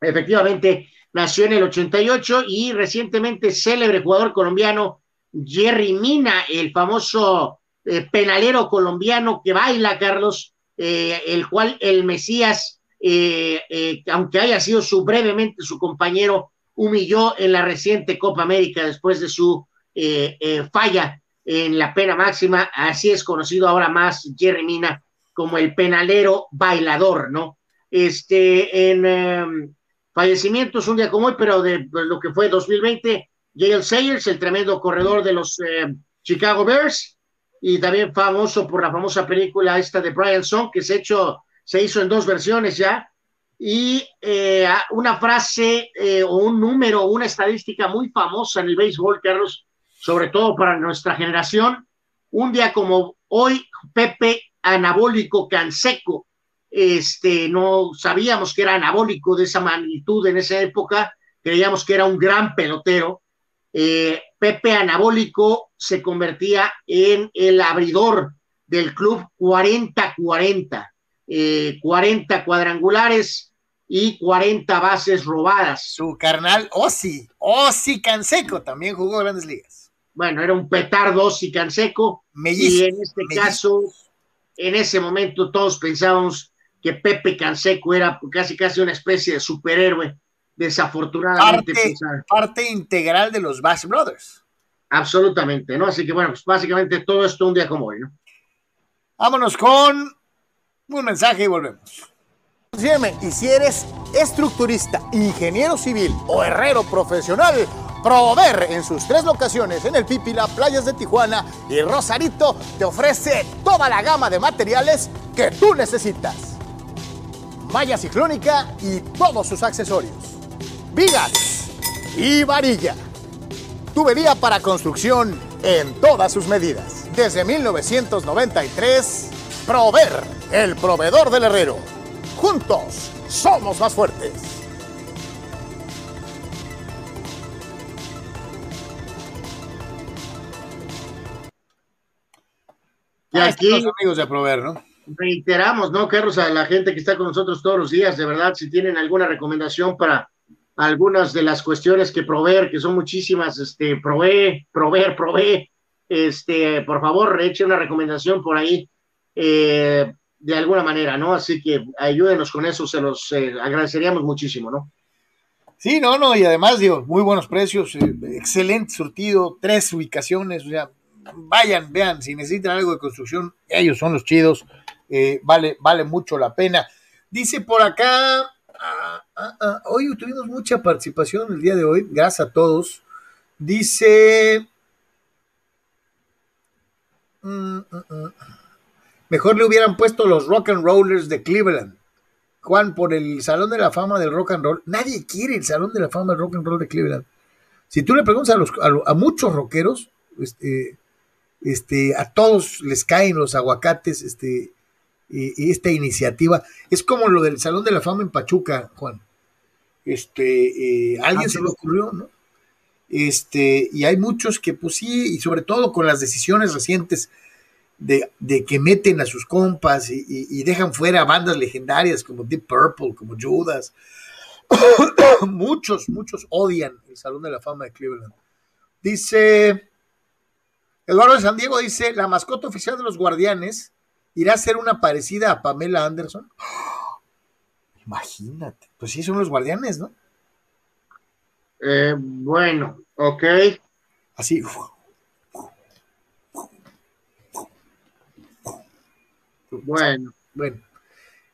Efectivamente, nació en el 88 y recientemente célebre jugador colombiano Jerry Mina, el famoso eh, penalero colombiano que baila, Carlos, eh, el cual el Mesías, eh, eh, aunque haya sido su brevemente su compañero, humilló en la reciente Copa América después de su eh, eh, falla en la pena máxima. Así es conocido ahora más Jerry Mina como el penalero bailador, ¿no? Este, en em, fallecimientos un día como hoy, pero de pues, lo que fue 2020, Yale Sayers, el tremendo corredor de los Chicago Bears, y también famoso por la famosa película esta de Brian Song, que se, hecho, se hizo en dos versiones ya, y eh, una frase eh, o un número, una estadística muy famosa en el béisbol, Carlos, sobre todo para nuestra generación. Un día como hoy, Pepe Anabólico Canseco, este, no sabíamos que era anabólico de esa magnitud en esa época, creíamos que era un gran pelotero. Eh, Pepe Anabólico se convertía en el abridor del club 40-40, eh, 40 cuadrangulares y 40 bases robadas. Su carnal Ozzy, Ozzy Canseco, también jugó grandes ligas. Bueno, era un petardo Ozzy Canseco. Mellizos, y en este mellizos. caso, en ese momento todos pensábamos que Pepe Canseco era casi casi una especie de superhéroe. Desafortunadamente, Parte, pues, ah, parte integral de los Bash Brothers. absolutamente, ¿no? Así que bueno, pues básicamente todo esto un día como hoy, ¿no? Vámonos con un mensaje y volvemos. Sígueme, y si eres estructurista, ingeniero civil o herrero profesional, Prover en sus tres locaciones en el Pípila, Playas de Tijuana y Rosarito te ofrece toda la gama de materiales que tú necesitas. Malla ciclónica y todos sus accesorios. Vigas y varilla. Tubería para construcción en todas sus medidas. Desde 1993, Prover, el proveedor del herrero. Juntos somos más fuertes. Y Ah, aquí los amigos de Prover, ¿no? reiteramos, ¿no, Carlos? A la gente que está con nosotros todos los días, de verdad, si tienen alguna recomendación para algunas de las cuestiones que proveer, que son muchísimas, este, provee, proveer, provee, este, por favor, eche una recomendación por ahí, eh, de alguna manera, ¿no? Así que ayúdenos con eso, se los eh, agradeceríamos muchísimo, ¿no? Sí, no, no, y además, digo, muy buenos precios, eh, excelente surtido, tres ubicaciones, o sea, vayan, vean, si necesitan algo de construcción, ellos son los chidos, vale, vale mucho la pena. Dice por acá, ah, ah, ah, hoy tuvimos mucha participación el día de hoy, gracias a todos. Dice, mm, mm, mm. mejor le hubieran puesto los rock and rollers de Cleveland. Juan, por el Salón de la Fama del Rock and Roll. Nadie quiere el Salón de la Fama del Rock and Roll de Cleveland. Si tú le preguntas a, muchos rockeros, este, este, a todos les caen los aguacates, este, y, y esta iniciativa. Es como lo del Salón de la Fama en Pachuca, Juan. Este, eh, alguien se le ocurrió, ¿no? Este, y hay muchos que, pues sí, y sobre todo con las decisiones recientes de, de que meten a sus compas y, y- y dejan fuera bandas legendarias como Deep Purple, como Judas. [COUGHS] muchos, muchos odian el Salón de la Fama de Cleveland. Dice Eduardo de San Diego, dice, la mascota oficial de los guardianes irá a ser una parecida a Pamela Anderson. [GASPS] Imagínate, pues sí, son los guardianes, ¿no? Eh, bueno, ok. Así. Bueno. Bueno,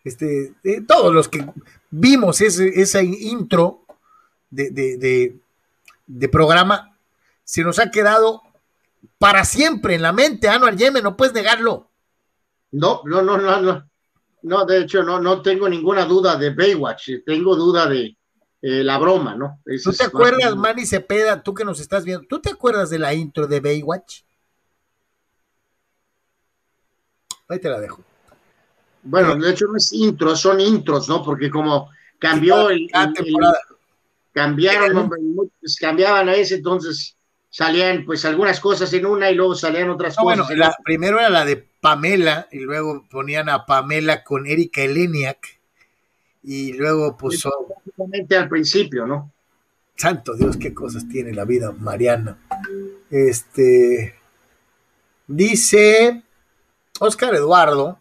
este, eh, todos los que vimos ese, esa intro de, de- de- de programa, se nos ha quedado para siempre en la mente, Anuar Yemen, no puedes negarlo. No, no, no, no, no. No, de hecho, no, no tengo ninguna duda de Baywatch, eh, tengo duda de eh, la broma, ¿no? ¿Tú te acuerdas, Manny Cepeda, tú que nos estás viendo, ¿tú te acuerdas de la intro de Baywatch? Ahí te la dejo. Bueno, de hecho no es intro, son intros, ¿no? Porque como cambió el, cambiaron, cambiaban a ese, entonces salían pues algunas cosas en una y luego salían otras No, bueno, cosas. en la, primero era la de Pamela y luego ponían a Pamela con Erika Eleniak y luego pues Prácticamente al principio, ¿no? santo Dios, qué cosas tiene la vida, Mariana. Este dice Oscar Eduardo,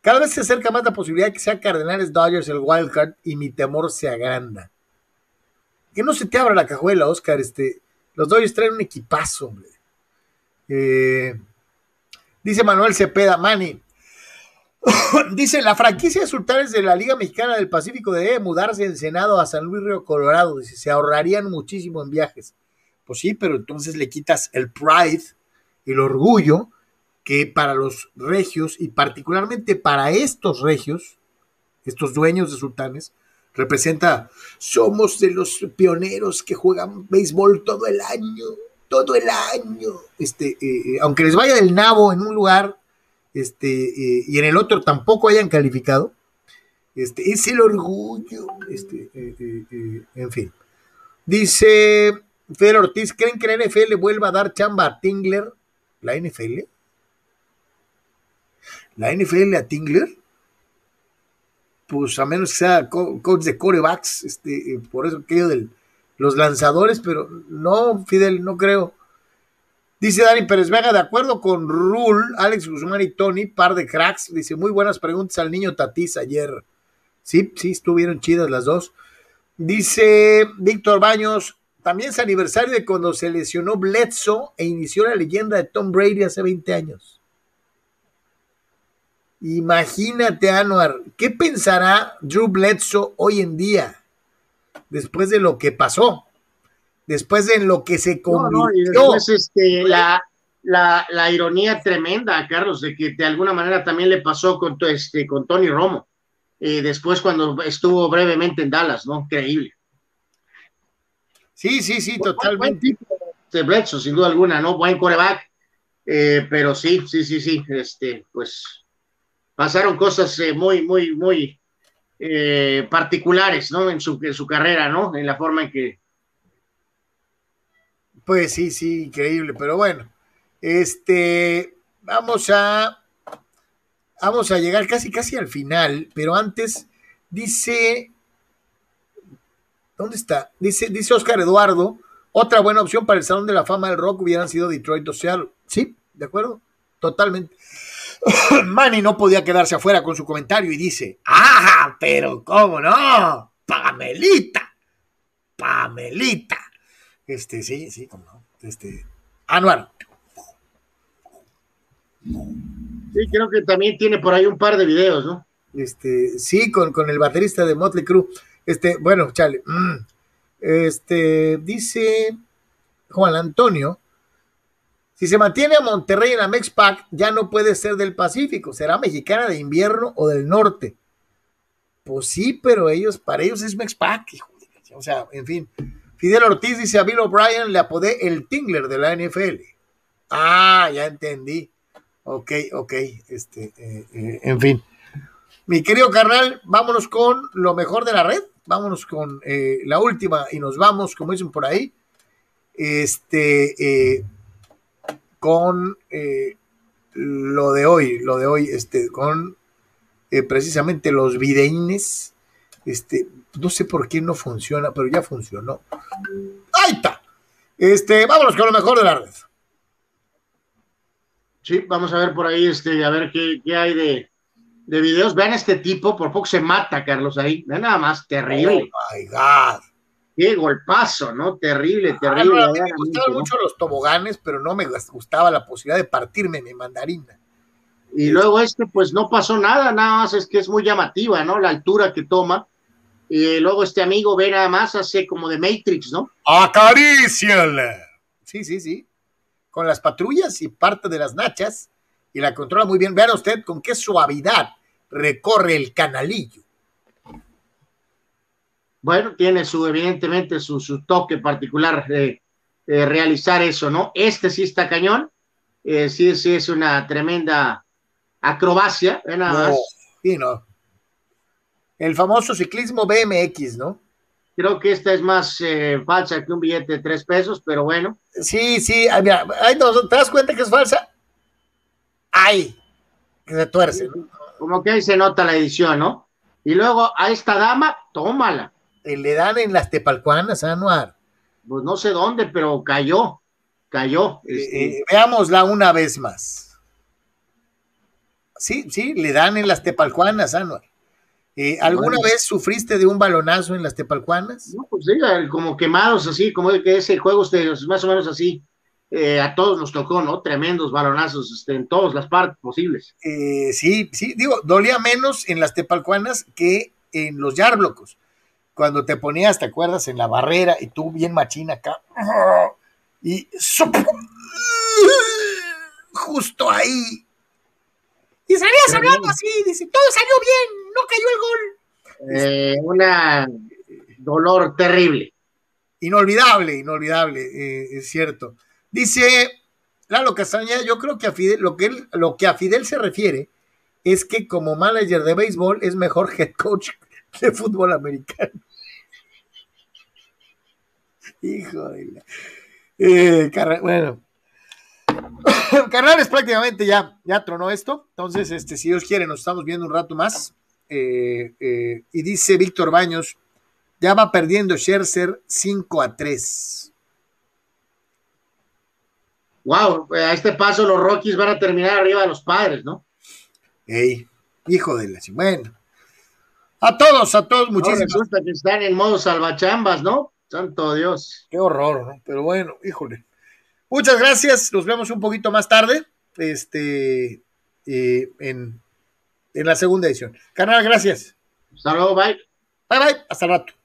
cada vez se acerca más la posibilidad de que sea Cardenales Dodgers el wildcard y mi temor se agranda. Que no se te abra la cajuela, Oscar, este, los Dodgers traen un equipazo, hombre. Eh, dice Manuel Cepeda, Mani. [COUGHS] dice, la franquicia de sultanes de la Liga Mexicana del Pacífico debe mudarse en Senado a San Luis Río Colorado. Dice, se ahorrarían muchísimo en viajes. Pues sí, pero entonces le quitas el pride, el orgullo que para los regios y particularmente para estos regios, estos dueños de sultanes, representa, somos de los pioneros que juegan béisbol todo el año, todo el año. Este, eh, eh, aunque les vaya del nabo en un lugar este, eh, y en el otro tampoco hayan calificado, este, es el orgullo. Este, en fin. Dice Fer Ortiz, ¿creen que la NFL vuelva a dar chamba a Tingler? ¿La NFL? ¿La NFL a Tingler? Pues a menos que sea co- coach de corebacks, este, eh, por eso aquello de los lanzadores, pero no, Fidel, no creo. Dice Dani Pérez Vega, de acuerdo con Rule, Alex Guzmán y Tony, par de cracks, dice, muy buenas preguntas al niño Tatís ayer. Sí, sí, estuvieron chidas las dos. Dice Víctor Baños, también es aniversario de cuando se lesionó Bledsoe e inició la leyenda de Tom Brady hace 20 años. Imagínate, Anuar, ¿qué pensará Drew Bledsoe hoy en día? Después de lo que pasó, después de lo que se convirtió. no, y después este, la, la, la ironía tremenda, Carlos, de que de alguna manera también le pasó con, tu- este, con Tony Romo, eh, después cuando estuvo brevemente en Dallas, ¿no? Increíble. Sí, sí, sí, totalmente. De Bledsoe, sin duda alguna, ¿no? Buen coreback, eh, pero sí, sí, sí, sí, este, pues pasaron cosas eh, muy, muy, muy eh, particulares, ¿no? En su, su carrera, ¿no? En la forma en que Pues sí, sí, increíble, pero bueno, este, vamos a, vamos a llegar casi, casi al final, pero antes dice, ¿dónde está? Dice, dice Oscar Eduardo, otra buena opción para el Salón de la Fama del Rock hubieran sido Detroit o Seattle. Sí, de acuerdo, totalmente. Manny no podía quedarse afuera con su comentario y dice, ¡ah, pero cómo no! ¡Pamelita! ¡Pamelita! Este, sí, sí, como no. Este, Anuar. Sí, creo que también tiene por ahí un par de videos, ¿no? Este, sí, con, con el baterista de Motley Crue. Este, bueno, chale. mm, Este, dice Juan Antonio, si se mantiene a Monterrey en la Mexpac, ya no puede ser del Pacífico, será mexicana de invierno o del norte. Pues sí, pero ellos, para ellos es Mexpac, hijo de O sea, en fin. Fidel Ortiz dice a Bill O'Brien, le apodé el Tingler de la NFL. Ah, ya entendí. Ok, ok. Este, eh, eh, en fin. Mi querido carnal, vámonos con lo mejor de la red. Vámonos con eh, la última y nos vamos, como dicen por ahí, este, con eh, lo de hoy, lo de hoy, este, con eh, precisamente los videínes. Este, no sé por qué no funciona, pero ya funcionó. Ahí está. Este, vámonos con lo mejor de la red. Sí, vamos a ver por ahí, este, a ver qué, qué hay de, de videos. Vean este tipo, por poco se mata, Carlos, ahí. Vean nada más, terrible. Oh my God. Qué golpazo, ¿no? Terrible, Ah, terrible. no, a mí me gustaban ¿no? mucho los toboganes, pero no me gustaba la posibilidad de partirme mi mandarina. Y luego este, pues no pasó nada, nada más es que es muy llamativa, ¿no? La altura que toma. Y luego este amigo ve nada más, hace como de Matrix, ¿no? ¡Acaríciala! Sí, sí, sí. Con las patrullas y parte de las nachas. Y la controla muy bien. Vean usted con qué suavidad recorre el canalillo. Bueno, tiene su, evidentemente, su, su toque particular de, de realizar eso, ¿no? Este sí está cañón. Eh, sí, sí, es una tremenda acrobacia, ¿eh? nada No, más. sí, no. El famoso ciclismo BMX, ¿no? Creo que esta es más eh, falsa que un billete de tres pesos, pero bueno. Sí, sí, mira, ¿te das cuenta que es falsa? ¡Ay! Que se tuerce. Como que ahí se nota la edición, ¿no? Y luego a esta dama, tómala. Le dan en las tepalcuanas, Anuar. Pues no sé dónde, pero cayó, cayó. Eh, este. eh, veámosla una vez más. Sí, sí, le dan en las tepalcuanas, Anuar. Eh, ¿Alguna vez sufriste de un balonazo en las tepalcuanas? No, pues sí, como quemados así, como que ese juego este, más o menos así. Eh, a todos nos tocó, ¿no? Tremendos balonazos este, en todas las partes posibles. Eh, sí, sí, digo, dolía menos en las tepalcuanas que en los yarblocos. Cuando te ponías, ¿te acuerdas? En la barrera y tú bien machina acá. Y justo ahí y salías hablando así, dice, todo salió bien, no cayó el gol. Eh, una dolor terrible. Inolvidable, inolvidable, eh, es cierto. Dice Lalo Castañeda, yo creo que a Fidel, lo que, él, lo que a Fidel se refiere es que como manager de béisbol es mejor head coach [LAUGHS] de fútbol americano. Hijo de la... Eh, bueno, [COUGHS] Carnales, prácticamente ya, ya tronó esto. Entonces, este, si Dios quiere, nos estamos viendo un rato más. Eh, eh, y dice Víctor Baños, ya va perdiendo Scherzer 5 a 3. Wow, a este paso los Rockies van a terminar arriba de los padres, ¿no? Ey, hijo de la... Bueno. A todos, a todos, muchísimas no, que están en modo salvachambas, ¿no? Santo Dios. Qué horror, ¿no? Pero bueno, híjole. Muchas gracias. Nos vemos un poquito más tarde. Este eh, en, en la segunda edición. Canal, gracias. Hasta luego, bye. Bye bye. Hasta el rato.